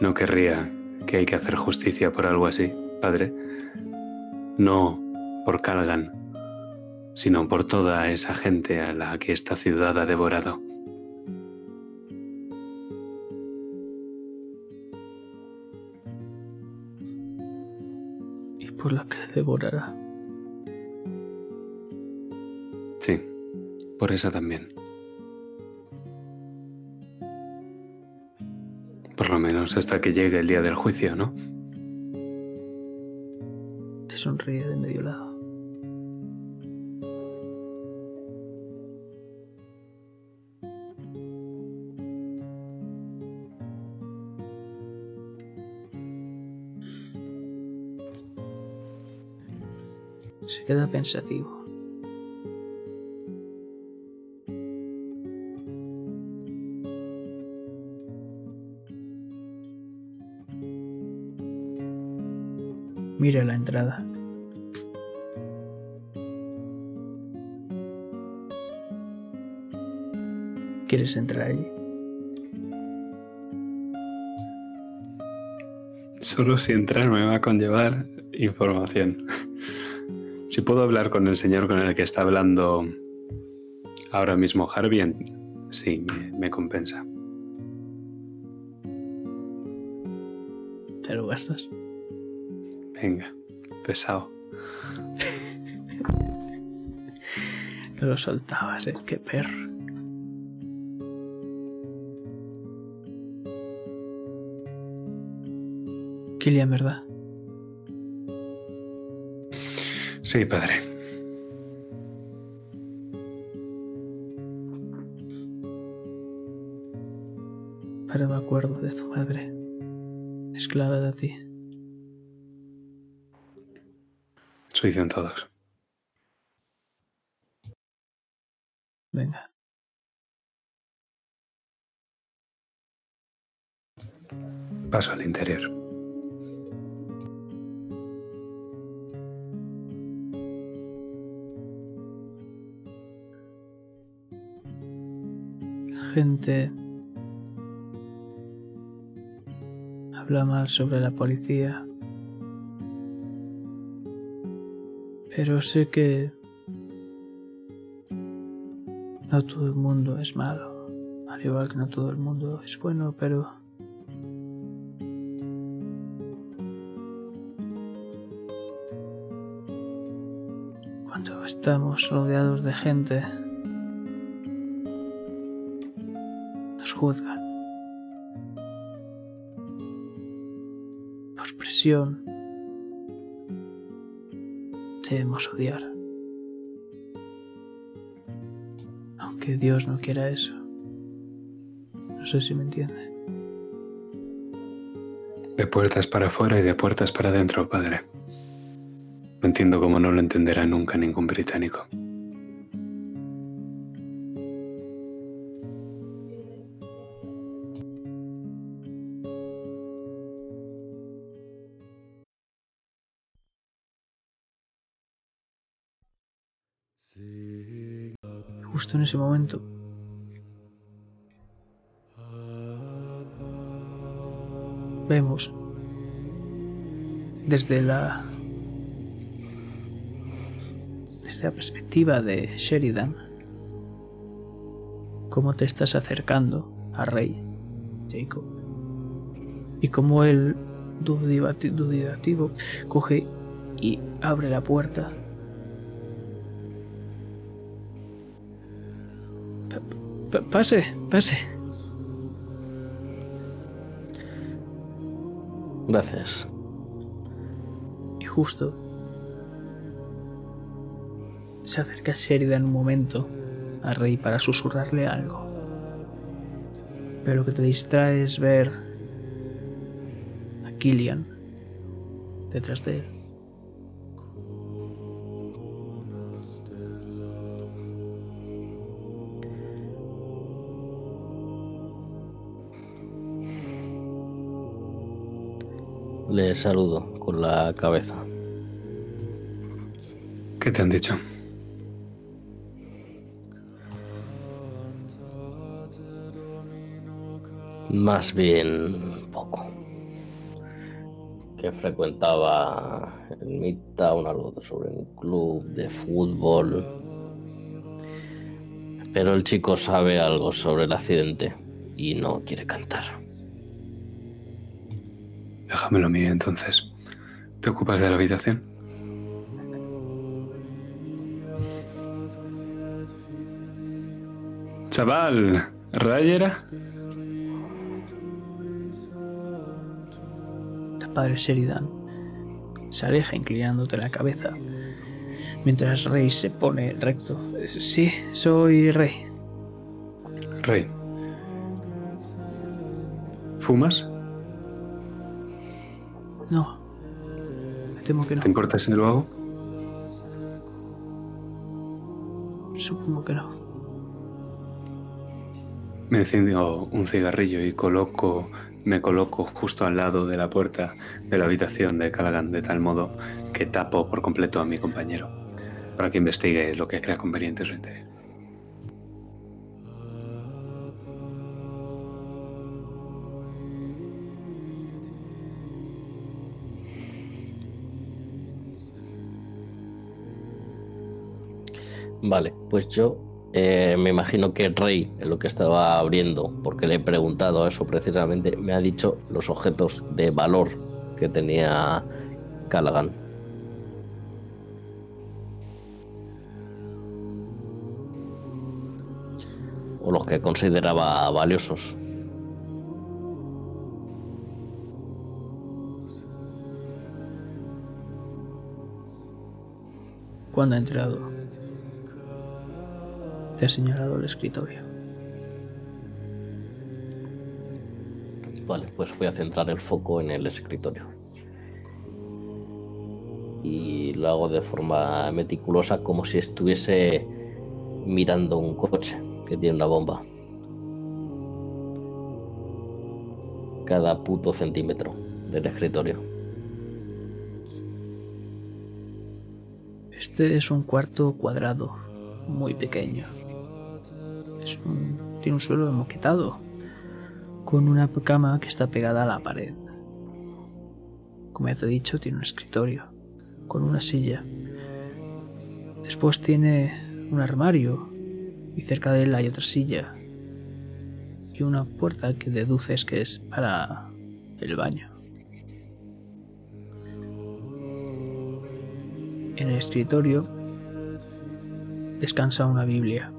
No querría que hay que hacer justicia por algo así, padre. No por Calgan, sino por toda esa gente a la que esta ciudad ha devorado. Y por la que devorará. Sí, por esa también. Por lo menos hasta que llegue el día del juicio, ¿no? Te sonríe de medio lado. Se queda pensativo. Mira la entrada. ¿Quieres entrar allí? Solo si entrar me va a conllevar información. Si puedo hablar con el señor con el que está hablando ahora mismo Harvey, sí, me, me compensa. Te lo gastas. Venga, pesado. No lo soltabas, ¿eh? Qué perro. Kilian, ¿verdad? Sí, padre. Pero me acuerdo de tu madre, esclava de ti. Eso dicen todos. Venga, Paso al interior. la gente habla mal sobre la policía. Pero sé que no todo el mundo es malo. Al igual que no todo el mundo es bueno, pero cuando estamos rodeados de gente, nos juzgan. Por presión, debemos odiar. Aunque Dios no quiera eso. No sé si me entiende. De puertas para afuera y de puertas para adentro, padre. No entiendo cómo no lo entenderá nunca ningún británico. En ese momento, vemos desde la desde la perspectiva de Sheridan cómo te estás acercando a Rey Jacob y cómo él dubitativo coge y abre la puerta Pa- pa- pase pase Gracias. Y justo se acerca Sheridan un momento a Rey para susurrarle algo. Pero lo que te distrae es ver a Killian detrás de él. saludo con la cabeza. ¿Qué te han dicho? Más bien poco. Que frecuentaba en Midtown, algo sobre un club de fútbol. Pero el chico sabe algo sobre el accidente y no quiere cantar. Déjamelo a mí entonces. ¿Te ocupas de la habitación? Chaval, ¿rayera? El padre Sheridan se aleja inclinándote la cabeza, mientras Rey se pone recto. Sí, soy Rey. Rey. ¿Fumas? No. Me temo que no. ¿Te importa si lo hago? Supongo que no. Me enciendo un cigarrillo y coloco, me coloco justo al lado de la puerta de la habitación de Callaghan de tal modo que tapo por completo a mi compañero para que investigue lo que crea conveniente en su interés. Vale, pues yo eh, me imagino que Rey, en lo que estaba abriendo, porque le he preguntado eso precisamente, me ha dicho los objetos de valor que tenía Callaghan. O los que consideraba valiosos. Cuando ha entrado, te ha señalado el escritorio. Vale, pues voy a centrar el foco en el escritorio. Y lo hago de forma meticulosa, como si estuviese mirando un coche que tiene una bomba. Cada puto centímetro del escritorio. Este es un cuarto cuadrado, muy pequeño. Es un- tiene un suelo moquetado, con una cama que está pegada a la pared. Como ya te he dicho, tiene un escritorio, con una silla. Después tiene un armario, y cerca de él hay otra silla. Y una puerta que deduces que es para el baño. En el escritorio descansa una Biblia.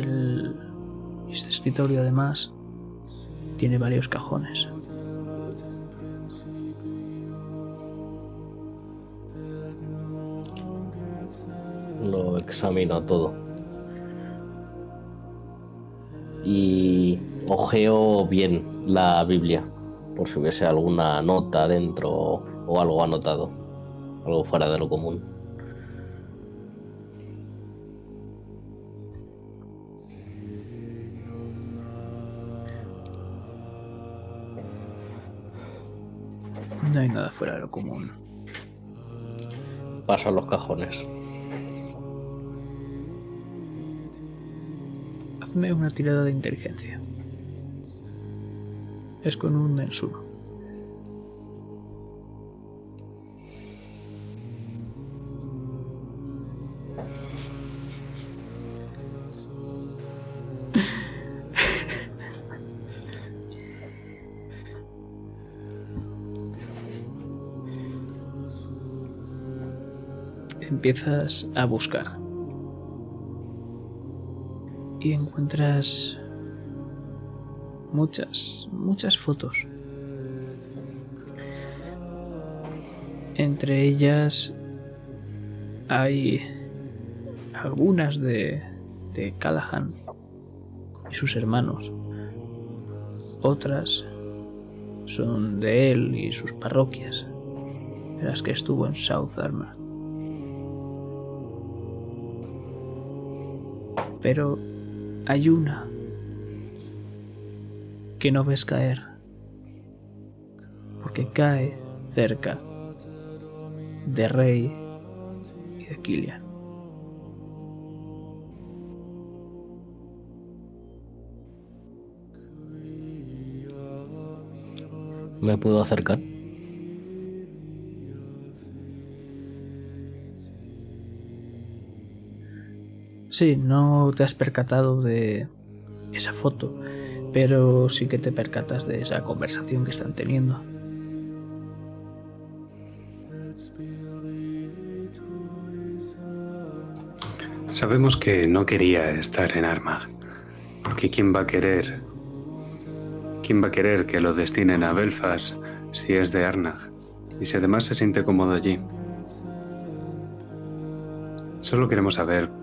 Este escritorio además tiene varios cajones. Lo examino todo. Y ojeo bien la Biblia, por si hubiese alguna nota dentro o algo anotado, algo fuera de lo común. No hay nada fuera de lo común. Paso a los cajones. Hazme una tirada de inteligencia. Es con un menos Empiezas a buscar y encuentras muchas, muchas fotos. Entre ellas hay algunas de, de Callahan y sus hermanos. Otras son de él y sus parroquias, de las que estuvo en South Armor. Pero hay una que no ves caer, porque cae cerca de Rey y de Killian. ¿Me puedo acercar? Sí, no te has percatado de esa foto, pero sí que te percatas de esa conversación que están teniendo. Sabemos que no quería estar en Armagh, porque ¿quién va a querer? ¿Quién va a querer que lo destinen a Belfast si es de Arnag? Y si además se siente cómodo allí. Solo queremos saber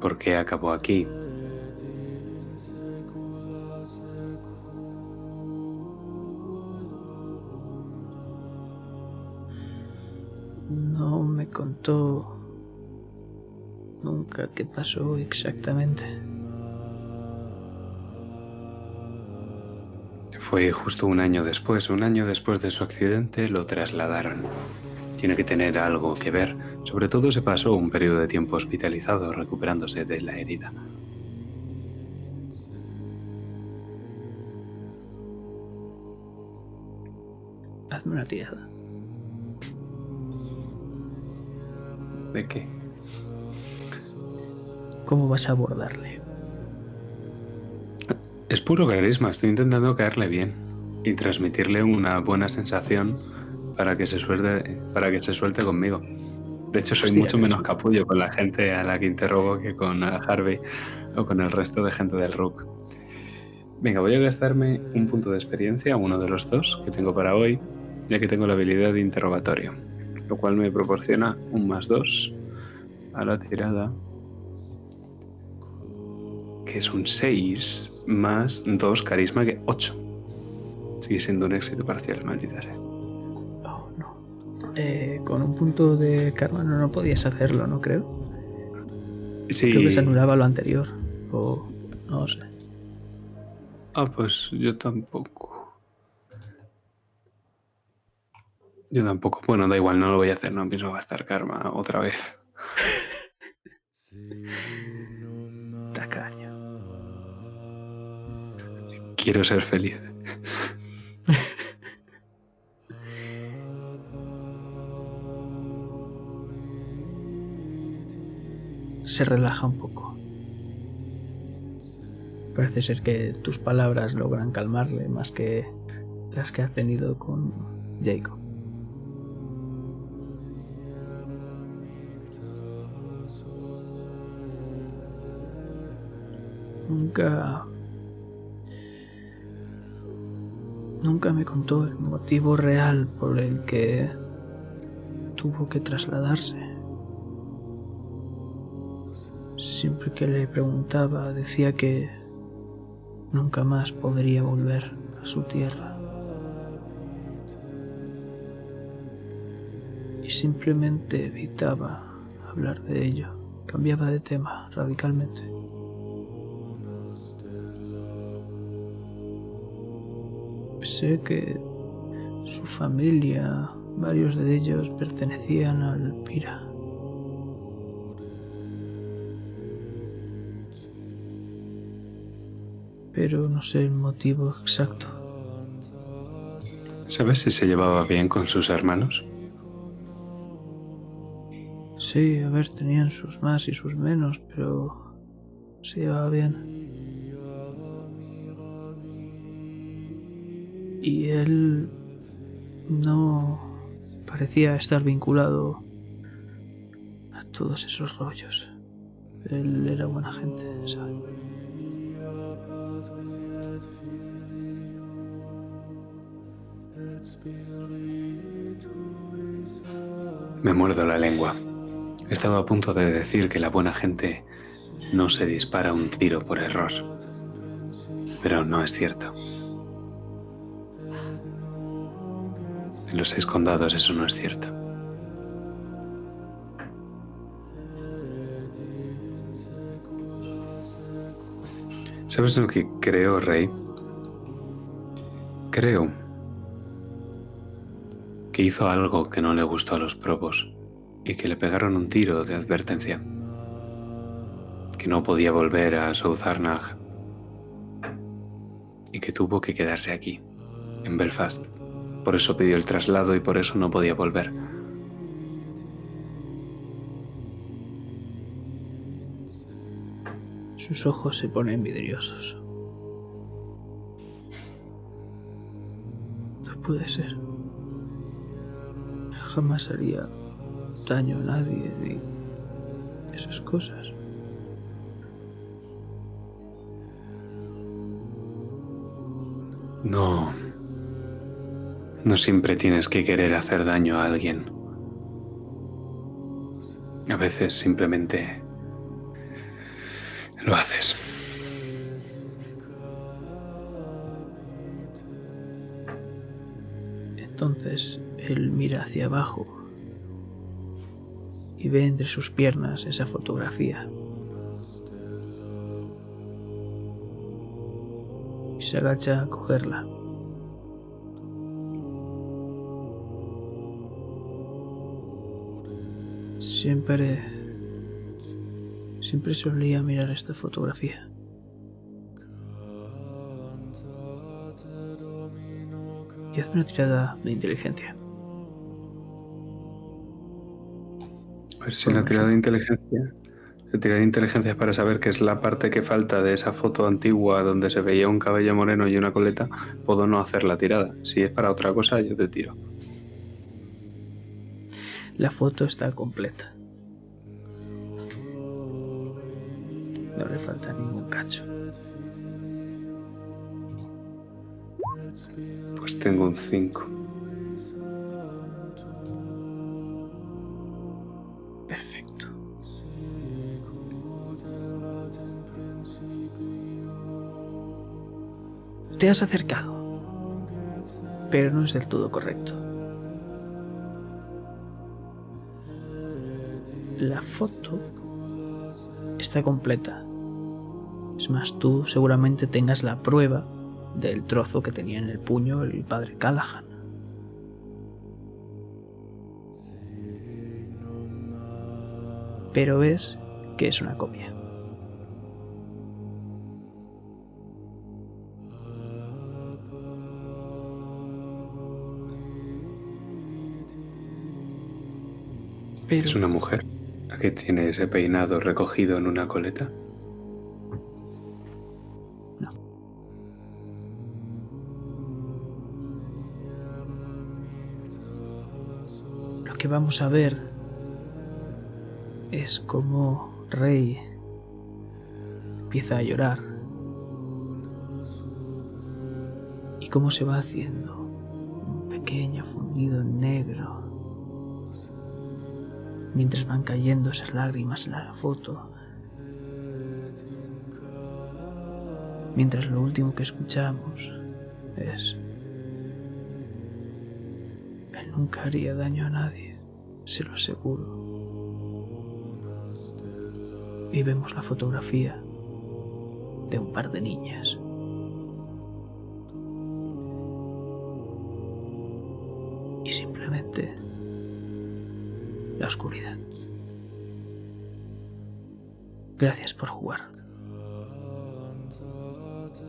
por qué acabó aquí. No me contó nunca qué pasó exactamente. Fue justo un año después, un año después de su accidente lo trasladaron. Tiene que tener algo que ver. Sobre todo se pasó un periodo de tiempo hospitalizado recuperándose de la herida. Hazme una tirada. ¿De qué? ¿Cómo vas a abordarle? Es puro carisma, estoy intentando caerle bien y transmitirle una buena sensación para que se suelte, para que se suelte conmigo. De hecho, soy Hostia, mucho menos capullo con la gente a la que interrogo que con Harvey o con el resto de gente del Rook. Venga, voy a gastarme un punto de experiencia, uno de los dos que tengo para hoy, ya que tengo la habilidad de interrogatorio, lo cual me proporciona un más dos a la tirada, que es un 6 más 2 carisma, que 8. Sigue siendo un éxito parcial, maldita sea. Eh, con un punto de karma no, no podías hacerlo, ¿no creo? Sí. Creo que se anulaba lo anterior. O no sé. Ah, pues yo tampoco. Yo tampoco. Bueno, da igual, no lo voy a hacer, no pienso gastar karma otra vez. Tacaño. Quiero ser feliz. Se relaja un poco. Parece ser que tus palabras logran calmarle más que las que has tenido con Jacob. Nunca... Nunca me contó el motivo real por el que tuvo que trasladarse. Siempre que le preguntaba decía que nunca más podría volver a su tierra. Y simplemente evitaba hablar de ello. Cambiaba de tema radicalmente. Sé que su familia, varios de ellos pertenecían al Pira. Pero no sé el motivo exacto. ¿Sabes si se llevaba bien con sus hermanos? Sí, a ver, tenían sus más y sus menos, pero se llevaba bien. Y él no parecía estar vinculado a todos esos rollos. Él era buena gente, ¿sabes? Me muerdo la lengua. He estado a punto de decir que la buena gente no se dispara un tiro por error. Pero no es cierto. En los seis condados eso no es cierto. ¿Sabes lo que creo, Rey? Creo que hizo algo que no le gustó a los probos y que le pegaron un tiro de advertencia. Que no podía volver a Southarnag y que tuvo que quedarse aquí, en Belfast, por eso pidió el traslado y por eso no podía volver. Sus ojos se ponen vidriosos. No puede ser. Jamás haría daño a nadie ni esas cosas. No. No siempre tienes que querer hacer daño a alguien. A veces simplemente lo haces. Entonces él mira hacia abajo y ve entre sus piernas esa fotografía. Y se agacha a cogerla. Siempre... Siempre solía mirar esta fotografía. Y hazme una tirada de inteligencia. Ver si la tirada de inteligencia. La tirada de inteligencia es para saber qué es la parte que falta de esa foto antigua donde se veía un cabello moreno y una coleta. Puedo no hacer la tirada. Si es para otra cosa, yo te tiro. La foto está completa. No le falta ningún cacho. Pues tengo un 5. Te has acercado, pero no es del todo correcto. La foto está completa. Es más, tú seguramente tengas la prueba del trozo que tenía en el puño el padre Callahan. Pero ves que es una copia. Pero ¿Es una mujer? ¿La que tiene ese peinado recogido en una coleta? no. Lo que vamos a ver es cómo Rey empieza a llorar y cómo se va haciendo un pequeño fundido en negro mientras van cayendo esas lágrimas en la foto. Mientras lo último que escuchamos es... Él nunca haría daño a nadie, se lo aseguro. Y vemos la fotografía de un par de niñas. Y simplemente la oscuridad. Gracias por jugar.